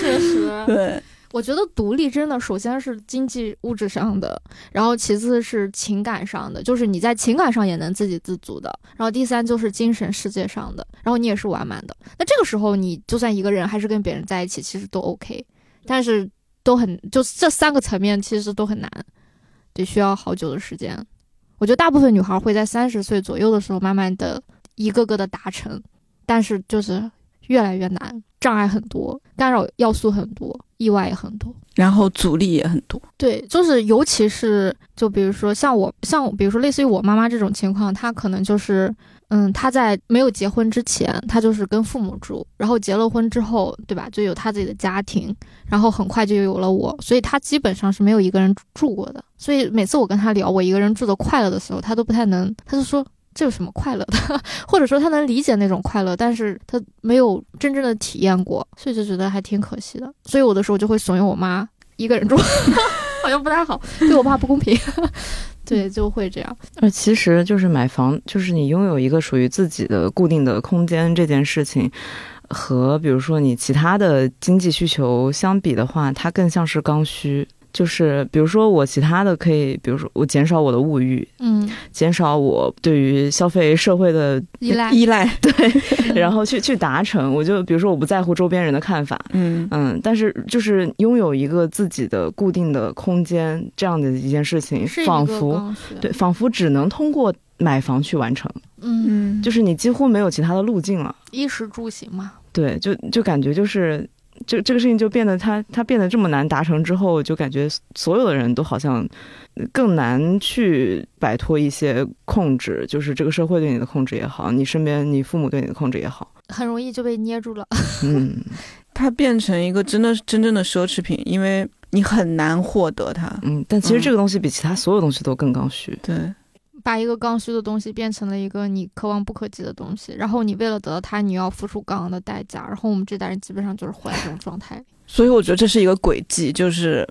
S3: 确实，
S2: 对，
S3: 我觉得独立真的首先是经济物质上的，然后其次是情感上的，就是你在情感上也能自给自足的，然后第三就是精神世界上的，然后你也是完满的。那这个时候你就算一个人还是跟别人在一起，其实都 OK，但是都很就这三个层面其实都很难，得需要好久的时间。我觉得大部分女孩会在三十岁左右的时候慢慢的一个个的达成，但是就是越来越难，障碍很多，干扰要素很多，意外也很多。
S2: 然后阻力也很多。
S3: 对，就是尤其是就比如说像我，像比如说类似于我妈妈这种情况，她可能就是，嗯，她在没有结婚之前，她就是跟父母住，然后结了婚之后，对吧，就有她自己的家庭，然后很快就有了我，所以她基本上是没有一个人住过的。所以每次我跟她聊我一个人住的快乐的时候，她都不太能，她就说。这有什么快乐的？或者说他能理解那种快乐，但是他没有真正的体验过，所以就觉得还挺可惜的。所以有的时候就会怂恿我妈一个人住，好像不太好，对我爸不公平。对，就会这样。
S1: 呃，其实就是买房，就是你拥有一个属于自己的固定的空间这件事情，和比如说你其他的经济需求相比的话，它更像是刚需。就是比如说我其他的可以，比如说我减少我的物欲，
S3: 嗯，
S1: 减少我对于消费社会的
S3: 依赖，
S2: 依赖，
S3: 嗯
S1: 然后去去达成。我就比如说我不在乎周边人的看法，
S2: 嗯
S1: 嗯，但是就是拥有一个自己的固定的空间这样的一件事情，仿佛对，，仿佛只能通过买房去完成，
S3: 嗯，
S2: 嗯，
S1: 就是你几乎没有其他的路径了。
S3: 衣食住行嘛。
S1: 对，就就感觉就是。这这个事情就变得它它变得这么难达成之后，就感觉所有的人都好像更难去摆脱一些控制，就是这个社会对你的控制也好，你身边你父母对你的控制也好。
S3: 很容易就被捏住了。
S1: 嗯，
S2: 它变成一个真的真正的奢侈品，因为你很难获得它。
S1: 嗯，但其实这个东西比其他所有东西都更刚需。
S2: 对，
S3: 把一个刚需的东西变成了一个你可望不可及的东西，然后你为了得到它，你要付出高昂的代价。然后我们这代人基本上就是活在这种状态。
S2: 所以我觉得这是一个轨迹，就是，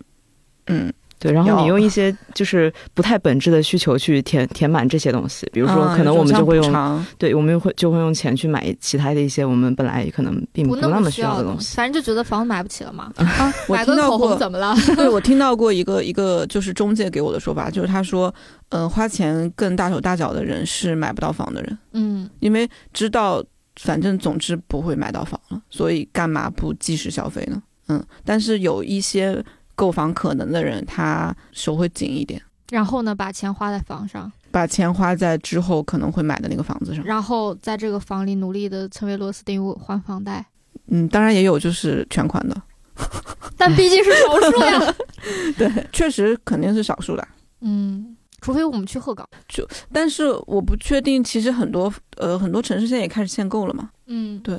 S2: 嗯，
S1: 对，然后你用一些就是不太本质的需求去填填满这些东西，比如说
S2: 啊
S1: 可能我们就会用，对，我们会就会用钱去买其他的一些我们本来可能并
S3: 不
S1: 那么需要的东西。
S3: 反正就觉得房子买不起了嘛，
S2: 啊，我
S3: 买个口
S2: 听到过
S3: 红怎么了？
S2: 对，我 听到过一个一个就是中介给我的说法，就是他说，嗯、花钱更大手大脚的人是买不到房的人，
S3: 嗯，
S2: 因为知道反正总之不会买到房了，所以干嘛不及时消费呢？嗯，但是有一些购房可能的人，他手会紧一点，
S3: 然后呢，把钱花在房上，
S2: 把钱花在之后可能会买的那个房子上。
S3: 然后在这个房里努力的成为螺丝钉还房贷，
S2: 嗯，当然也有就是全款的，
S3: 但毕竟是少数呀。
S2: 对，确实肯定是少数的。
S3: 嗯，除非我们去鹤岗。
S2: 就但是我不确定，其实很多呃很多城市现在也开始限购了嘛。
S3: 嗯，
S2: 对，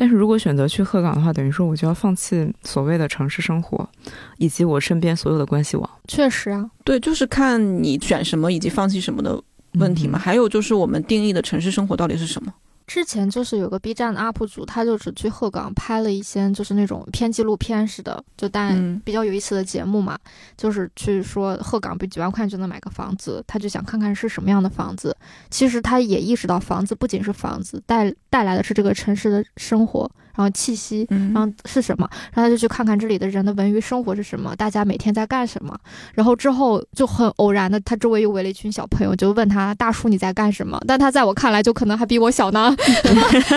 S1: 但是如果选择去鹤岗的话，等于说我就要放弃所谓的城市生活，以及我身边所有的关系网
S3: 确实啊。
S2: 对，就是看你选什么以及放弃什么的问题嘛。
S1: 嗯
S2: 还有就是我们定义的城市生活到底是什么？
S3: 之前就是有个 B 站的 UP 主，他就只去鹤岗拍了一些就是那种偏纪录片似的，就但
S2: 嗯
S3: 比较有意思的节目嘛，就是去说鹤岗不几万块就能买个房子，他就想看看是什么样的房子。其实他也意识到房子不仅是房子，带带来的是这个城市的生活，然后气息，
S2: 嗯
S3: 然后是什么？然后他就去看看这里的人的文娱生活是什么，大家每天在干什么。然后之后就很偶然的，他周围又围了一群小朋友，就问他：“大叔你在干什么？”但他在我看来就可能还比我小呢。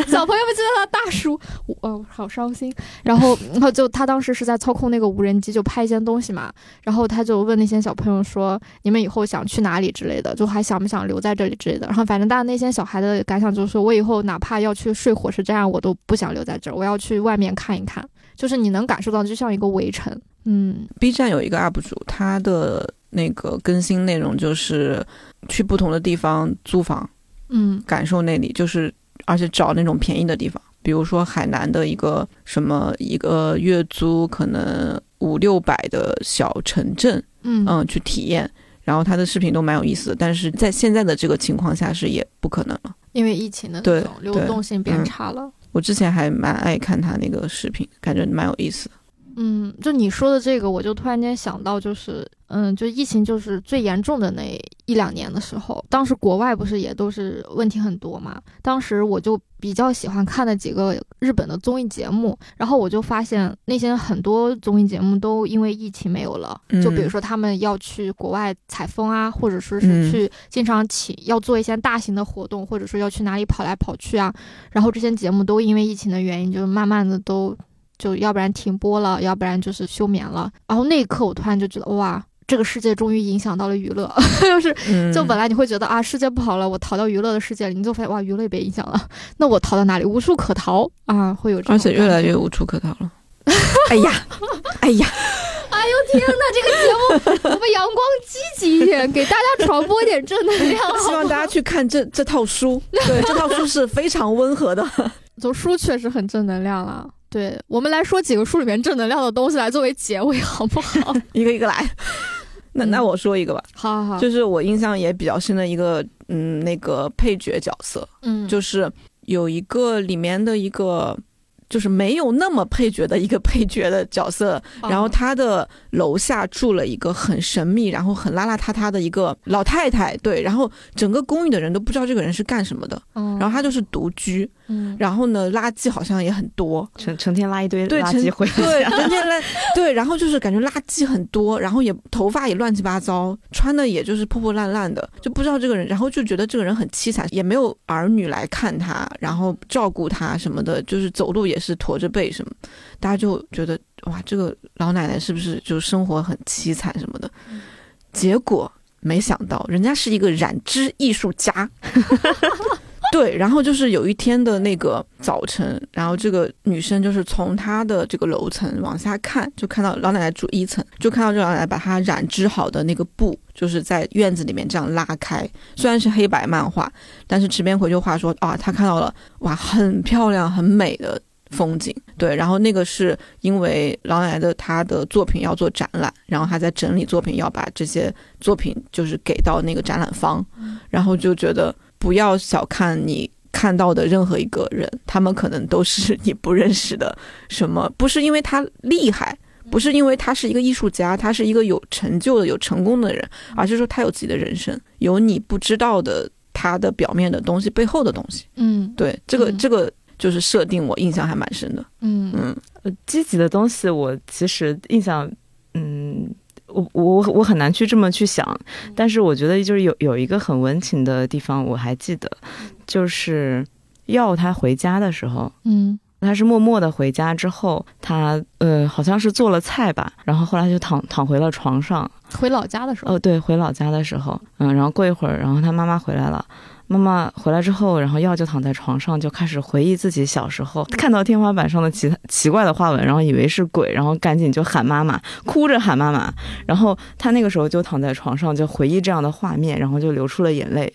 S3: 小朋友们就叫他大叔，我哦好伤心。然后然后就他当时是在操控那个无人机，就拍一些东西嘛。然后他就问那些小朋友说：“你们以后想去哪里之类的？就还想不想留在这里之类的？”然后反正大家那些小孩的感想就是说：“我以后哪怕要去睡火车站，我都不想留在这儿，我要去外面看一看。”就是你能感受到，就像一个围城。嗯
S2: B 站有一个 UP 主，他的那个更新内容就是去不同的地方租房，
S3: 嗯
S2: 感受那里，就是而且找那种便宜的地方，比如说海南的一个什么一个月租可能五六百的小城镇，
S3: 嗯
S2: 嗯，去体验。然后他的视频都蛮有意思的，但是在现在的这个情况下是也不可能了。
S3: 因为疫情的那
S2: 对
S3: 种流动性变
S2: 嗯
S3: 差了。
S2: 我之前还蛮爱看他那个视频，感觉蛮有意思。
S3: 嗯，就你说的这个，我就突然间想到，就是，嗯，就疫情就是最严重的那一两年的时候，当时国外不是也都是问题很多嘛？当时我就比较喜欢看的几个日本的综艺节目，然后我就发现那些很多综艺节目都因为疫情没有了，就比如
S2: 嗯
S3: 说他们要去国外采风啊，或者说是
S2: 嗯
S3: 去经常请要做一些大型的活动，或者说要去哪里跑来跑去啊，然后这些节目都因为疫情的原因，就慢慢的都就要不然停播了，要不然就是休眠了。然后那一刻，我突然就觉得，哇，这个世界终于影响到了娱乐，就是
S2: 嗯，
S3: 就本来你会觉得啊，世界不好了，我逃到娱乐的世界里，你就发现哇，娱乐也被影响了，那我逃到哪里？无处可逃啊，会有这种
S2: 而且越来越无处可逃了。哎呀，哎呀，
S3: 哎呦天哪，这个节目我们阳光积极一点，给大家传播点正能量。
S2: 希望大家去看这这套书。对，这套书是非常温和的。
S3: 读书确实很正能量了。对我们来说几个书里面正能量的东西来作为结尾，好不好？
S2: 一个一个来。那那
S3: 嗯
S2: 我说一个吧，
S3: 好好好，
S2: 就是我印象也比较深的一个，嗯，那个配角角色，
S3: 嗯，
S2: 就是有一个里面的一个，就是没有那么配角的一个配角的角色，
S3: 哦
S2: 然后他的楼下住了一个很神秘，然后很邋邋遢遢的一个老太太，对，然后整个公寓的人都不知道这个人是干什么的，
S3: 嗯，
S2: 然后他就是独居，
S3: 嗯，
S2: 然后呢，垃圾好像也很多，
S1: 成成天拉一堆垃圾回
S2: 对，成。天拉，对，然后就是感觉垃圾很多，然后也头发也乱七八糟，穿的也就是破破烂烂的，就不知道这个人，然后就觉得这个人很凄惨，也没有儿女来看他，然后照顾他什么的，就是走路也是驼着背什么，大家就觉得哇，这个老奶奶是不是就生活很凄惨什么的？结果没想到，人家是一个染织艺术家。对，然后就是有一天的那个早晨，然后这个女生就是从她的这个楼层往下看，就看到老奶奶住一层，就看到这老奶奶把她染织好的那个布，就是在院子里面这样拉开。虽然是黑白漫画，但是池边葵就话说啊，她看到了哇，很漂亮、很美的风景。对，然后那个是因为老奶奶的他的作品要做展览，然后他在整理作品，要把这些作品就是给到那个展览方，然后就觉得。不要小看你看到的任何一个人，他们可能都是你不认识的。什么？不是因为他厉害，不是因为他是一个艺术家，他是一个有成就的、有成功的人，而是说他有自己的人生，有你不知道的他的表面的东西背后的东西。
S3: 嗯，
S2: 对，这个这个就是设定，我印象还蛮深的。
S3: 嗯
S2: 嗯，
S1: 呃，积极的东西我其实印象，嗯。我我我很难去这么去想，但是我觉得就是有有一个很温情的地方，我还记得，就是要他回家的时候，
S3: 嗯，
S1: 他是默默的回家之后，他呃好像是做了菜吧，然后后来就躺躺回了床上，
S3: 回老家的时候，
S1: 哦对，回老家的时候，嗯，然后过一会儿，然后他妈妈回来了。妈妈回来之后，然后药就躺在床上，就开始回忆自己小时候看到天花板上的奇奇怪的花纹，然后以为是鬼，然后赶紧就喊妈妈，哭着喊妈妈。然后他那个时候就躺在床上，就回忆这样的画面，然后就流出了眼泪。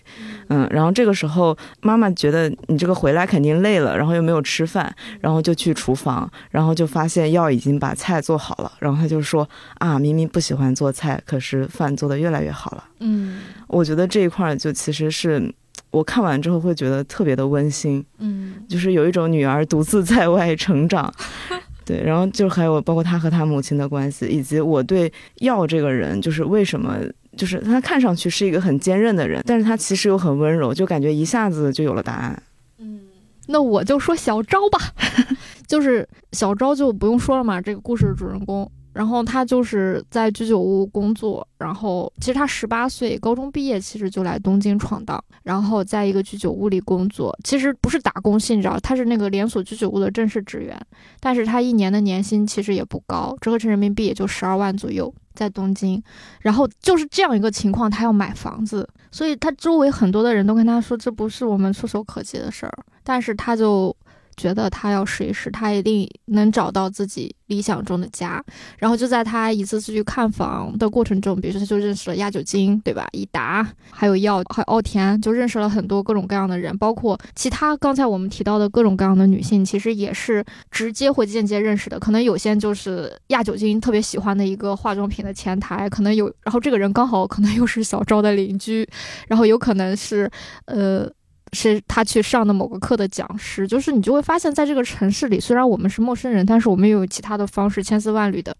S1: 嗯，然后这个时候妈妈觉得你这个回来肯定累了，然后又没有吃饭，然后就去厨房，然后就发现药已经把菜做好了，然后他就说啊，明明不喜欢做菜，可是饭做的越来越好了。
S3: 嗯，
S1: 我觉得这一块就其实是。我看完之后会觉得特别的温馨，
S3: 嗯，
S1: 就是有一种女儿独自在外成长，对，然后就还有包括她和她母亲的关系，以及我对药这个人，就是为什么，就是他看上去是一个很坚韧的人，但是他其实又很温柔，就感觉一下子就有了答案。
S3: 嗯，那我就说小昭吧，就是小昭就不用说了嘛，这个故事的主人公。然后他就是在居酒屋工作，然后其实他十八岁，高中毕业，其实就来东京闯荡，然后在一个居酒屋里工作，其实不是打工性质，他是那个连锁居酒屋的正式职员，但是他一年的年薪其实也不高，折合成人民币也就十二万左右，在东京，然后就是这样一个情况，他要买房子，所以他周围很多的人都跟他说，这不是我们触手可及的事儿，但是他就。觉得他要试一试，他一定能找到自己理想中的家。然后就在他一次次去看房的过程中，比如说他就认识了亚酒精，对吧？伊达，还有药，还有奥田，就认识了很多各种各样的人，包括其他刚才我们提到的各种各样的女性，其实也是直接或间接认识的。可能有些就是亚酒精特别喜欢的一个化妆品的前台，可能有，然后这个人刚好可能又是小昭的邻居，然后有可能是，呃。是他去上的某个课的讲师，就是你就会发现，在这个城市里，虽然我们是陌生人，但是我们又有其他的方式千丝万缕的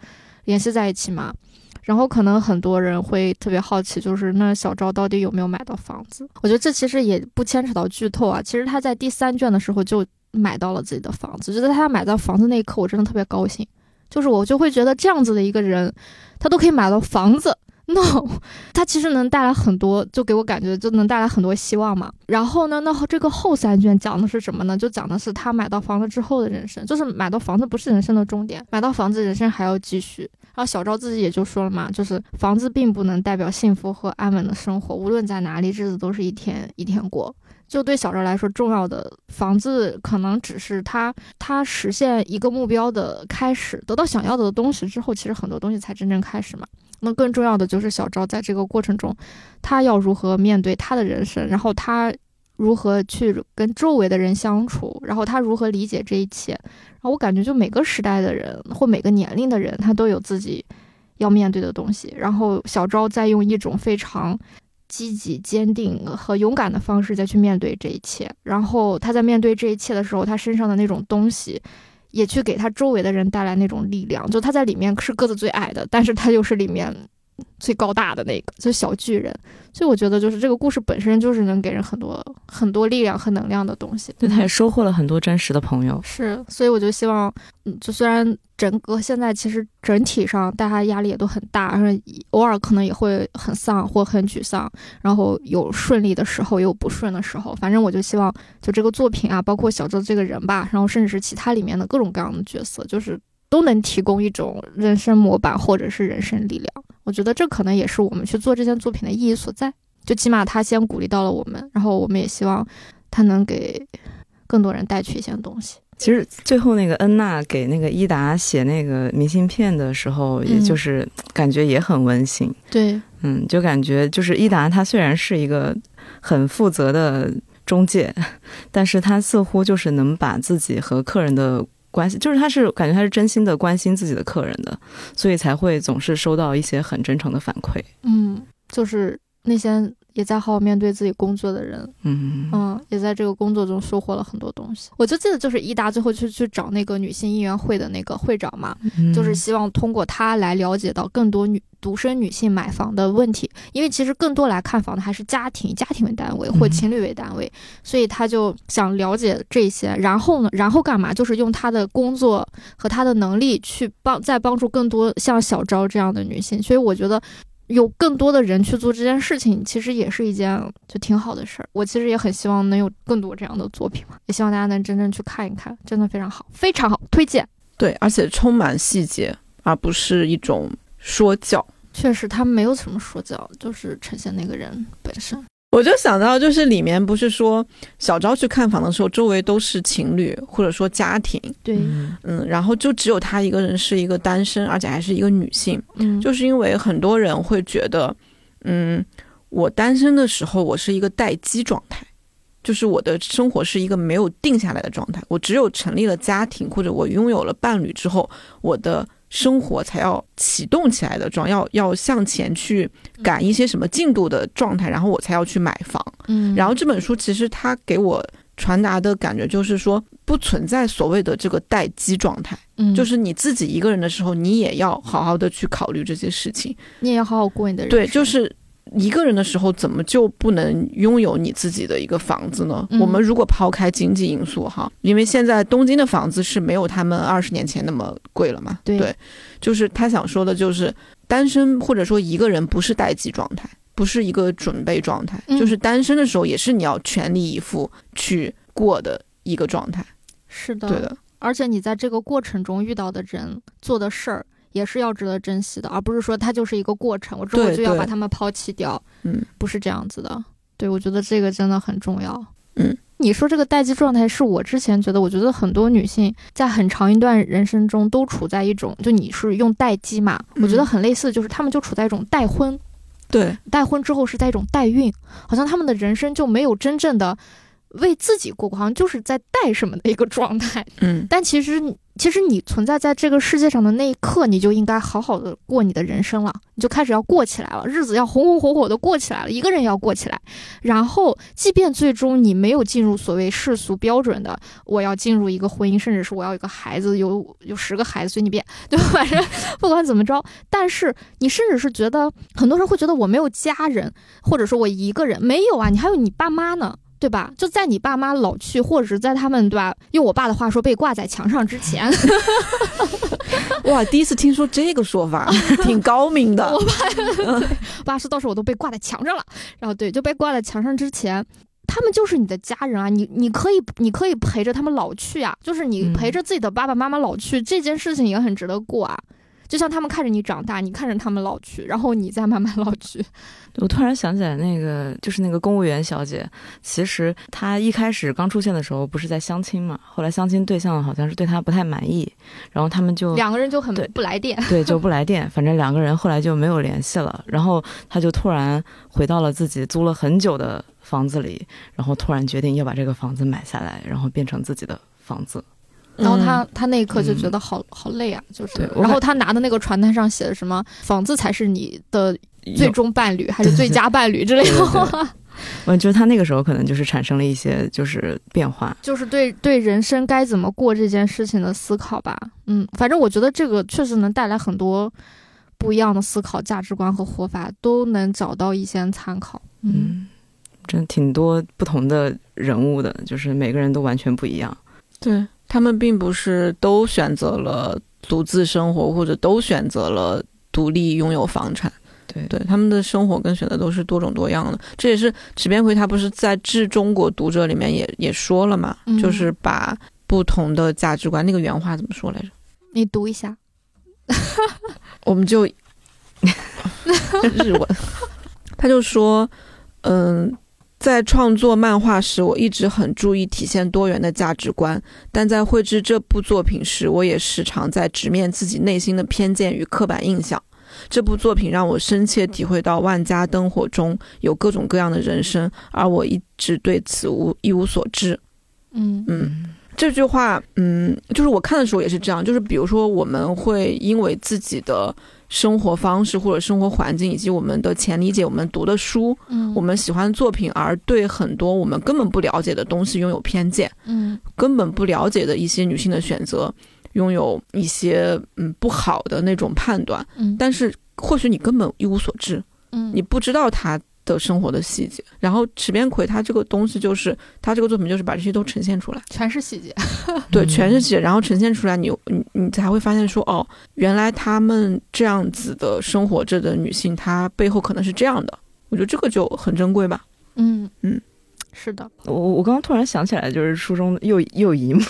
S3: 联系在一起嘛。然后可能很多人会特别好奇，就是那小赵到底有没有买到房子？我觉得这其实也不牵扯到剧透啊。其实他在第三卷的时候就买到了自己的房子，就在他买到房子那一刻，我真的特别高兴。就是我就会觉得这样子的一个人，他都可以买到房子。no，它其实能带来很多，就给我感觉就能带来很多希望嘛。然后呢，那这个后三卷讲的是什么呢？就讲的是他买到房子之后的人生，就是买到房子不是人生的终点，买到房子人生还要继续。然后小赵自己也就说了嘛，就是房子并不能代表幸福和安稳的生活，无论在哪里，日子都是一天一天过。就对小赵来说，重要的房子可能只是他他实现一个目标的开始，得到想要的东西之后，其实很多东西才真正开始嘛。那更重要的就是小赵在这个过程中，他要如何面对他的人生，然后他如何去跟周围的人相处，然后他如何理解这一切。然后我感觉，就每个时代的人或每个年龄的人，他都有自己要面对的东西。然后小昭在用一种非常。积极、坚定和勇敢的方式再去面对这一切，然后他在面对这一切的时候，他身上的那种东西，也去给他周围的人带来那种力量。就他在里面是个子最矮的，但是他就是里面。最高大的那个就是小巨人，所以我觉得就是这个故事本身就是能给人很多很多力量和能量的东西。
S1: 对，他也收获了很多真实的朋友。
S3: 是，所以我就希望，嗯，就虽然整个现在其实整体上大家压力也都很大，然后偶尔可能也会很丧或很沮丧，然后有顺利的时候，也有不顺的时候。反正我就希望，就这个作品啊，包括小周这个人吧，然后甚至是其他里面的各种各样的角色，就是。都能提供一种人生模板或者是人生力量，我觉得这可能也是我们去做这件作品的意义所在。就起码他先鼓励到了我们，然后我们也希望。他能给更多人带去一些东西。
S1: 其实最后那个恩娜给那个伊达写那个明信片的时候，也就是感觉也很温馨。
S3: 对，
S1: 嗯，就感觉就是伊达他虽然是一个很负责的中介，但是他似乎就是能把自己和客人的关系，就是他是感觉他是真心的关心自己的客人的，所以才会总是收到一些很真诚的反馈。
S3: 嗯，就是那些。也在好好面对自己工作的人，
S1: 嗯
S3: 嗯，也在这个工作中收获了很多东西。我就记得，就是一达最后去去找那个女性应援会的那个会长嘛，就是希望通过他来了解到更多女独生女性买房的问题，因为其实更多来看房的还是家庭，家庭为单位或情侣为单位，所以他就想了解这些。然后呢，然后干嘛？就是用他的工作和他的能力去帮，再帮助更多像小昭这样的女性。所以我觉得。有更多的人去做这件事情，其实也是一件就挺好的事儿。我其实也很希望能有更多这样的作品嘛，也希望大家能真正去看一看，真的非常好，非常好，推荐。
S2: 对，而且充满细节，而不是一种说教。
S3: 确实，他没有什么说教，就是呈现那个人本身。
S2: 我就想到，就是里面不是说小昭去看房的时候，周围都是情侣或者说家庭，
S3: 对，
S2: 嗯，然后就只有他一个人是一个单身，而且还是一个女性，
S3: 嗯，
S2: 就是因为很多人会觉得，嗯，我单身的时候我是一个待机状态，就是我的生活是一个没有定下来的状态，我只有成立了家庭或者我拥有了伴侣之后，我的。生活才要启动起来的状，要要向前去赶一些什么进度的状态，然后我才要去买房。
S3: 嗯，
S2: 然后这本书其实它给我传达的感觉就是说，不存在所谓的这个待机状态。
S3: 嗯，
S2: 就是你自己一个人的时候，你也要好好的去考虑这些事情，
S3: 你也要好好过你的人
S2: 生。对，就是。一个人的时候，怎么就不能拥有你自己的一个房子呢？我们如果抛开经济因素哈，因为现在东京的房子是没有他们二十年前那么贵了嘛。
S3: 对，
S2: 就是他想说的，就是单身或者说一个人不是待机状态，不是一个准备状态，就是单身的时候也是你要全力以赴去过的一个状态。
S3: 是的，
S2: 对的。
S3: 而且你在这个过程中遇到的人、做的事儿。也是要值得珍惜的，而不是说它就是一个过程，我之后就要把它们抛弃掉。
S2: 嗯，
S3: 不是这样子的。对，我觉得这个真的很重要。
S2: 嗯，
S3: 你说这个待机状态，是我之前觉得，我觉得很多女性在很长一段人生中都处在一种，就你是用待机嘛？我觉得很类似，就是她们就处在一种待婚。
S2: 对，
S3: 待婚之后是在一种代孕，好像他们的人生就没有真正的为自己过过，好像就是在带什么的一个状态。
S2: 嗯，
S3: 但其实。其实你存在在这个世界上的那一刻，你就应该好好的过你的人生了，你就开始要过起来了，日子要红红火火的过起来了，一个人要过起来。然后，即便最终你没有进入所谓世俗标准的，我要进入一个婚姻，甚至是我要有个孩子，有有十个孩子随你便，对吧？反正不管怎么着，但是你甚至是觉得，很多人会觉得我没有家人，或者说我一个人没有啊，你还有你爸妈呢。对吧？就在你爸妈老去，或者是在他们对吧？用我爸的话说，被挂在墙上之前。
S2: 哇，第一次听说这个说法，挺高明的。
S3: 我爸，我爸说到时候我都被挂在墙上了。然后对，就被挂在墙上之前，他们就是你的家人啊！你你可以你可以陪着他们老去啊，就是你陪着自己的爸爸妈妈老去，这件事情也很值得过啊。就像他们看着你长大，你看着他们老去，然后你再慢慢老去。
S1: 我突然想起来，那个就是那个公务员小姐，其实她一开始刚出现的时候不是在相亲嘛，后来相亲对象好像是对她不太满意，然后他们就
S3: 两个人就很不来电，
S1: 对，就不来电。反正两个人后来就没有联系了。然后她就突然回到了自己租了很久的房子里，然后突然决定要把这个房子买下来，然后变成自己的房子。
S3: 然后他他那一刻就觉得好好累啊，就是。然后他拿的那个传单上写的什么“房子才是你的最终伴侣，还是最佳伴侣”之类的话。
S1: 我觉得他那个时候可能就是产生了一些就是变化，
S3: 就是对对人生该怎么过这件事情的思考吧。嗯，反正我觉得这个确实能带来很多不一样的思考、价值观和活法，都能找到一些参考。
S1: 嗯，真挺多不同的人物的，就是每个人都完全不一样。
S2: 对。他们并不是都选择了独自生活，或者都选择了独立拥有房产。
S1: 对
S2: 对，他们的生活跟选择都是多种多样的。这也是池边葵他不是在致中国读者里面也也说了嘛，就是把不同的价值观，那个原话怎么说来着？
S3: 你读一下，
S2: 我们就 日文。他就说，嗯，在创作漫画时，我一直很注意体现多元的价值观，但在绘制这部作品时，我也时常在直面自己内心的偏见与刻板印象。这部作品让我深切体会到万家灯火中有各种各样的人生，而我一直对此无一无所知。
S3: 嗯
S2: 嗯，这句话，嗯，就是我看的时候也是这样，就是比如说我们会因为自己的生活方式或者生活环境以及我们的前理解，我们读的书，
S3: 嗯，
S2: 我们喜欢的作品，而对很多我们根本不了解的东西拥有偏见，
S3: 嗯。
S2: 根本不了解的一些女性的选择，拥有一些嗯不好的那种判断，
S3: 嗯，
S2: 但是或许你根本一无所知，
S3: 嗯。
S2: 你不知道她的生活的细节。然后池边葵他这个东西就是他这个作品就是把这些都呈现出来。
S3: 全是细节。
S2: 对，
S1: 嗯
S2: 全是细节，然后呈现出来你，你你才会发现说，哦，原来他们这样子的生活着的女性，她背后可能是这样的。我觉得这个就很珍贵吧。
S3: 嗯
S2: 嗯，
S3: 是的，
S1: 我我刚刚突然想起来，就是书中又又一幕，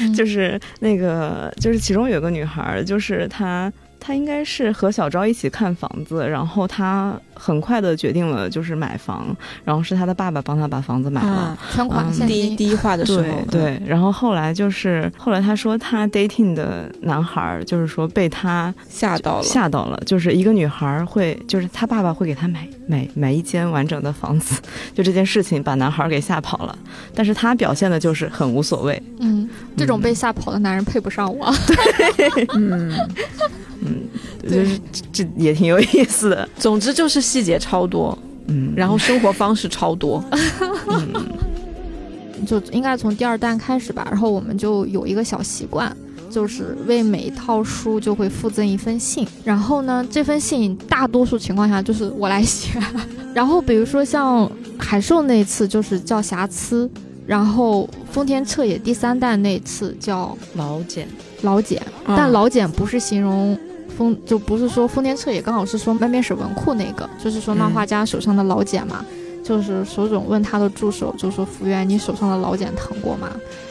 S3: 嗯
S1: 就是那个，就是其中有个女孩儿，就是她，她应该是和小昭一起看房子，然后她很快的决定了就是买房，然后是他的爸爸帮他把房子买了。
S2: 啊，
S3: 全款
S1: 嗯
S3: 现金。
S2: 第一第一话的时候，
S1: 对对，然后后来就是后来他说他 dating 的男孩儿，就是说被他
S2: 吓到了，
S1: 吓到了，就是一个女孩儿会，就是他爸爸会给他买买买一间完整的房子，就这件事情把男孩儿给吓跑了，但是他表现的就是很无所谓，
S3: 嗯，这种被吓跑的男人配不上我。
S2: 嗯，
S1: 嗯，
S3: 对。
S1: 就是这这也挺有意思的，
S2: 总之就是细节超多，
S1: 嗯，
S2: 然后生活方式超多，
S1: 嗯
S3: 就应该从第二弹开始吧。然后我们就有一个小习惯，就是为每一套书就会附赠一封信。然后呢，这封信大多数情况下就是我来写。然后比如说像海兽那次就是叫瑕疵，然后丰田彻野第三弹那次叫
S1: 老茧，
S3: 老茧，
S2: 嗯
S3: 但老茧不是形容。丰就不是说丰田彻也刚好是说漫面史文库那个，就是说漫画家手上的老茧嘛，就是手冢问他的助手，就说福原你手上的老茧疼过吗？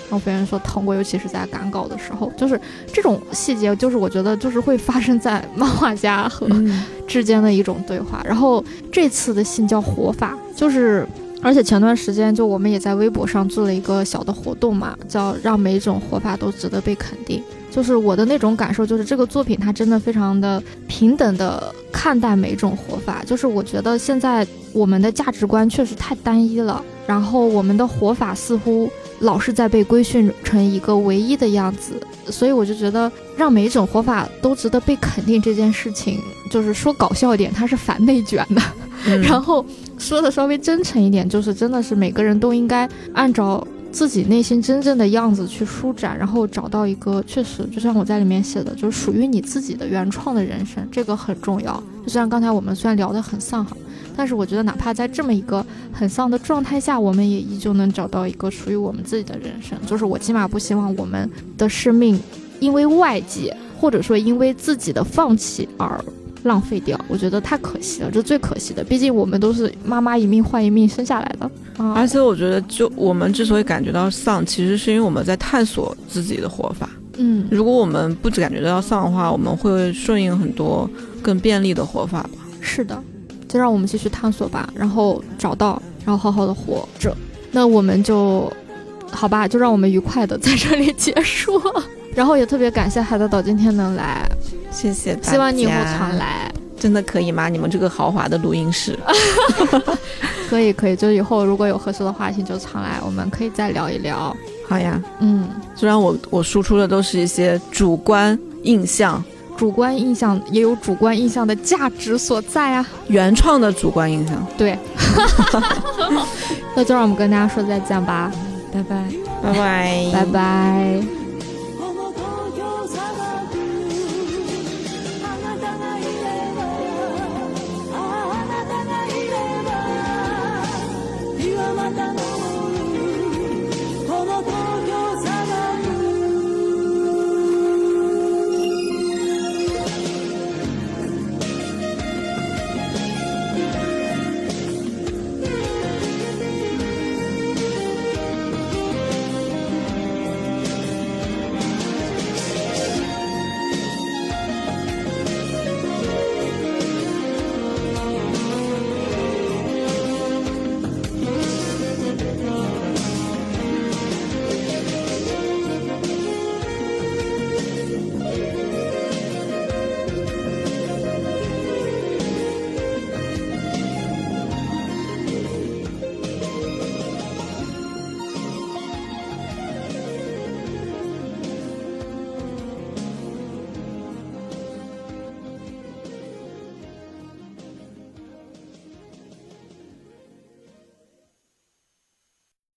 S3: 然后福原说疼过，尤其是在赶稿的时候，就是这种细节，就是我觉得就是会发生在漫画家和
S2: 嗯
S3: 之间的一种对话。然后这次的信叫活法，就是而且前段时间就我们也在微博上做了一个小的活动嘛，叫让每一种活法都值得被肯定。就是我的那种感受，就是这个作品它真的非常的平等的看待每一种活法。就是我觉得现在我们的价值观确实太单一了，然后我们的活法似乎老是在被规训成一个唯一的样子，所以我就觉得让每一种活法都值得被肯定这件事情，就是说搞笑一点，它是反内卷的。
S2: 嗯
S3: 然后说的稍微真诚一点，就是真的是每个人都应该按照自己内心真正的样子去舒展，然后找到一个确实，就像我在里面写的，就是属于你自己的原创的人生，这个很重要。就像刚才我们虽然聊得很丧哈，但是我觉得哪怕在这么一个很丧的状态下，我们也依旧能找到一个属于我们自己的人生。就是我起码不希望我们的生命因为外界或者说因为自己的放弃而浪费掉，我觉得太可惜了，这最可惜的。毕竟我们都是妈妈一命换一命生下来的啊。
S2: 而且我觉得，就我们之所以感觉到丧，其实是因为我们在探索自己的活法。
S3: 嗯，
S2: 如果我们不感觉到丧的话，我们会顺应很多更便利的活法吧。
S3: 是的，就让我们继续探索吧，然后找到，然后好好的活着。那我们就好吧，就让我们愉快的在这里结束。然后也特别感谢海德岛今天能来，
S2: 谢谢大家，
S3: 希望你以后常。来。
S2: 真的可以吗？你们这个豪华的录音室，
S3: 可以可以，就以后如果有合适的话题就常来，我们可以再聊一聊。
S2: 好呀。
S3: 嗯，
S2: 虽然我我输出的都是一些主观印象，
S3: 主观印象也有主观印象的价值所在啊。
S2: 原创的主观印象。
S3: 对，那就让我们跟大家说再见吧，
S1: 拜拜。
S2: 拜拜，
S3: 拜拜。